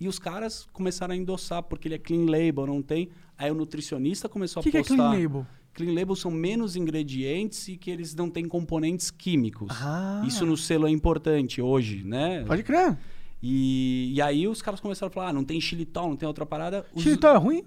E os caras começaram a endossar, porque ele é clean label, não tem. Aí o nutricionista começou O que, a que é postar. clean label? Clean label são menos ingredientes e que eles não têm componentes químicos. Ah. Isso no selo é importante hoje, né? Pode crer. E, e aí os caras começaram a falar, ah, não tem xilitol, não tem outra parada. Os- Xilitol é ruim?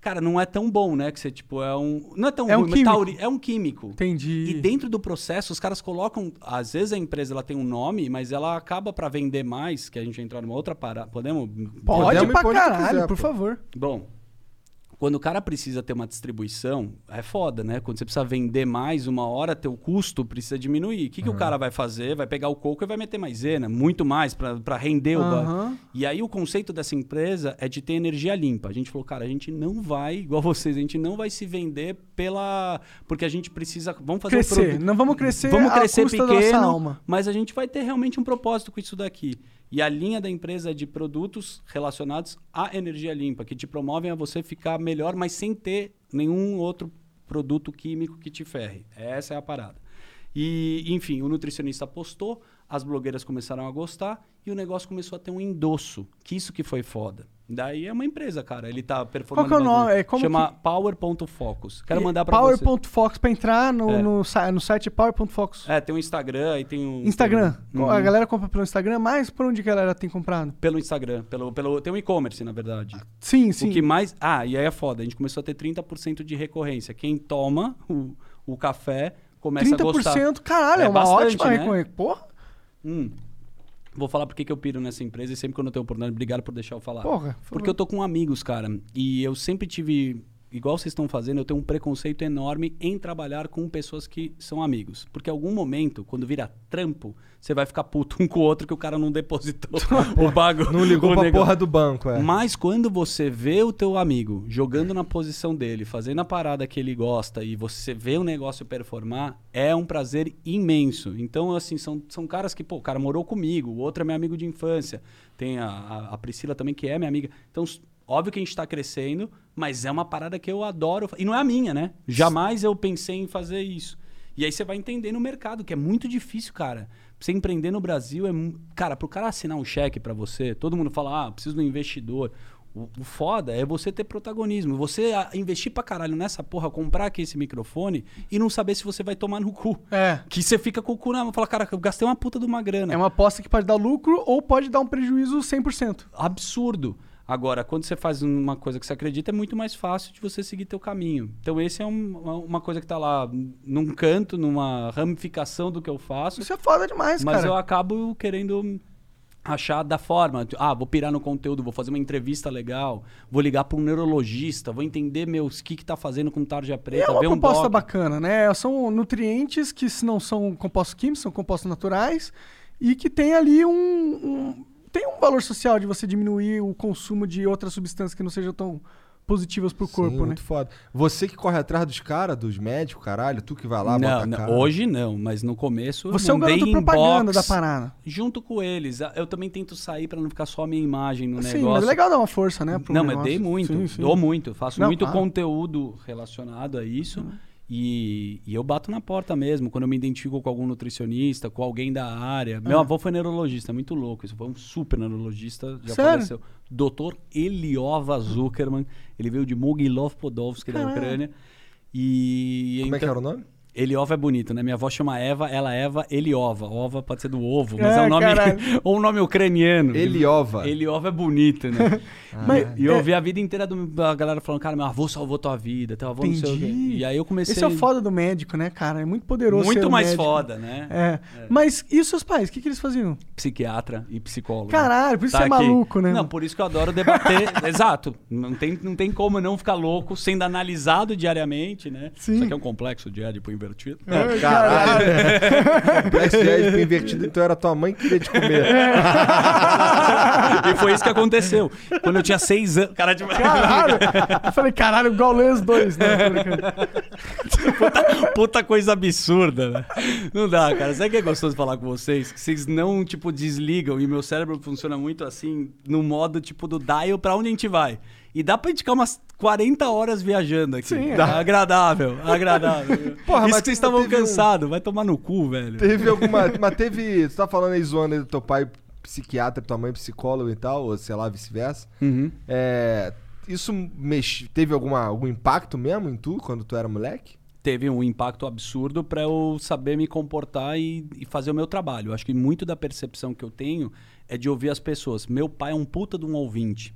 Cara, não é tão bom, né? Que você, tipo, é um... Não é tão É um ruim, mas químico. tauri- é um químico. Entendi. E dentro do processo, os caras colocam... Às vezes a empresa ela tem um nome, mas ela acaba para vender mais, que a gente entrar numa outra parada. Podemos? Pode Podemos pra pode caralho, quiser, por pô. favor. Bom, quando o cara precisa ter uma distribuição, é foda, né? Quando você precisa vender mais, uma hora teu custo precisa diminuir. O que, que o cara vai fazer? Vai pegar o coco e vai meter maisena, muito mais, para render o... ba- Aham. E aí o conceito dessa empresa é de ter energia limpa. A gente falou, cara, a gente não vai, igual vocês, a gente não vai se vender pela... Porque a gente precisa... Vamos fazer um Crescer. produto- Não vamos crescer Vamos crescer pequeno, mas a gente vai ter realmente um propósito com isso daqui. E a linha da empresa é de produtos relacionados à energia limpa, que te promovem a você ficar melhor, mas sem ter nenhum outro produto químico que te ferre. Essa é a parada. E, enfim, o nutricionista apostou, as blogueiras começaram a gostar e o negócio começou a ter um endosso. Que isso que foi foda. Daí é uma empresa, cara. Ele tá performando. Qual que é o nome? É, como Chama que- Power.focus. Quero mandar pra você. Power.fox pra entrar no, É. no, no site Power.fox. É, tem um Instagram e tem um. Instagram. Uhum. A galera compra pelo Instagram, mas por onde a galera tem comprado? Pelo Instagram. Pelo, pelo, tem um e-commerce, na verdade. Sim, sim. O que mais. Ah, e aí é foda. A gente começou a ter 30% de recorrência. Quem toma o, o café começa a gostar. 30%, caralho, é, É uma bastante, ótima né? recorrência. Porra, Hum. Vou falar porque que eu piro nessa empresa e sempre quando eu tenho oportunidade, obrigado por deixar eu falar. porra. Porque eu tô com amigos, cara. E eu sempre tive, igual vocês estão fazendo, eu tenho um preconceito enorme em trabalhar com pessoas que são amigos. Porque em algum momento, quando vira trampo, você vai ficar puto um com o outro que o cara não depositou <laughs> o bagulho. Não ligou pra negócio. porra do banco, é. Mas quando você vê o teu amigo jogando na posição dele, fazendo a parada que ele gosta e você vê o negócio performar, é um prazer imenso. Então, assim, são, são caras que, pô, o cara morou comigo, o outro é meu amigo de infância. Tem a, a, a Priscila também, que é minha amiga. Então, óbvio que a gente tá crescendo, mas é uma parada que eu adoro. E não é a minha, né? Jamais eu pensei em fazer isso. E aí você vai entender no mercado, que é muito difícil, cara. Pra Você empreender no Brasil é. Cara, pro cara assinar um cheque pra você, todo mundo fala, ah, preciso de um investidor. O, o foda é você ter protagonismo. Você ah, investir pra caralho nessa porra, comprar aqui esse microfone e não saber se você vai tomar no cu. É. Que você fica com o cu na mão. Fala, cara, eu gastei uma puta de uma grana. É uma aposta que pode dar lucro ou pode dar um prejuízo 100%. absurdo. Agora, quando você faz uma coisa que você acredita, é muito mais fácil de você seguir teu caminho. Então, esse é um- uma, coisa que tá lá num canto, numa ramificação do que eu faço. Isso é foda demais, mas cara. eu acabo querendo achar da forma. Ah, vou pirar no conteúdo, vou fazer uma entrevista legal, vou ligar para um neurologista, vou entender meus o que que tá fazendo com tarja preta, é uma ver um composta doc. bacana, né? São nutrientes que se não são compostos químicos, são compostos naturais e que tem ali um, um- tem um valor social de você diminuir o consumo de outras substâncias que não sejam tão positivas pro corpo, Sim, né? muito foda. Você que corre atrás dos caras, dos médicos, caralho, tu que vai lá, Não, bota não, cara. hoje não, mas no começo eu Você é mandei garoto propaganda da parada. junto com eles. Ah, Eu também tento sair para não ficar só a minha imagem no Sim, negócio. mas é legal dar uma força, né? pro Não, mas negócio. dei muito, Sim, sim. dou muito, faço Não, muito ah. conteúdo relacionado a isso. E, e eu bato na porta mesmo, quando eu me identifico com algum nutricionista, com alguém da área. Meu Ah. avô foi neurologista, muito louco. Isso foi um super neurologista, já Sério? faleceu. Doutor Eliova Zuckerman. Ele veio de Mogilov Podolsky, da. Ucrânia. E Como é que então- era o nome? Eliova é bonito, né? Minha avó chama Eva, ela Eva Eliova. Ova pode ser do ovo, mas É, é um nome, caralho. ou <laughs> um nome ucraniano. Eliova. Eliova é bonito, né? <laughs> Mas, E eu é, ouvi a vida inteira do- da galera falando, cara, meu avô salvou tua vida, teu avô não sei o quê. Entendi. E aí eu comecei... esse é o foda do médico, né, cara? É muito poderoso Muito mais médico. foda, né? É. Mas e os seus pais? O que, que eles faziam? Psiquiatra e psicólogo. Caralho, por isso Tá você é aqui. maluco, né? Não, por isso que eu adoro debater. <laughs> Exato. Não tem, não tem como não ficar louco sendo analisado diariamente, né? Sim. Isso aqui é um complexo de Édipo invertido. É, Caralho. <laughs> Complexo de Édipo invertido, então era tua mãe que queria te comer. e foi isso que aconteceu. Quando eu tinha seis anos. Cara, de... Caralho! <laughs> Eu falei, caralho, Gaules 2, né? Puta, puta coisa absurda, né? Não dá, cara. Sabe o que é gostoso falar com vocês? Que vocês não, tipo, desligam e meu cérebro funciona muito assim, no modo, tipo, do dial pra onde a gente vai. E dá pra gente ficar umas 40 horas viajando aqui. Sim, é. Dá. Agradável, agradável. <laughs> Porra, Isso mas que vocês estavam teve um- cansados. Vai tomar no cu, velho. Teve alguma. <laughs> Mas teve. Tu tá falando aí zoando aí do teu pai psiquiatra, tua mãe psicólogo e tal, ou sei lá, vice-versa. Uhum. É. Isso mex... teve alguma, algum impacto mesmo em tu quando tu era moleque? teve um impacto absurdo para eu saber me comportar e, e fazer o meu trabalho. Eu acho que muito da percepção que eu tenho é de ouvir as pessoas. Meu pai é um puta de um ouvinte.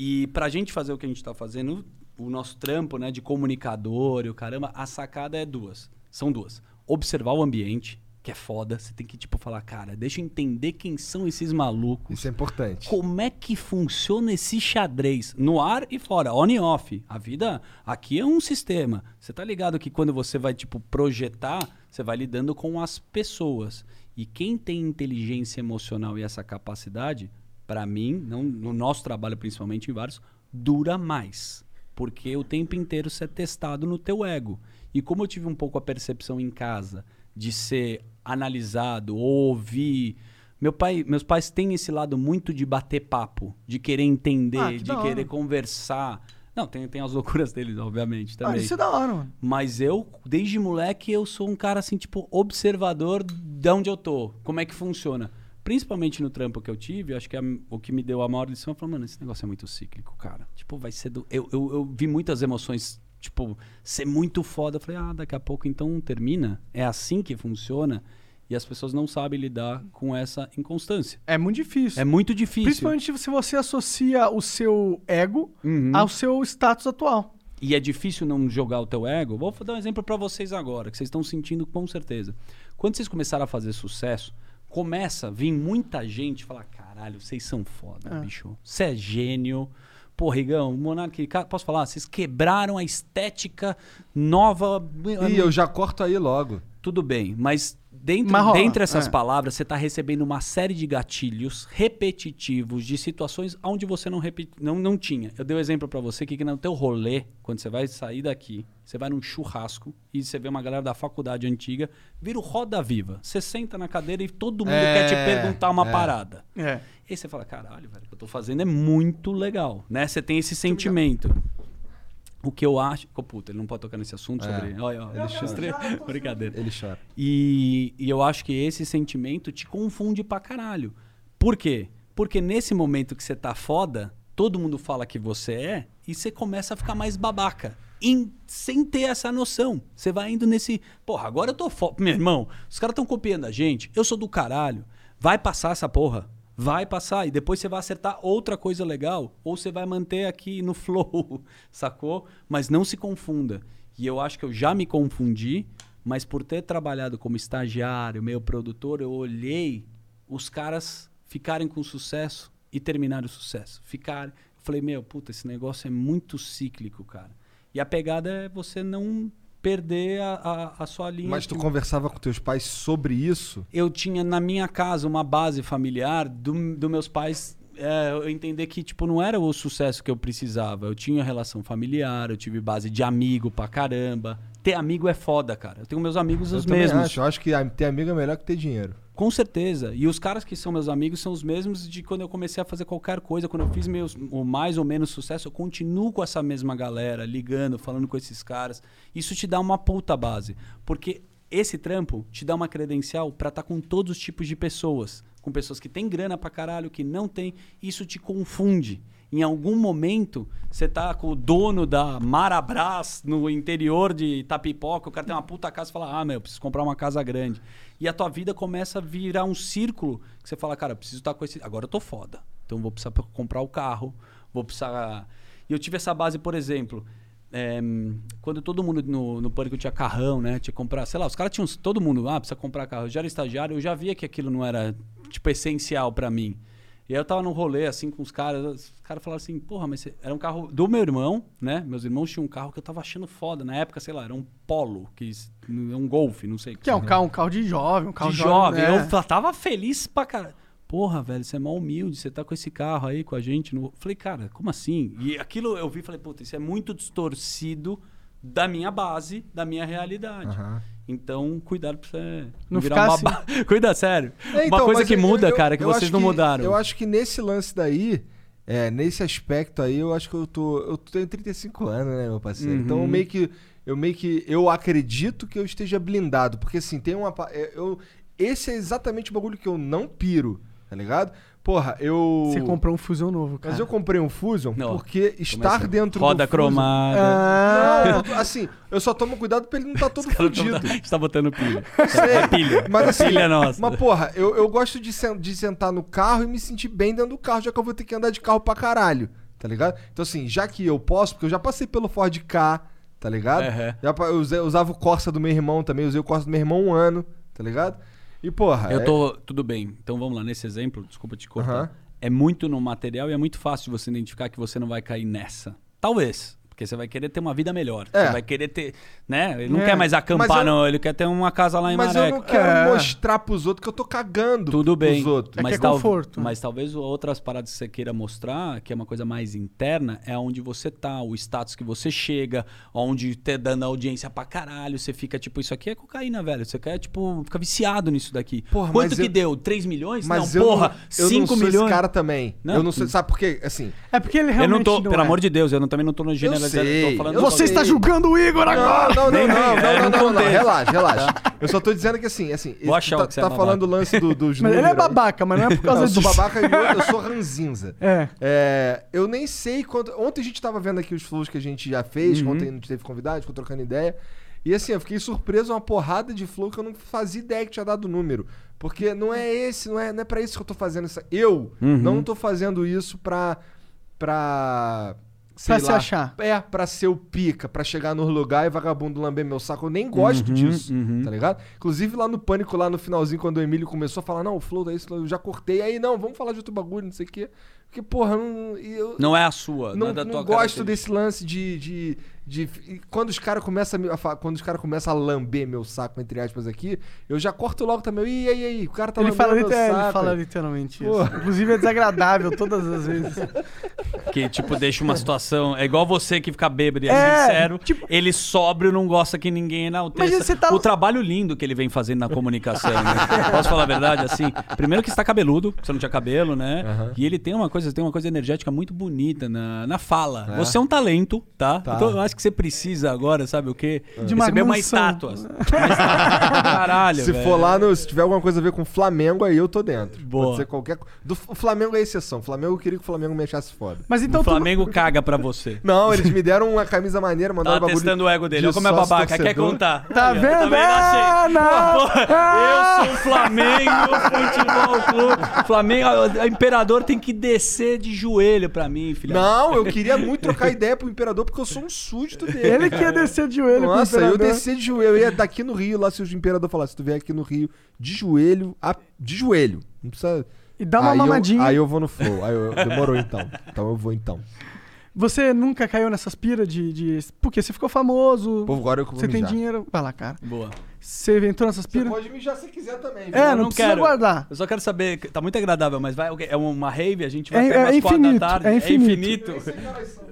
E pra gente fazer o que a gente tá fazendo, o nosso trampo, né, de comunicador e o caramba, a sacada é duas. São duas. Observar o ambiente, que é foda. Você tem que, tipo, falar, cara, deixa eu entender quem são esses malucos. Isso é importante. Como é que funciona esse xadrez? No ar e fora, on e off. A vida aqui é um sistema. Você tá ligado que quando você vai, tipo, projetar, você vai lidando com as pessoas. E quem tem inteligência emocional e essa capacidade, pra mim, não, no nosso trabalho principalmente em vários, dura mais. Porque o tempo inteiro você é testado no teu ego. E como eu tive um pouco a percepção em casa de ser analisado, ouvir. Meu pai, meus pais têm esse lado muito de bater papo, de querer entender, Ah, que de querer conversar. Não, tem, tem as loucuras deles, obviamente, Ah, também. isso é da hora, mano. Mas eu, desde moleque, eu sou um cara assim, tipo, observador de onde eu tô, como é que funciona. Principalmente no trampo que eu tive, acho que a- o que me deu a maior lição foi, mano, esse negócio é muito cíclico, cara. Tipo, vai ser do. Eu, eu, eu vi muitas emoções, tipo, ser muito foda. Eu falei, ah, daqui a pouco então termina. É assim que funciona. E as pessoas não sabem lidar com essa inconstância. É muito difícil. É muito difícil. Principalmente se você associa o seu ego Uhum. ao seu status atual. E é difícil não jogar o teu ego. Vou dar um exemplo pra vocês agora, que vocês estão sentindo com certeza. Quando vocês começaram a fazer sucesso, começa a vir muita gente falar: caralho, vocês são foda, É. bicho. Você é gênio. Pô, Rigão, Monark, ca- posso falar? Vocês quebraram a estética nova. Ih, eu já corto aí logo. Tudo bem, mas dentro, dentre essas é. palavras, você está recebendo uma série de gatilhos repetitivos de situações onde você não, repi- não, não tinha. Eu dei um exemplo para você que, que no teu rolê, quando você vai sair daqui, você vai num churrasco e você vê uma galera da faculdade antiga, vira o roda viva. Você senta na cadeira e todo mundo É, quer te perguntar uma é. parada. É. E aí você fala, caralho, velho, o que eu tô fazendo é muito legal, né? Você tem esse sentimento. O que eu acho... Pô, puta, ele não pode tocar nesse assunto É. sobre... Olha, olha, ele estre- <laughs> Brincadeira. Ele chora. E, e eu acho que esse sentimento te confunde pra caralho. Por quê? Porque nesse momento que você tá foda, todo mundo fala que você é, e você começa a ficar mais babaca. Em- sem ter essa noção. Você vai indo nesse. Porra, agora eu tô foda. Meu irmão, os caras estão copiando a gente. Eu sou do caralho. Vai passar essa porra. Vai passar. E depois você vai acertar outra coisa legal. Ou você vai manter aqui no <laughs> flow. Sacou? Mas não se confunda. E eu acho que eu já me confundi. Mas por ter trabalhado como estagiário, meio produtor, eu olhei os caras ficarem com sucesso e terminarem o sucesso. Ficarem. Eu falei, meu, puta, esse negócio é muito cíclico, cara. E a pegada é você não perder a, a, a sua linha. Mas tu de- conversava com teus pais sobre isso? eu tinha na minha casa uma base familiar do, do meus pais é, eu entender que tipo não era o sucesso que eu precisava eu tinha relação familiar eu tive base de amigo pra caramba ter amigo é foda cara eu tenho meus amigos eu os mesmos Acho. Eu acho que ter amigo é melhor que ter dinheiro. Com certeza. E os caras que são meus amigos são os mesmos de quando eu comecei a fazer qualquer coisa. Quando eu fiz meus, o mais ou menos sucesso, eu continuo com essa mesma galera, ligando, falando com esses caras. Isso te dá uma puta base. Porque esse trampo te dá uma credencial pra estar com todos os tipos de pessoas. Com pessoas que têm grana pra caralho, que não tem. Isso te confunde. Em algum momento, você tá com o dono da Marabras no interior de Itapipoca, o cara tem uma puta casa e fala: Ah, meu, eu preciso comprar uma casa grande. E a tua vida começa a virar um círculo que você fala, cara, preciso estar com esse. Agora eu tô foda. Então vou precisar pra comprar o carro, vou precisar. E eu tive essa base, por exemplo. é, quando todo mundo no, no pânico tinha carrão, né? Tinha que comprar, sei lá, os caras tinham. Todo mundo, ah, precisa comprar carro. Eu já era estagiário, eu já via que aquilo não era, tipo, essencial pra mim. E aí eu tava num rolê, assim, com os caras. Os caras falaram assim, porra, mas você- era um carro do meu irmão, né? Meus irmãos tinham um carro que eu tava achando foda. Na época, sei lá, era um Polo, que s- um Golf, não sei. Que é um carro, um carro de jovem, um carro de jovem. né? Eu fa- tava feliz pra caralho. Porra, velho, você é mal humilde, você tá com esse carro aí com a gente. No... Falei, cara, como assim? E aquilo eu vi e falei, puta, isso é muito distorcido da minha base, da minha realidade. Então, cuidado pra você Não virar ficar babá. <laughs> Cuida, sério. É, então, Uma coisa que eu- muda, eu- cara, que vocês não mudaram. Eu acho que nesse lance daí, é, nesse aspecto aí, eu acho que eu tô. Eu tenho 35 anos, né, meu parceiro? Uhum. Então eu meio que. Eu meio que. Eu acredito que eu esteja blindado. Porque assim, tem uma. é, Eu, esse é exatamente o bagulho que eu não piro, tá ligado? Porra, eu. Você comprou um Fusion novo, cara. Mas eu comprei um Fusion Não, porque estar Começa- dentro Roda do Fusion... cromada. Ah, Não, assim, eu só tomo cuidado pra ele não estar todo Cara, fudido. A gente tá botando pilha. <laughs> Sei, É pilha. Mas assim, pilha nossa. mas porra, eu, eu gosto de, sen- de sentar no carro e me sentir bem dentro do carro, já que eu vou ter que andar de carro pra caralho, tá ligado? Então assim, já que eu posso, porque eu já passei pelo Ford K, tá ligado? Aham. Já, eu usava o Corsa do meu irmão também, usei o Corsa do meu irmão um ano, tá ligado? E porra, Eu é- tô. Tudo bem. Então vamos lá, nesse exemplo, desculpa te cortar. Aham. É muito no material e é muito fácil de você identificar que você não vai cair nessa. Talvez. Porque você vai querer ter uma vida melhor. É. Você vai querer ter. Né? Ele não É. quer mais acampar, eu- não. Ele quer ter uma casa lá em Mas eu não quero É. mostrar pros outros que eu tô cagando Tudo bem. pros outros. É que mas, é tal- conforto, mas talvez outras paradas que você queira mostrar, que é uma coisa mais interna, é onde você tá, o status que você chega, onde te dando audiência pra caralho. Você fica tipo, isso aqui é cocaína, velho. Você quer, tipo, ficar viciado nisso daqui. Porra, Quanto mas que eu- deu? 3 milhões? Mas não, eu porra, não, eu 5 não sou milhões. esse cara também. Não. Eu não sei, sabe por quê? Assim, É porque ele Eu realmente não tô, pelo é. amor de Deus, eu não, também não tô no generalizando, sei, tô falando eu Você está julgando o Igor agora! Não, não, não, Nem não, não, é, não, não, não, contexto. relaxa, relaxa. Eu só tô dizendo que assim, assim, Vou achar tá, que você é tá babaca. falando o lance do, dos Mas ele é números babaca, mas não é por causa Não, eu disso. sou babaca e eu, eu sou ranzinza. É. É, eu nem sei quanto. Ontem a gente tava vendo aqui os flows que a gente já fez, Uhum. ontem a gente teve convidado, ficou trocando ideia. E assim, eu fiquei surpreso uma porrada de flow que eu não fazia ideia que tinha dado número. Porque não é esse, não é, não é pra isso que eu tô fazendo isso. Eu Uhum. não tô fazendo isso pra. pra. Sei Pra se lá, achar. É, pra ser o pica, pra chegar no lugar e vagabundo lamber meu saco. Eu nem gosto Uhum, disso, tá ligado? Inclusive lá no Pânico, lá no finalzinho, quando o Emílio começou a falar, não, o flow da isso, eu já cortei. Aí, não, vamos falar de outro bagulho, não sei o quê. Porque, porra, não, eu Não é a sua, não, não, é da não tua gosto desse lance de... de, de- quando os caras começam a, quando os caras começam a lamber meu saco, entre aspas, aqui, eu já corto logo também. E aí, aí, o cara tá Ele lambendo fala, meu liter- saco. ele fala literalmente Pô. isso. Inclusive é desagradável todas as vezes. <laughs> Que, tipo, deixa uma situação. É igual você que fica bêbado e é, É, sincero. tipo- ele sóbrio não gosta que ninguém enalteça. Tá- O trabalho lindo que ele vem fazendo na comunicação. né? <laughs> Posso falar a verdade? Assim, primeiro que está cabeludo, você não tinha cabelo, né? E ele tem uma coisa, tem uma coisa energética muito bonita na, na fala. Você é um talento, tá? Tá. Então eu acho que você precisa agora, sabe o quê? De uma Receber uma mansão. estátua. Uma estátua. <laughs> Caralho, Se velho. for lá, no, se tiver alguma coisa a ver com Flamengo, aí eu tô dentro. Boa. Pode ser qualquer do O Flamengo é exceção. O Flamengo eu queria que o Flamengo me achasse foda. Mas então O tu- Flamengo caga pra você. <laughs> Não, eles me deram uma camisa maneira, mandaram Tá bagulho testando o ego dele. de Olha como é babaca. Quer torcedor. contar? Tá Aí, vendo? Tá Ah! Porra, Ah! Eu sou o Flamengo, <laughs> Futebol Clube. Flamengo, o imperador tem que descer de joelho pra mim, filha. Não, eu queria muito trocar ideia pro Imperador, porque eu sou um súdito dele. Ele que ia descer de joelho Nossa, eu descer de joelho. Eu ia daqui no Rio, lá se o Imperador falasse, se tu vier aqui no Rio, de joelho, a- de joelho. Não precisa... E dá uma aí mamadinha. Eu, aí eu vou no flow. Aí eu, demorou então. Então eu vou então. Você nunca caiu nessas piras de, de. Porque você ficou famoso. Pô, agora eu vou Você tem mijar. dinheiro. Vai lá, cara. Boa. Você entrou nessas piras? pode mijar se quiser também. É, Eu não, não precisa quero. guardar. Eu só quero saber, tá muito agradável, mas vai, é uma rave, a gente vai É- até é umas quatro infinito, da tarde. é infinito.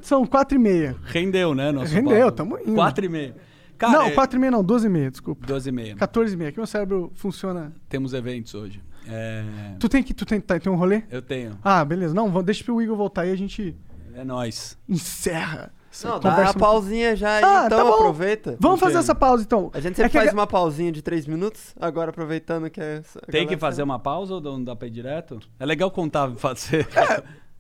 São quatro e meia. Rendeu, né, nosso Rendeu, papo? tamo indo. Quatro e meia. Cara, não, é- quatro e meia não, doze e meia, desculpa. 12 e meia. 14 e meia. Aqui meu cérebro funciona. Temos eventos hoje. É, Tu tem que. Tu tem, tá, tem um rolê? Eu tenho. Ah, beleza. Não, deixa pro Igor voltar aí e a gente É nóis. encerra. Não, dá uma pausinha já aí, Ah, então tá aproveita. Vamos fazer essa pausa então. A gente É sempre a faz ga- uma pausinha de três minutos, agora aproveitando que é. a Tem que fazer tá- uma pausa ou não dá pra ir direto? É legal contar, <laughs> fazer.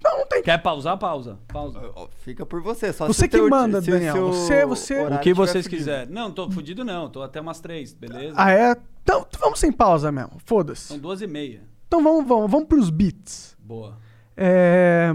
Não, não tem. Quer pausar? Pausa. Pausa. Fica por você, só Você que teu- manda, se o Daniel. Você- você- O que vocês quiserem. Não, tô fudido não. Tô até umas três, beleza? Ah, é? Então vamos sem pausa mesmo. Foda-se. São duas e meia. Então vamos, vamos, vamos pros beats. Boa. É...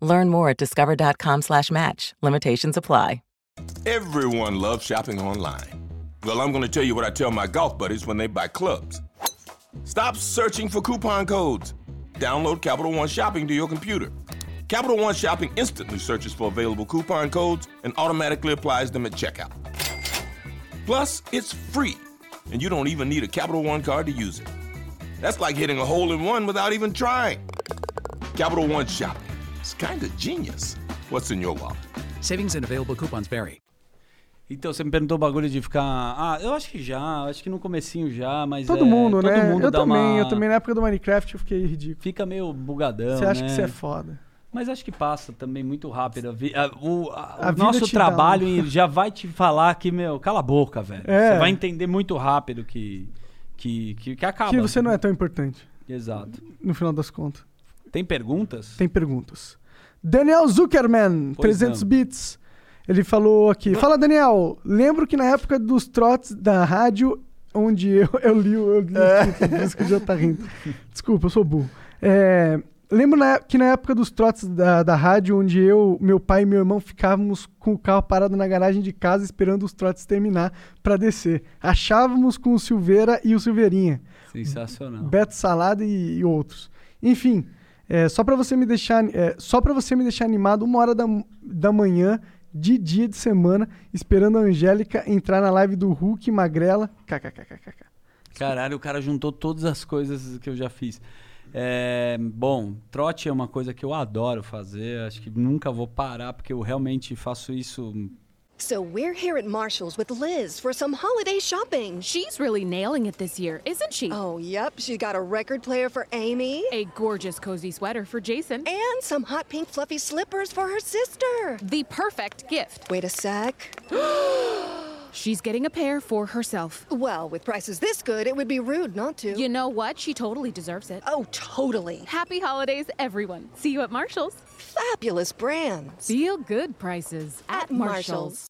Learn more at discover.com slash match. Limitations apply. Everyone loves shopping online. Well, I'm going to tell you what I tell my golf buddies when they buy clubs. Stop searching for coupon codes. Download Capital One Shopping to your computer. Capital One Shopping instantly searches for available coupon codes and automatically applies them at checkout. Plus, it's free, and you don't even need a Capital One card to use it. That's like hitting a hole in one without even trying. Capital One Shopping. It's kind of genius. What's in your wallet? Savings and available coupons vary. Então, você me perguntou o bagulho de ficar. Ah, eu acho que já, acho que no comecinho já, mas. Todo é, mundo, todo né? Mundo eu dá também, uma- eu também na época do Minecraft eu fiquei ridículo. Fica meio bugadão. Você acha né? que você é foda. Mas acho que passa também muito rápido. A vi- a- o a- o nosso trabalho já vai te falar que, meu, cala a boca, velho. É. Você vai entender muito rápido que, que, que, que acaba. Que você não é tão importante, Exato. no final das contas. Tem perguntas? Tem perguntas. Daniel Zuckerman, Pois 300 não. bits. Ele falou aqui. Fala, Daniel. Lembro que na época dos trotes da rádio, onde eu, <laughs> eu li, o- eu li o título, por isso que o Jean tá rindo. Desculpa, eu sou burro. É, lembro na- que na época dos trotes da, da rádio, onde eu, meu pai e meu irmão ficávamos com o carro parado na garagem de casa esperando os trotes terminar pra descer. Achávamos com o Silveira e o Silveirinha. Sensacional. Beto Salada e, e outros. Enfim, é, só para você me deixar, é, só para você me deixar animado uma hora da, da manhã de dia de semana, esperando a Angélica entrar na live do Hulk Magrela. KKKKK. Caralho, o cara juntou todas as coisas que eu já fiz. É, bom, trote é uma coisa que eu adoro fazer. Acho que nunca vou parar, porque eu realmente faço isso. So we're here at Marshall's with Liz for some holiday shopping. She's really nailing it this year, isn't she? Oh, yep. She's got a record player for Amy. A gorgeous cozy sweater for Jason. And some hot pink fluffy slippers for her sister. The perfect gift. Wait a sec. <gasps> She's getting a pair for herself. Well, with prices this good, it would be rude not to. You know what? She totally deserves it. Oh, totally. Happy holidays, everyone. See you at Marshall's. Fabulous brands. Feel good prices at, Marshall's.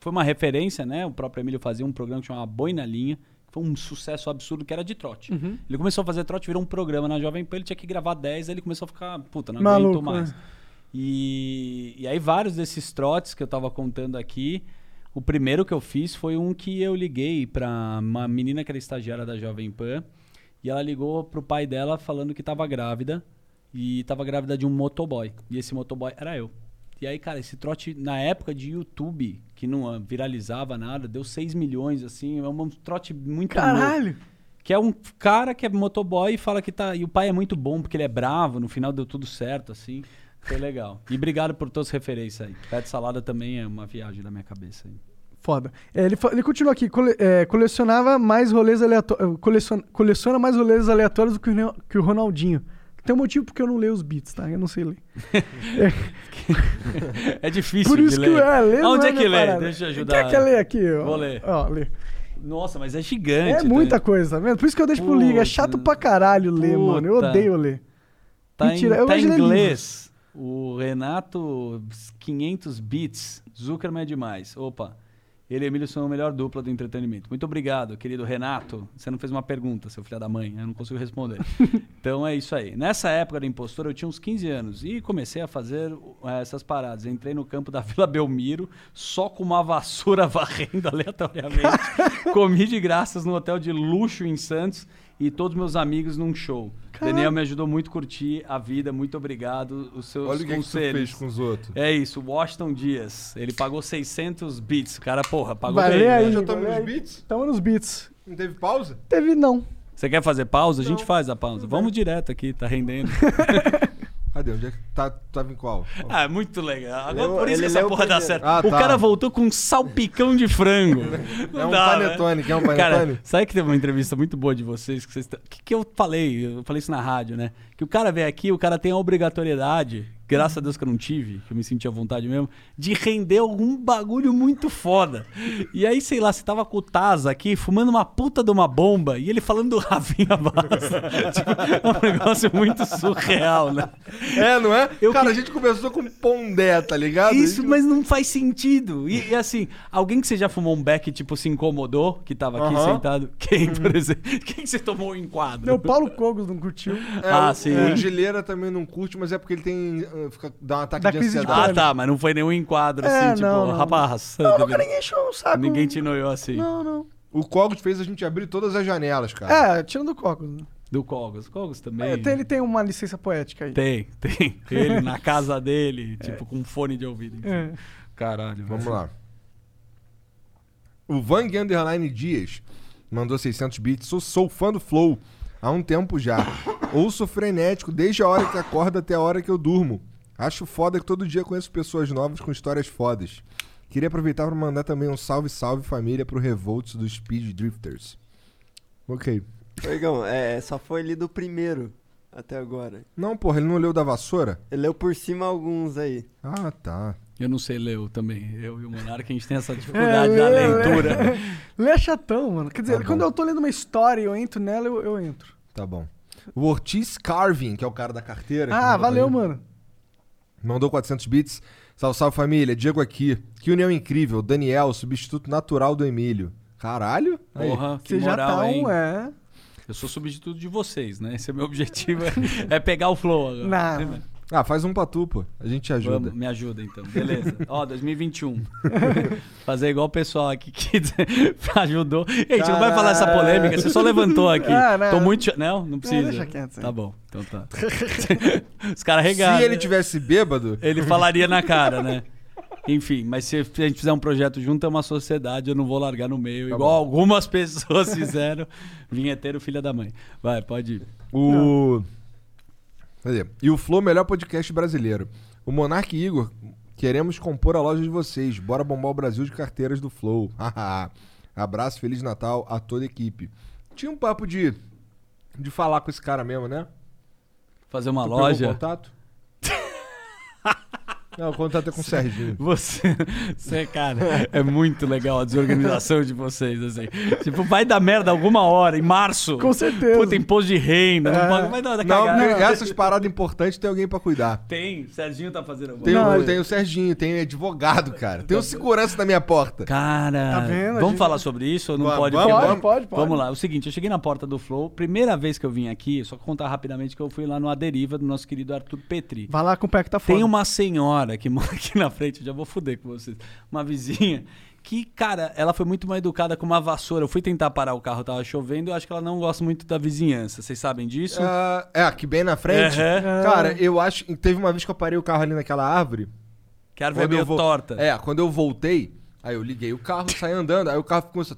Foi uma referência, né? O próprio Emílio fazia um programa que chamava Boi na Linha, que foi um sucesso absurdo, que era de trote. Uhum. Ele começou a fazer trote, virou um programa na Jovem Pan, ele tinha que gravar 10, aí ele começou a ficar, puta, não Maluco, aguento mais. né? E, e aí vários desses trotes que eu tava contando aqui, o primeiro que eu fiz foi um que eu liguei pra uma menina que era estagiária da Jovem Pan, e ela ligou pro pai dela falando que tava grávida, e tava grávida de um motoboy. E esse motoboy era eu. E aí, cara, esse trote, na época de YouTube, que não viralizava nada, deu 6 milhões, assim, é um trote muito louco. Caralho! Que é um cara que é motoboy e fala que tá. E o pai é muito bom, porque ele é bravo, no final deu tudo certo, assim. Foi legal. E obrigado por todas as referências aí. Pé de salada também é uma viagem da minha cabeça aí. Foda. É, ele, ele continua aqui, cole- é, colecionava mais rolês aleatórios. Coleciona, coleciona mais rolês aleatórios do que o, que o Ronaldinho. Tem um motivo porque eu não leio os beats, tá? Eu não sei ler. <laughs> É difícil Por isso que ler. é, ler Onde é é que lê? parada. Deixa eu ajudar. Quer que eu leia aqui? ó? Vou ler. Ó, lê. Nossa, mas é gigante. É muita coisa, tá vendo? Por isso que eu deixo pro liga. É chato pra caralho ler, mano. Eu Puta. odeio ler. Tá, Mentira, em, eu tá em inglês. O Renato 500 bits. Zuckerman é demais. Opa. Ele e Emílio são a melhor dupla do entretenimento. Muito obrigado, querido Renato. Você não fez uma pergunta, seu filho da mãe. Eu não consigo responder. <laughs> então é isso aí. Nessa época da impostora, eu tinha uns 15 anos e comecei a fazer eh, essas paradas. Entrei no campo da Vila Belmiro, só com uma vassoura <laughs> varrendo aleatoriamente. <laughs> Comi de graças no hotel de luxo em Santos e todos meus amigos num show. Daniel me ajudou muito a curtir a vida. Muito obrigado. Os seus Olha o que, que tu conselhos. fez com os outros. É isso, Washington Dias. Ele pagou 600 bits. O cara, porra, pagou Vai bem. ler né? aí. Já estamos nos aí. beats? Tamo nos beats. Não teve pausa? Teve não. Você quer fazer pausa? A gente faz a pausa. Vamos direto aqui, tá rendendo. <laughs> Cadê? Onde é que tá, tava em qual? ah, é muito legal. Agora, por isso que essa porra dá certo. Ah, o tá. cara voltou com um salpicão de frango. <laughs> É Não um dá, né? panetone, quer um panetone? Cara, sabe que teve uma entrevista muito boa de vocês que vocês t- que, que eu falei, eu falei isso na rádio, né? Que o cara vem aqui, o cara tem a obrigatoriedade, graças a Deus que eu não tive, que eu me senti à vontade mesmo, de render algum bagulho muito foda. E aí, sei lá, você tava com o Taz aqui, fumando uma puta de uma bomba, e ele falando do Rafinha <laughs> Bastos. tipo, é um negócio muito surreal, né? É, não é? Eu Cara, que- a gente começou com Pondé, tá ligado? Isso, gente- mas não faz sentido. E, e assim, alguém que você já fumou um beck, tipo, se incomodou, que tava aqui Aham. sentado? Quem, por exemplo? Quem que você tomou um enquadro? Não, o Paulo Cogos não curtiu. É, Ah, o- sim. O Gileira também não curte, mas é porque ele tem. Uh, Fica, dá um ataque Dá de crise de ansiedade. Ah, tá, mas não foi nenhum enquadro, É, assim, tipo, não, não. rapaz. Não, nunca ninguém encheu o saco. Ninguém te noiou assim. Não, não. O Cogos fez a gente abrir todas as janelas, cara. É, tirando o Cogos. né? Do Cogos. Cogos também. É, ele tem uma licença poética aí. Tem, tem. Ele na <laughs> casa dele, tipo, com fone de ouvido. enfim. É. Caralho. Vamos lá. O Vang Underline Dias mandou 600 bits. Sou, sou fã do Flow há um tempo já. Ouço frenético desde a hora que acorda até a hora que eu durmo. Acho foda que todo dia conheço pessoas novas com histórias fodas. Queria aproveitar para mandar também um salve, salve família pro Revolts dos Speed Drifters. Ok. Ô, Igão, é, só foi lido o primeiro até agora. Não, porra, ele não leu da vassoura? Ele leu por cima alguns aí. Ah, tá. Eu não sei ler eu também. Eu e o Monarca, a gente tem essa dificuldade É, da lê, leitura. <laughs> Lê, lê é chatão, mano. Quer dizer, Tá quando eu tô lendo uma história e eu entro nela, eu, eu entro. Tá bom. O Ortiz Carvin, que é o cara da carteira. Ah, valeu, mano. Mandou 400 bits. Salve, salve família. Diego aqui. Que união incrível. Daniel, substituto natural do Emílio. Caralho. Aí. Porra, que Você já moral, tá hein? um, é. Eu sou substituto de vocês, né? Esse é meu <laughs> objetivo, é, é pegar o flow agora. Não. Ah, faz um pra tu, pô. A gente te ajuda. Vamos, me ajuda então. Beleza. <laughs> Ó, 2021. <laughs> Fazer igual o pessoal aqui que <laughs> ajudou. Ei, a gente não vai falar essa polêmica, você só levantou aqui. Ah, não. Tô muito. Não, não precisa. deixa quieto, aí. Tá bom, então tá. Os caras regaram. Se ele tivesse bêbado, Ele falaria na cara, né? Enfim, mas se a gente fizer um projeto junto, é uma sociedade, eu não vou largar no meio, igual algumas pessoas fizeram. Vinheteiro, filha da mãe. Vai, pode ir. o. Cadê? E o Flow, melhor podcast brasileiro. O Monark Igor, queremos compor a loja de vocês. Bora bombar o Brasil de carteiras do Flow. <laughs> Abraço, Feliz Natal a toda a equipe. Tinha um papo de. de falar com esse cara mesmo, né? Fazer uma Tu pegou loja. contato? Não, o contato é com o Serginho. <laughs> Você, você, cara, é muito legal a desorganização de vocês, assim. Tipo, vai dar merda alguma hora, em março. Com certeza. Puta, imposto de renda, não É. pode, vai dar Não, porque essas paradas importantes tem alguém pra cuidar. Tem, Serginho tá fazendo alguma Tem, Não, o, é- tem o Serginho, tem advogado, cara. Tem o segurança na minha porta. Cara, Tá vendo? Vamos gente- falar sobre isso ou não Vamos, pode? vamos, Pode, pode, pode. Vamos lá, é o seguinte, eu cheguei na porta do Flow, primeira vez que eu vim aqui, só contar rapidamente que eu fui lá no A Deriva do nosso querido Arthur Petri. Vai lá com o pé que tá fora. Tem uma senhora que mora aqui na frente, eu já vou fuder com vocês. Uma vizinha que, cara, ela foi muito mal educada com uma vassoura. Eu fui tentar parar o carro, tava chovendo, eu acho que ela não gosta muito da vizinhança. Vocês sabem disso? Ah, é, aqui bem na frente. Aham. Cara, eu acho. Teve uma vez que eu parei o carro ali naquela árvore. Que a árvore é meio vou- torta. É, quando eu voltei, aí eu liguei o carro, saí andando, aí o carro começou.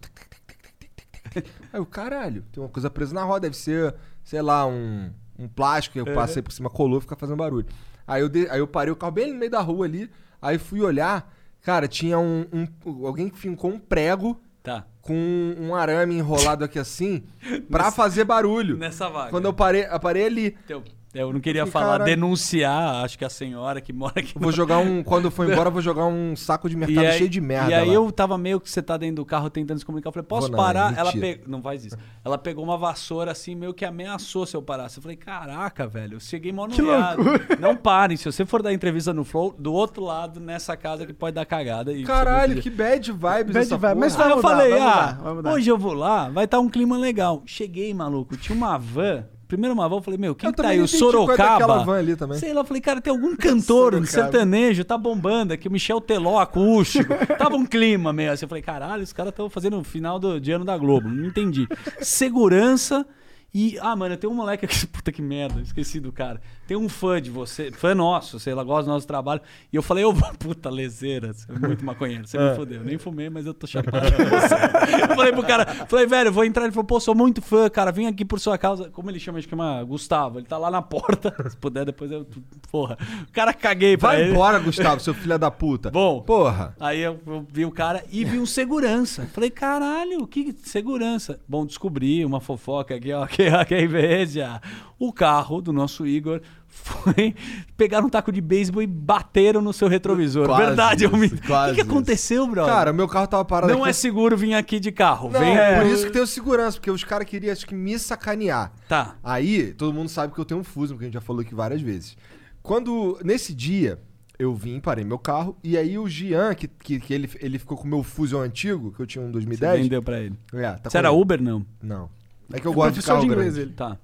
Aí o caralho, tem uma coisa presa na roda, deve ser, sei lá, um, um plástico que eu passei por cima, colou e fica fazendo barulho. Aí eu, de- aí eu parei o carro bem no meio da rua ali, aí fui olhar, cara, tinha um. um- alguém que fincou um prego Tá. com um arame enrolado aqui assim, <laughs> pra fazer barulho. Nessa vaga. Quando eu parei, eu parei ali. Eu, eu não queria falar, caralho. denunciar, acho que a senhora que mora aqui. Eu Vou jogar um. Quando eu for embora, eu vou jogar um saco de mercado aí- cheio de merda. E aí lá. eu tava meio que você tá dentro do carro tentando se comunicar. Eu falei, posso não, parar? mentira. Ela pegou. Não faz isso. Ela pegou uma vassoura assim, meio que ameaçou se eu parasse. Eu falei, caraca, velho, eu cheguei loucura. Não parem. Se você for dar entrevista no Flow, do outro lado, nessa casa que pode dar cagada. E Caralho, que bad vibes Bad essa vibe, mas. Aí eu mudar, falei, vai ah, mudar, vai mudar. hoje eu vou lá, vai estar um clima legal. Cheguei, maluco, tinha uma van. Primeiro uma van, eu falei, meu, quem Eu que tá aí? O é Sorocaba. van ali também. Sei lá, eu falei, cara, tem algum cantor de Sorocaba. sertanejo, tá bombando aqui, o Michel Teló, acústico. <laughs> Tava um clima meio assim. Eu falei, caralho, os caras estão fazendo o final do, de ano da Globo. Não entendi. Segurança e. Ah, mano, tem um moleque aqui. <laughs> Puta que merda, esqueci do cara. Tem um fã de você, fã nosso, sei lá, gosta do nosso trabalho. E eu falei, eu vou. <laughs> Puta, lezeira, você é muito maconheiro. Você me fodeu. Nem fumei, mas eu tô chapado. <laughs> Eu falei pro cara, falei, velho, vou entrar. Ele falou, pô, sou muito fã, cara, vim aqui por sua causa. Como ele chama? Acho que chama Gustavo. Ele tá lá na porta. Se puder, depois eu. Porra. O cara caguei pra Vai ele. embora, Gustavo, seu filho da puta. Bom. Porra. Aí eu, eu vi o cara e vi um segurança. Falei, caralho, que segurança. Bom, descobri uma fofoca aqui, ó, que, que é inveja. O carro do nosso Igor foi pegar um taco de beisebol e bateram no seu retrovisor. Quase Verdade, eu me... isso, O que, que isso. aconteceu, brother? Cara, meu carro tava parado não aqui. é seguro vir aqui de carro. Não, Vem por por isso que tem o segurança, porque os caras queriam, acho que, me sacanear. Tá. Aí, todo mundo sabe que eu tenho um Fusion, que a gente já falou aqui várias vezes. Quando, nesse dia, eu vim, parei meu carro, e aí o Gian, que, que, que ele, ele ficou com o meu Fusion antigo, que eu tinha um Você 2010. vendeu pra ele. É, tá Você era ele. Uber, não? Não. É que eu gosto de carro de inglês grande. ele. Tá.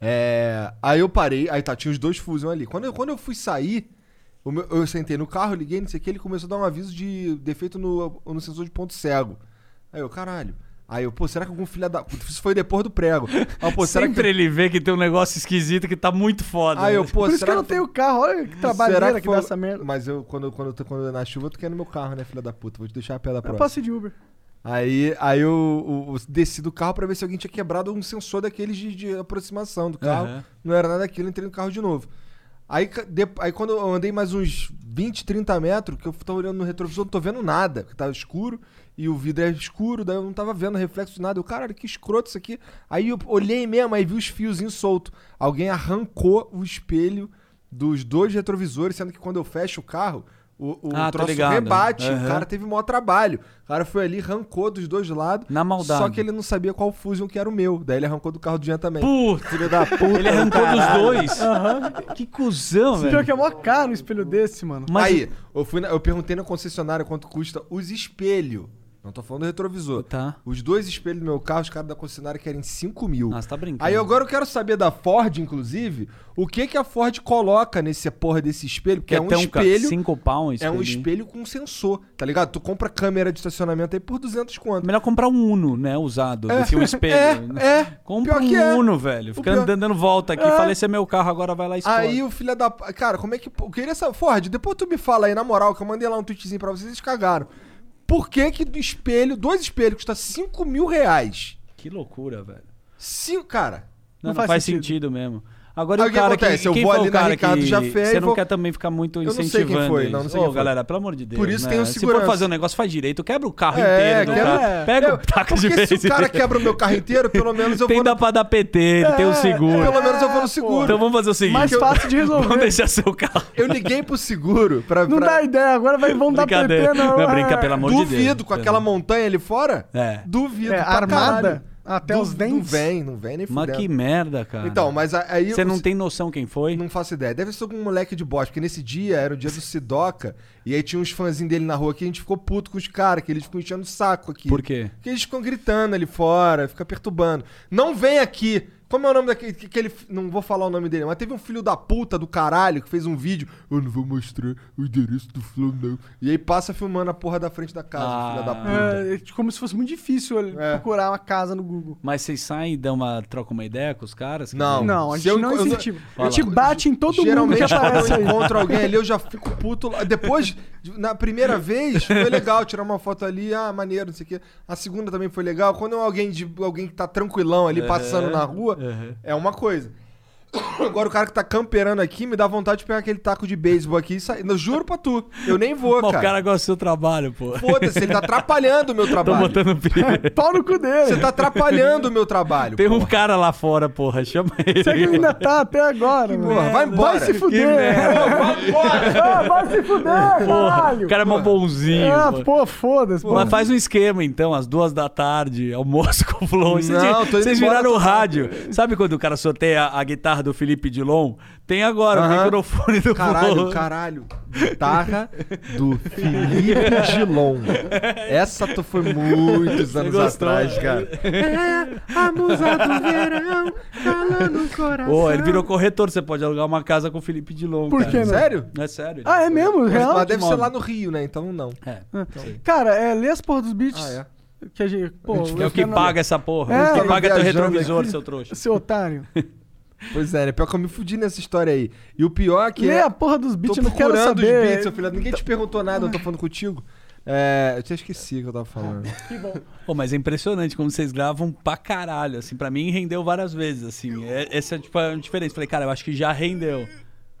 É, aí eu parei, aí tá, tinha os dois Fusion ali. Quando eu, quando eu fui sair, o meu- eu sentei no carro, liguei, não sei o que, ele começou a dar um aviso de defeito no, no sensor de ponto cego. Aí eu, caralho. Aí eu, pô, será que algum filho da. Isso foi depois do prego. Aí eu, pô, será Sempre que. ele vê que tem um negócio esquisito que tá muito foda. Aí eu, né? pô, Por isso que será eu não tenho carro, olha que trabalheira que, foi- dá essa merda. Mas eu, quando, quando, eu tô- quando eu na chuva, eu tô querendo meu carro, né, filha da puta? Vou te deixar a pé da Eu próxima. posso ir de Uber. Aí, aí eu, eu- eu desci do carro pra ver se alguém tinha quebrado um sensor daqueles de, de aproximação do carro. Aham. Não era nada daquilo, entrei no carro de novo. Aí, de- aí quando eu andei mais uns 20, 30 metros, que eu tava olhando no retrovisor, não tô vendo nada, porque tava escuro e o vidro é escuro, daí eu não tava vendo reflexo de nada. Eu, caralho, que escroto isso aqui. Aí eu olhei mesmo, aí vi os fiozinhos soltos. Alguém arrancou o espelho dos dois retrovisores, sendo que quando eu fecho o carro, o, o Ah, troço ligado. rebate. Aham. O cara teve maior trabalho. O cara foi ali, arrancou dos dois lados. Na maldade. Só que ele não sabia qual Fusion que era o meu. Daí ele arrancou do carro do Jean também. Putz, Filho da <laughs> puta. ele arrancou dos caralho. dois. Que cuzão, Pior velho. que é mó caro um espelho desse, mano. Mas Aí, eu, fui na- eu perguntei na concessionária quanto custa os espelhos. Não tô falando do retrovisor. Tá. Os dois espelhos do meu carro, os caras da concessionária querem 5 mil. Ah, você tá brincando. Aí agora eu quero saber da Ford, inclusive, o que que a Ford coloca nesse porra desse espelho, porque Que é, é um espelho, cinco pau um é um espelho com sensor, tá ligado? Tu compra câmera de estacionamento aí por 200 conto. Melhor comprar um Uno, né? Usado, É, do que um espelho. é, é. Compra Pior que um é. Uno, velho. Fica pior- dando volta aqui. É. Falei, esse é meu carro, agora vai lá e explode. Aí o filho da. Cara, como é que. Eu queria saber. Ford, depois tu me fala aí, na moral, que eu mandei lá um tweetzinho pra vocês, eles cagaram. Por que que do espelho, dois espelhos, custa 5 mil reais? Que loucura, velho. Cinco, cara. Não, Não não faz faz, sentido. sentido. mesmo. Agora Aí o o que cara acontece? que Eu quem vou foi ali o na cara Ricardo que Jafé e você não vou- quer também ficar muito Eu não sei incentivando quem foi, isso. não, não sei Ô, quem foi. galera, pelo amor de Deus, Por isso né? tem o Se segurança. for fazer um negócio, faz direito. Quebra o carro É, inteiro do quebra- cara. Pega É, o taco de Porque vez. se o cara quebra o meu carro inteiro, pelo menos eu Tem vou. dá no- pra dar PT, ele tem o É, seguro. Pelo menos eu vou no seguro. Então vamos fazer o seguinte. Mais fácil de resolver. Vamos deixar seu carro. Eu liguei pro seguro pra. Não pra- dá ideia, agora vai, vão dar Brincadeira. PT, não. Não, brinca, pelo amor de Deus. Duvido com aquela montanha ali fora. É. Duvido. É, pra armada caralho. Até Du- os dentes. Não vem, não vem nem Mas que merda, cara. Então, mas aí. Você não tem noção quem foi? Não faço ideia. Deve ser algum moleque de bosta, porque nesse dia era o dia do Sidoca, e aí tinha uns fãzinhos dele na rua que a gente ficou puto com os caras, que eles ficam enchendo o saco aqui. Por quê? Porque eles ficam gritando ali fora, fica perturbando. Não vem aqui! Como é o nome daquele. Aquele, não vou falar o nome dele, mas teve um filho da puta do caralho que fez um vídeo. Eu não vou mostrar o endereço do Flow, não. E aí passa filmando a porra da frente da casa, Ah. filho da puta. É, é como se fosse muito difícil ele É. procurar uma casa no Google. Mas vocês saem e dão uma, trocam uma ideia com os caras? Não. Não, a Se gente eu não eu- incentiva. A gente lá. bate em todo mundo que Geralmente, quando aparece eu encontro alguém ali, eu já fico puto. lá. Depois, de- na primeira vez, foi legal tirar uma foto ali, ah, maneiro, não sei o quê. A segunda também foi legal. Quando é alguém, de, alguém que tá tranquilão ali, passando na rua, é uma coisa. Agora o cara que tá camperando aqui me dá vontade de pegar aquele taco de beisebol aqui e sair. Eu juro pra tu, eu nem vou, <laughs> Mas o cara. cara gosta do seu trabalho, pô. Foda-se, ele tá atrapalhando o meu Tô trabalho. botando <laughs> pilha. Pau no cu dele. Você tá atrapalhando o meu trabalho. Tem um porra. cara lá fora, porra. Chama ele. Você que ainda tá até agora, mano. Porra, vai embora. Vai se fuder. Vai embora. Ah, vai se fuder, caralho. O cara é mó bonzinho. Ah, pô. pô, foda-se. Mas faz um esquema, então, às duas da tarde, almoço <laughs> com o Flow. Vocês, Não, tô vocês viraram o rádio. Sabe quando o cara sorteia a guitarra do Felipe Dilon? Tem agora o Aham. microfone do Caralho, Flow. caralho. Guitarra do Felipe <laughs> Gilon. Essa tu foi muitos anos gostou? atrás, cara. É a musa do verão, calando o coração. Pô, ele virou corretor, você pode alugar uma casa com o Felipe Dilon. Por cara. que não? Sério? É sério. Ah, é mesmo? Mas, Real? mas deve ser lá no Rio, né? Então não. É. Cara, é, lê as porra dos beats. Ah, Que a gente, pô, É o que paga essa porra. É, o que paga teu viajando retrovisor, aqui. seu trouxa. Seu otário. <laughs> Pois é, né? Pior que eu me fudi nessa história aí. E o pior é que. Lê é... a porra dos beats, eu não quero procurando os saber. beats, seu filho. Ninguém te perguntou nada, eu tô falando contigo. É, eu até esqueci o que eu tava falando. <laughs> Pô, mas é impressionante como vocês gravam pra caralho, assim. Pra mim, rendeu várias vezes, assim. É, essa é, tipo, a diferença. Falei, cara, eu acho que já rendeu.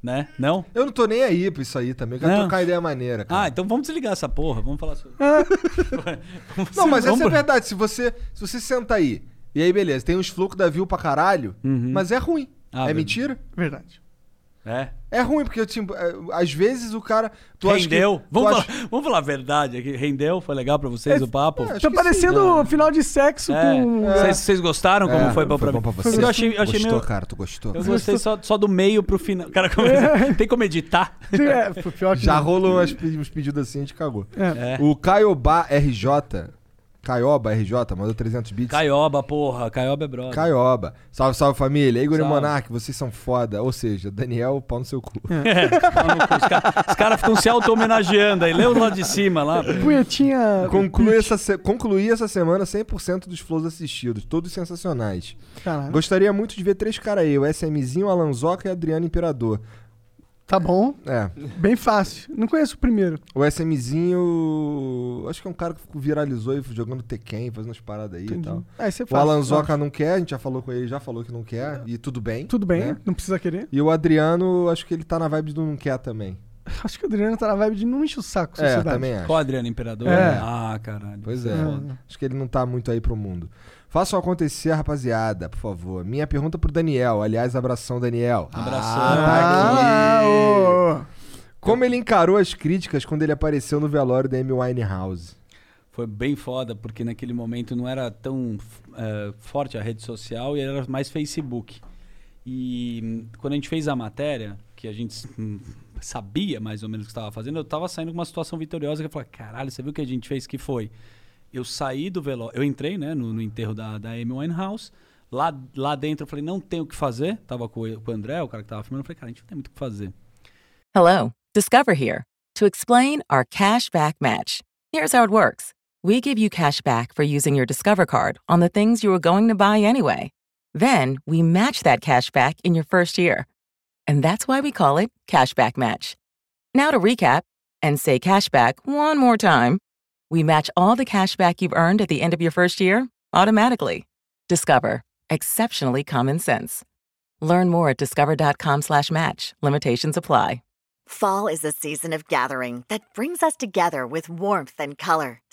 Né? Não? Eu não tô nem aí pra isso aí também. Eu quero Não. trocar ideia maneira, cara. Ah, então vamos desligar essa porra. Vamos falar sobre... <laughs> Vamos- Não, mas <laughs> vamos essa é pra- verdade. Se você, se você senta aí, e aí beleza, tem uns flux da view pra caralho, mas é ruim. Ah, é verdade. mentira? Verdade. É. É ruim, porque tipo, é, às vezes o cara. Tu acha que- rendeu? tu vamos, acha- falar, vamos falar a verdade aqui. Rendeu? Foi legal pra vocês É, o papo? é, Tá que parecendo o final de sexo É. com. Vocês vocês gostaram como É, foi, pra, foi pra bom mim? pra você. Eu achei, eu achei gostou, meio... cara, tu gostou. Eu gostei só, só do meio pro final. Cara, como... tem como editar? <laughs> É, foi pior que Já rolou uns pedidos assim, a gente cagou. É. É. O Caiobá RJ, Caioba RJ, mandou 300 bits. Caioba, porra. Caioba é brother. Caioba. Salve, salve família. Igor e Salve. Monark, vocês são foda. Ou seja, Daniel, pau no seu cu. É, <laughs> os caras cara ficam se auto-homenageando aí. O lado de cima lá. Punhetinha. Conclui essa, se- concluí essa semana 100% dos flows assistidos, todos sensacionais. Caralho. Gostaria muito de ver três caras aí, o SMzinho, o Alanzoca e o Adriano Imperador. Tá bom. É. Bem fácil. Não conheço o primeiro. O SMzinho. Acho que é um cara que viralizou e jogando Tekken, fazendo as paradas aí Entendi. e tal. Ah, isso é o fácil, Alan eu Zoca não quer, a gente já falou com ele, já falou que não quer. E tudo bem. Tudo bem, né? não precisa querer. E o Adriano, acho que ele tá na vibe do não quer também. Acho que o Adriano tá na vibe de não enche o saco, É, sociedade. também acho. Qual Adriano Imperador? É. Ah, caralho. Pois é. É. Acho que ele não tá muito aí pro mundo. Façam acontecer, rapaziada, por favor. Minha pergunta pro Daniel. Aliás, abração, Daniel. Abração. Ah, tá aqui. Ah. Como ele encarou as críticas quando ele apareceu no velório da Amy Winehouse? Foi bem foda, porque naquele momento não era tão eh, forte a rede social e era mais Facebook. E hum, quando a gente fez a matéria, que a gente hum, sabia mais ou menos o que estava fazendo, eu tava saindo com uma situação vitoriosa que eu falei, caralho, você viu o que a gente fez? Que foi? Eu saí do velório, eu entrei né, no, no enterro da, da Amy Winehouse, lá, lá dentro eu falei, não tem o que fazer, tava com, o- André, o cara que tava filmando, eu falei, cara, a gente não tem muito o que fazer. Hello, Discover here to explain our cash back match. Here's how it works we give you cash back for using your Discover card on the things you were going to buy anyway. Then we match that cash back in your first year. And that's why we call it Cashback Match. Now to recap and say cashback one more time. We match all the cash back you've earned at the end of your first year automatically. Discover. Exceptionally common sense. Learn more at discover.com slash match. Limitations apply. Fall is a season of gathering that brings us together with warmth and color.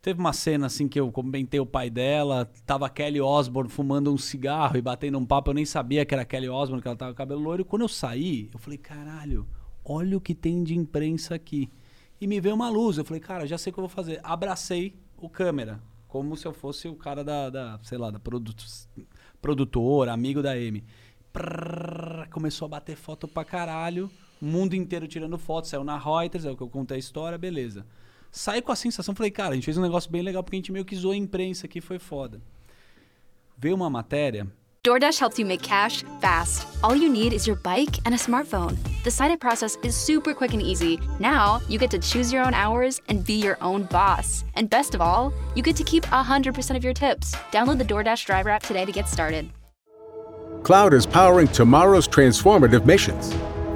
Teve uma cena assim que eu comentei o pai dela, tava Kelly Osbourne fumando um cigarro e batendo um papo, eu nem sabia que era Kelly Osbourne, que ela tava com cabelo loiro. E quando eu saí, eu falei, caralho, olha o que tem de imprensa aqui. E me veio uma luz, eu falei, cara, já sei o que eu vou fazer. Abracei o câmera, como se eu fosse o cara da, da sei lá, da produto, produtora, amigo da. Prrr, começou a bater foto pra caralho, o mundo inteiro tirando foto, saiu na Reuters, é o que eu contei a história, beleza. Saí com a sensação, falei, cara, a gente fez um negócio bem legal porque a gente meio que zoou a imprensa aqui, foi foda. Veio uma matéria DoorDash helps you make cash fast. All you need is your bike and a smartphone. The sign up process is super quick and easy. Now, you get to choose your own hours and be your own boss. And best of all, you get to keep 100% of your tips. Download the DoorDash driver app today to get started. Cloud is powering tomorrow's transformative missions.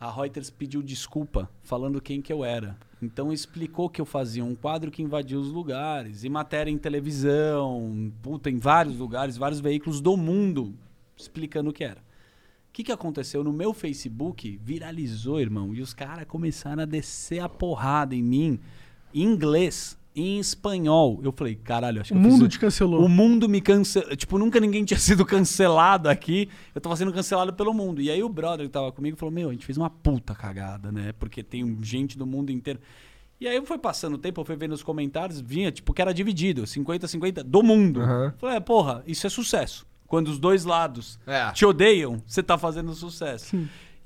A Reuters pediu desculpa falando quem que eu era. Então explicou que eu fazia um quadro que invadia os lugares, e matéria em televisão, puta, em vários lugares, vários veículos do mundo, explicando o que era. O que, que aconteceu? No meu Facebook viralizou, irmão, e os caras começaram a descer a porrada em mim, em inglês, em espanhol. Eu falei, caralho, acho que O mundo um- te cancelou. O mundo me cancelou. Tipo, nunca ninguém tinha <laughs> sido cancelado aqui. Eu tava sendo cancelado pelo mundo. E aí o brother que tava comigo falou: Meu, a gente fez uma puta cagada, né? Porque tem gente do mundo inteiro. E aí foi passando o tempo, eu fui vendo os comentários, vinha, tipo, que era dividido, 50-50 do mundo. Aham. Falei, é, porra, isso é sucesso. Quando os dois lados É. te odeiam, você tá fazendo sucesso.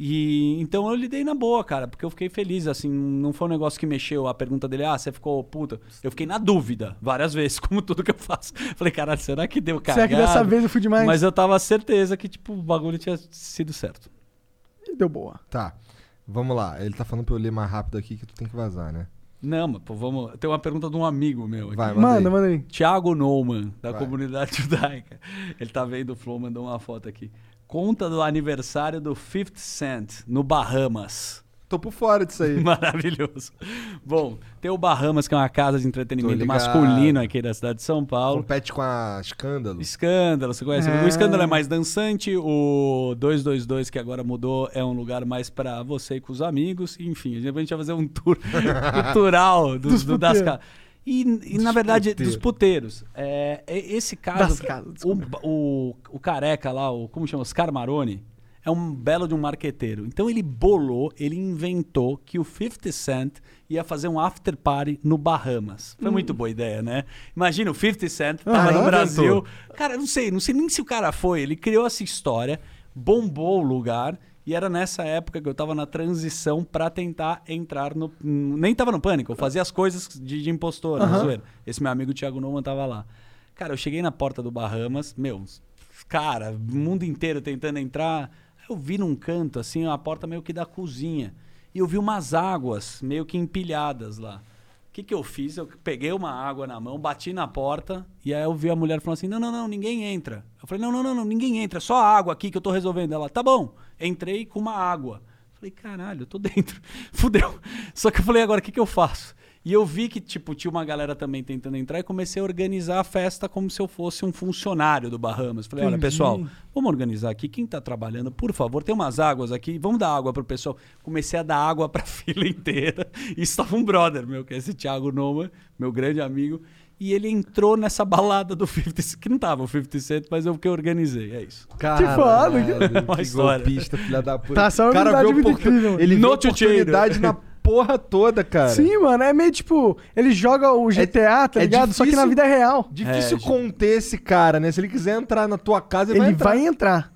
E então eu lidei na boa, cara, porque eu fiquei feliz, assim, não foi um negócio que mexeu a pergunta dele, ah, você ficou puta. Eu fiquei na dúvida várias <laughs> vezes, como tudo que eu faço. <laughs> Falei, caralho, será que deu Será cagada? que dessa vez eu fui demais? Mas eu tava certeza que, tipo, o bagulho tinha sido certo. E deu boa. Tá. Vamos lá. Ele tá falando pra eu ler mais rápido aqui que tu tem que vazar, né? Não, mas pô, vamos. Tem uma pergunta de um amigo meu. Aqui. Vai, manda Manda, aí. manda aí. Tiago Nouman, da Vai. comunidade <laughs> judaica. Ele tá vendo o Flow, mandou uma foto aqui. Conta do aniversário do 50 Cent no Bahamas. Tô por fora disso aí. <laughs> Maravilhoso. Bom, tem o Bahamas, que é uma casa de entretenimento masculino aqui da cidade de São Paulo. Compete com a Escândalo. Escândalo, você conhece? É. O Escândalo é mais dançante, o 222, que agora mudou, é um lugar mais pra você e com os amigos. Enfim, a gente vai fazer um tour <laughs> cultural do, Dos do- das casas. E, e, na verdade, dos puteiros. É, é- esse caso. Casas, o, o, o careca lá, o, como chama? Oscar Maroni, é um belo de um marqueteiro. Então ele bolou, ele inventou que o 50 Cent ia fazer um after party no Bahamas. Foi Hum. muito boa ideia, né? Imagina, o 50 Cent tava Aham. no Brasil. Cara, não sei, não sei nem se o cara foi. Ele criou essa história, bombou o lugar. E era nessa época que eu tava na transição pra tentar entrar no. Nem tava no pânico, eu fazia as coisas de, de impostor, Aham. zoeira. Esse meu amigo Thiago Noman tava lá. Cara, eu cheguei na porta do Bahamas, meu, cara, o mundo inteiro tentando entrar. Eu vi num canto, assim, a porta meio que da cozinha. E eu vi umas águas meio que empilhadas lá. O que, que eu fiz? Eu peguei uma água na mão, bati na porta, e aí eu vi a mulher falando assim: não, não, não, ninguém entra. Eu falei: não, não, não, não ninguém entra, só a água aqui que eu tô resolvendo. Ela, tá bom. Entrei com uma água. Falei, caralho, eu tô dentro. <laughs> Fudeu. Só que eu falei, agora o que, que eu faço? E eu vi que, tipo, tinha uma galera também tentando entrar e comecei a organizar a festa como se eu fosse um funcionário do Bahamas. Falei, olha, pessoal, vamos organizar aqui. Quem tá trabalhando, por favor, tem umas águas aqui, vamos dar água pro pessoal. Comecei a dar água <laughs> pra fila inteira. E estava um brother meu, que é esse Thiago Noma, meu grande amigo. E ele entrou nessa balada do 50 Cent, que não tava o 50 Cent, mas eu que organizei, é isso. Que foda, que- <laughs> Uma que história. golpista, filha da puta. Tá, é uma O cara viu muito oportu- incrível. Ele viu No to oportunidade na porra toda, cara. Sim, mano, é meio tipo, ele joga o GTA, tá é ligado? Só que na difícil- vida real. Difícil É, conter esse cara, né? Se ele quiser entrar na tua casa, ele, Ele vai vai entrar. entrar.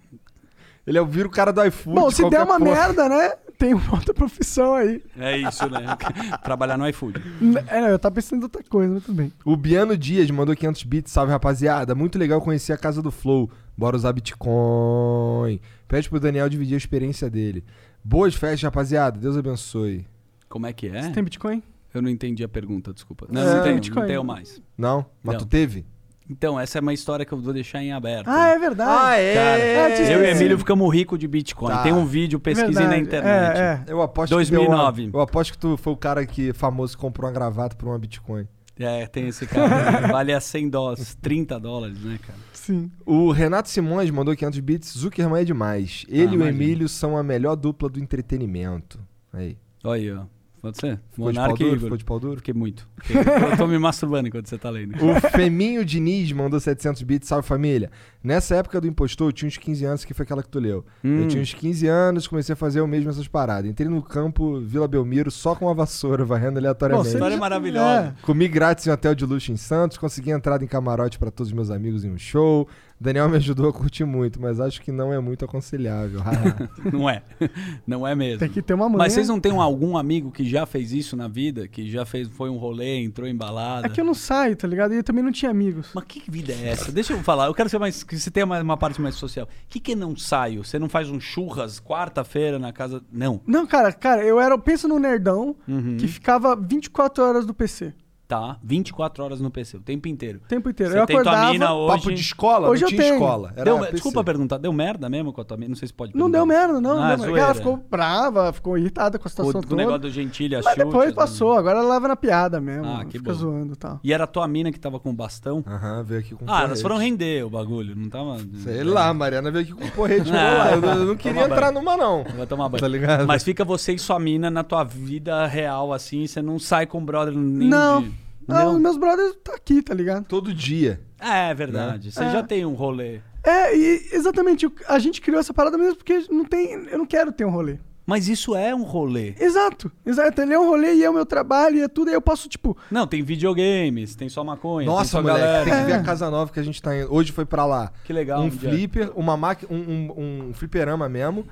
Ele é o vira o cara do iFood. Bom, se der uma porra. merda, né? Tem uma outra profissão aí. É isso, né? <laughs> Trabalhar no iFood. É, não, eu tava pensando em outra coisa, mas tudo bem. O Biano Dias mandou 500 bits. Salve, rapaziada. Muito legal conhecer a casa do Flow. Bora usar Bitcoin. Pede pro Daniel dividir a experiência dele. Boas festas, rapaziada. Deus abençoe. Como é que é? Você tem Bitcoin? Eu não entendi a pergunta, desculpa. Não, É, não tenho, Bitcoin. não tenho mais. Não? Mas Não. tu teve? Então, essa é uma história que eu vou deixar em aberto. Ah, é verdade. Ah, é? Cara, É, te eu e. Emílio ficamos ricos de Bitcoin. Tá. Tem um vídeo, pesquisem na Verdade. internet. É, é. Eu aposto 2009. que deu uma- eu aposto que tu foi o cara que famoso que comprou uma gravata por uma Bitcoin. É, tem esse cara. <laughs> vale a 100 dólares, 30 dólares, né, cara? Sim. O Renato Simões mandou 500 bits. Zuckerman é demais. Ele Ah, e o imagina. Emílio são a melhor dupla do entretenimento. Aí. Olha aí, ó. Pode ser? Ficou de Monarca pau e duro? Ficou de pau duro? Fiquei muito. Fiquei- eu tô me masturbando enquanto você tá lendo. O Feminho Diniz mandou 700 bits. Salve família. Nessa época do impostor, eu tinha uns 15 anos, que foi aquela que tu leu. Hum. Eu tinha uns 15 anos, comecei a fazer o mesmo essas paradas. Entrei no campo Vila Belmiro só com a vassoura, varrendo Bom, aleatoriamente. você História já- maravilhosa. Comi grátis em hotel de luxo em Santos, consegui entrada em camarote pra todos os meus amigos em um show. Daniel me ajudou a curtir muito, mas acho que não é muito aconselhável. <laughs> <laughs> Não é. Não é mesmo. Tem que ter uma mulher. Mas vocês não têm um- algum amigo que já fez isso na vida? Que já fez, foi um rolê, entrou em balada? É que eu não saio, tá ligado? E eu também não tinha amigos. Mas que vida é essa? Deixa eu falar, eu quero ser mais. Que você tenha uma, uma parte mais social. O que, que é não saio? Você não faz um churras quarta-feira na casa. Não. Não, cara, cara, eu era. Pensa num nerdão Uhum. que ficava 24 horas do PC. Tá, 24 horas no PC, o tempo inteiro. O tempo inteiro. Você eu tem tua acordava. mina hoje. Papo de escola? Hoje não eu tinha tenho. escola. Era Deu, desculpa perguntar, deu merda mesmo com a tua mina? Não sei se pode Não perguntar. deu merda, não. Ah, não deu merda. Ela ficou brava, ficou irritada com a O, situação o toda. negócio do gentilha, Mas chute, depois as- passou, agora ela leva na piada mesmo. Ah, que fica bom. zoando e tal. E era a tua mina que tava com o bastão? Aham, veio aqui com Ah, elas porrete. foram render o bagulho, não tava. Sei lá, Mariana veio aqui com porrete. Ah, eu, <laughs> não- eu não queria entrar banho. numa, não. Vai tomar banho. Tá ligado? Mas fica você e sua mina na tua vida real, assim, você não sai com o brother nem Não. Não, os meus brothers tá aqui, tá ligado? Todo dia. É, é verdade. Você É. já tem um rolê. É, e exatamente, a gente criou essa parada mesmo porque não tem, eu não quero ter um rolê. Mas isso é um rolê. Exato, exato. Ele é um rolê e é o meu trabalho e é tudo. E eu posso, tipo, Não, tem videogames, tem só maconha, tem Nossa, só moleque, galera. tem que ver É. a casa nova que a gente tá indo. Hoje foi pra lá. Que legal. um é? flipper, uma máquina, um, um, um fliperama mesmo,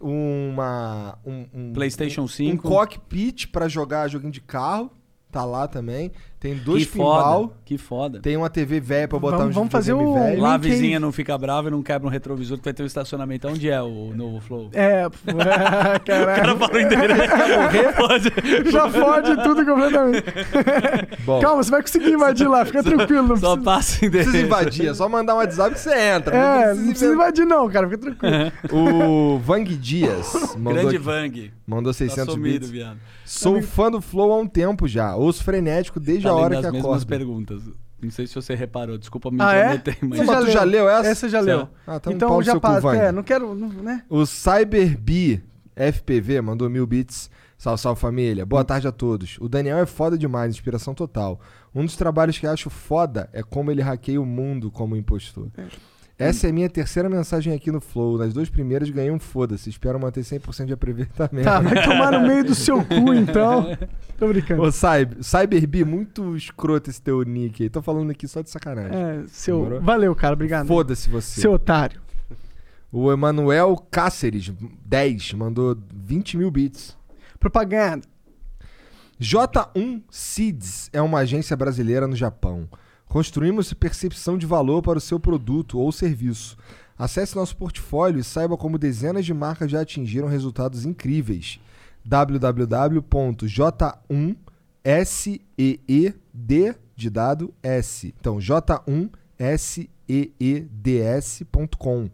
uma um, um PlayStation um 5. cockpit pra jogar joguinho de carro, tá lá também. Tem dois que pinball, foda. Que foda. tem uma TV velha pra botar Vamos- uns vamos fazer o- velho. Lá a vizinha não fica brava e não quebra um retrovisor que vai ter um estacionamento. Onde é o novo Flow? é. <laughs> <laughs> é, O caralho. cara falou o endereço. Quer morrer? <laughs> Pode. Já fode tudo completamente. Bom, Calma, você vai conseguir invadir lá, fica tranquilo. Não Só precisa, passa o não endereço. precisa invadir, é só mandar um WhatsApp que você entra. é, não não precisa invadir, não, cara, fica tranquilo. O Vang Dias mandou, Grande aqui- Vang. mandou Tá 600 sumido, bits. viado. Sou fã do Flow há um tempo já. Ouço frenético desde Tá hora as que mesmas acordo. perguntas. Não sei se você reparou, desculpa me Ah, é? mas... Você Mas tu já leu essa? Essa já leu. Ah, então, então no já passa. É, não quero, não- né? O CyberB FPV mandou mil bits. Salve, salve família. Boa tarde a todos. O Daniel é foda demais, inspiração total. Um dos trabalhos que acho foda é como ele hackeia o mundo como impostor. Essa é minha terceira mensagem aqui no Flow. Nas duas primeiras ganhei um foda-se. Espero manter 100% de aproveitamento. Tá, vai tomar no meio do seu cu, então. <laughs> Tô brincando. Ô, Cyber, CyberB, muito escroto esse teu nick aí. Tô falando aqui só de sacanagem. É, seu. Demorou? Valeu, cara. Obrigado. Foda-se você. Seu otário. O Emanuel Cáceres, 10, mandou 20 mil bits. Propaganda. J1 Seeds é uma agência brasileira no Japão. Construímos percepção de valor para o seu produto ou serviço. Acesse nosso portfólio e saiba como dezenas de marcas já atingiram resultados incríveis. www.j1seed de dado S. Então, j1seeds.com.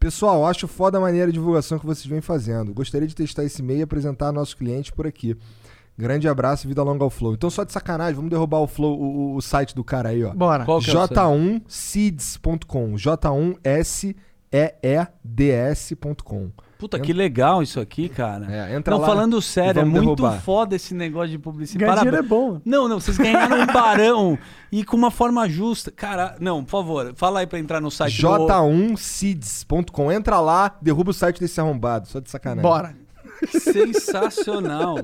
Pessoal, acho foda a maneira de divulgação que vocês vêm fazendo. Gostaria de testar esse e-mail e apresentar nossos clientes por aqui. Grande abraço e vida longa ao Flow. Então, só de sacanagem, vamos derrubar o Flow, o, o- site do cara aí, ó. Bora. Qual que é o site? J1seeds.com. J1seeds.com. Puta, que legal isso aqui, cara. É, entra não, lá falando e sério, é muito derrubar. foda esse negócio de publicidade. Ganhar dinheiro é bom. Não, não, vocês ganharam um <laughs> barão e com uma forma justa. Cara, não, por favor, fala aí pra entrar no site. do- J1seeds.com. Entra lá, derruba o site desse arrombado. Só de sacanagem. Bora. Sensacional.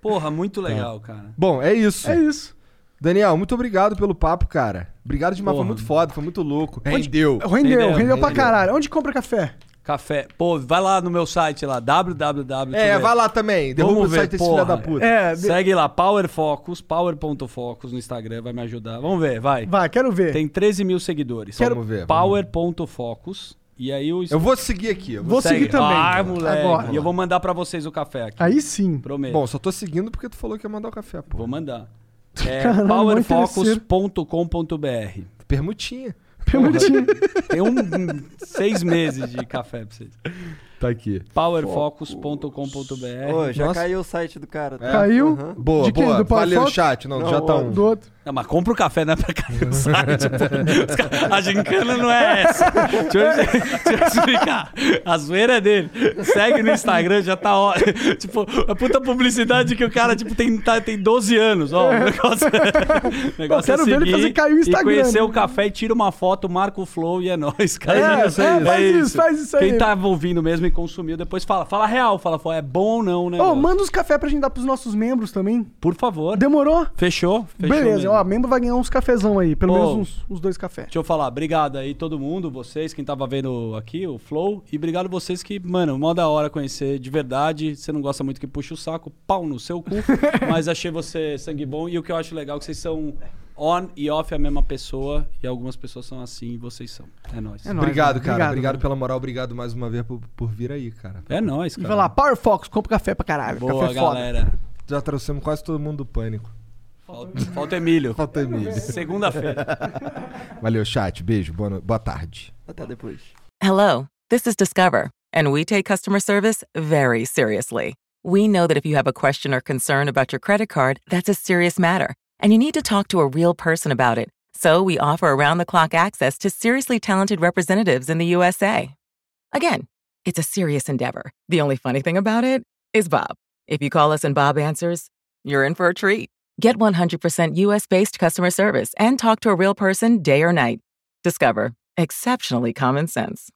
Porra, muito legal, cara. Bom, é isso. É isso. Daniel, muito obrigado pelo papo, cara. Obrigado demais, foi Porra. muito foda, foi muito louco. Rendeu. Rendeu, rendeu pra Rendeu. caralho. Onde compra café? Café. Pô, vai lá no meu site lá, www. É, ver. vai lá também. Derruba Vamos o ver, site desse porra. filho da puta. É, de- Segue lá, Power Focus, power.focus no Instagram, vai me ajudar. Vamos ver, vai. vai, quero ver. Tem 13 mil seguidores. Quero- Vamos ver, vamos Power.focus. E aí o Eu vou seguir aqui. eu vou- Vou seguir também. Ah, moleque. Agora. E eu vou mandar pra vocês o café aqui. Aí sim. Prometo. Bom, só tô seguindo porque tu falou que ia mandar o café, pô. Vou mandar. <laughs> É powerfocus.com.br. Permutinha. Permutinha. Tem um, seis meses de café pra vocês. Tá aqui. Powerfocus.com.br. Já Nossa. caiu o site do cara. tá? Caiu? Aham. Boa, boa. Valeu, Fox? chat. Não, Não, já tá um. Do outro. Não, mas compra o café, não é pra cair no site. <laughs> pô. Caras- A gincana não é essa. Deixa eu, deixa eu explicar. A zoeira é dele. Segue no Instagram, já tá ó. <laughs> Tipo, a puta publicidade que o cara tipo, tem, tá, tem 12 anos. Ó, o negócio, <laughs> o negócio Eu quero é ver ele fazer cair o Instagram, E conhecer né? o café e tira uma foto, marca o flow e é nóis, cara. É, é, faz isso, faz isso aí. Quem tá ouvindo mesmo e consumiu, depois fala. Fala real, fala, é bom ou não, né? Ô, manda os café pra gente dar pros nossos membros também. Por favor. Demorou? Fechou? Fechou Beleza, mesmo. Ó, membro vai ganhar uns cafezão aí, pelo Ô. menos uns, uns dois cafés. Deixa eu falar, obrigado aí todo mundo, vocês, quem tava vendo aqui, o Flow, e obrigado vocês que, mano, mó da hora conhecer de verdade. Você não gosta muito que puxa o saco, pau no seu cu, <laughs> mas achei você sangue bom. E o que eu acho legal é que vocês são on e off a mesma pessoa, e algumas pessoas são assim e vocês são. É nóis. É nóis, Obrigado, cara. Obrigado, Obrigado, pela moral. Obrigado mais uma vez por, por vir aí, cara. É nóis, E cara. vai lá, Power Fox, compra café pra caralho. Boa, café foda. galera. Já trouxemos quase todo mundo do pânico. Falta, falta Emílio. Falta Emílio. <laughs> Segunda-feira. Valeu, chat. Beijo. Boa, no- boa tarde. Até depois. Hello, this is Discover, and we take customer service very seriously. We know that if you have a question or concern about your credit card, that's a serious matter, and you need to talk to a real person about it. So we offer around the clock access to seriously talented representatives in the USA. Again, it's a serious endeavor. The only funny thing about it is Bob. If you call us and Bob answers, you're in for a treat. Get 100% US based customer service and talk to a real person day or night. Discover exceptionally common sense.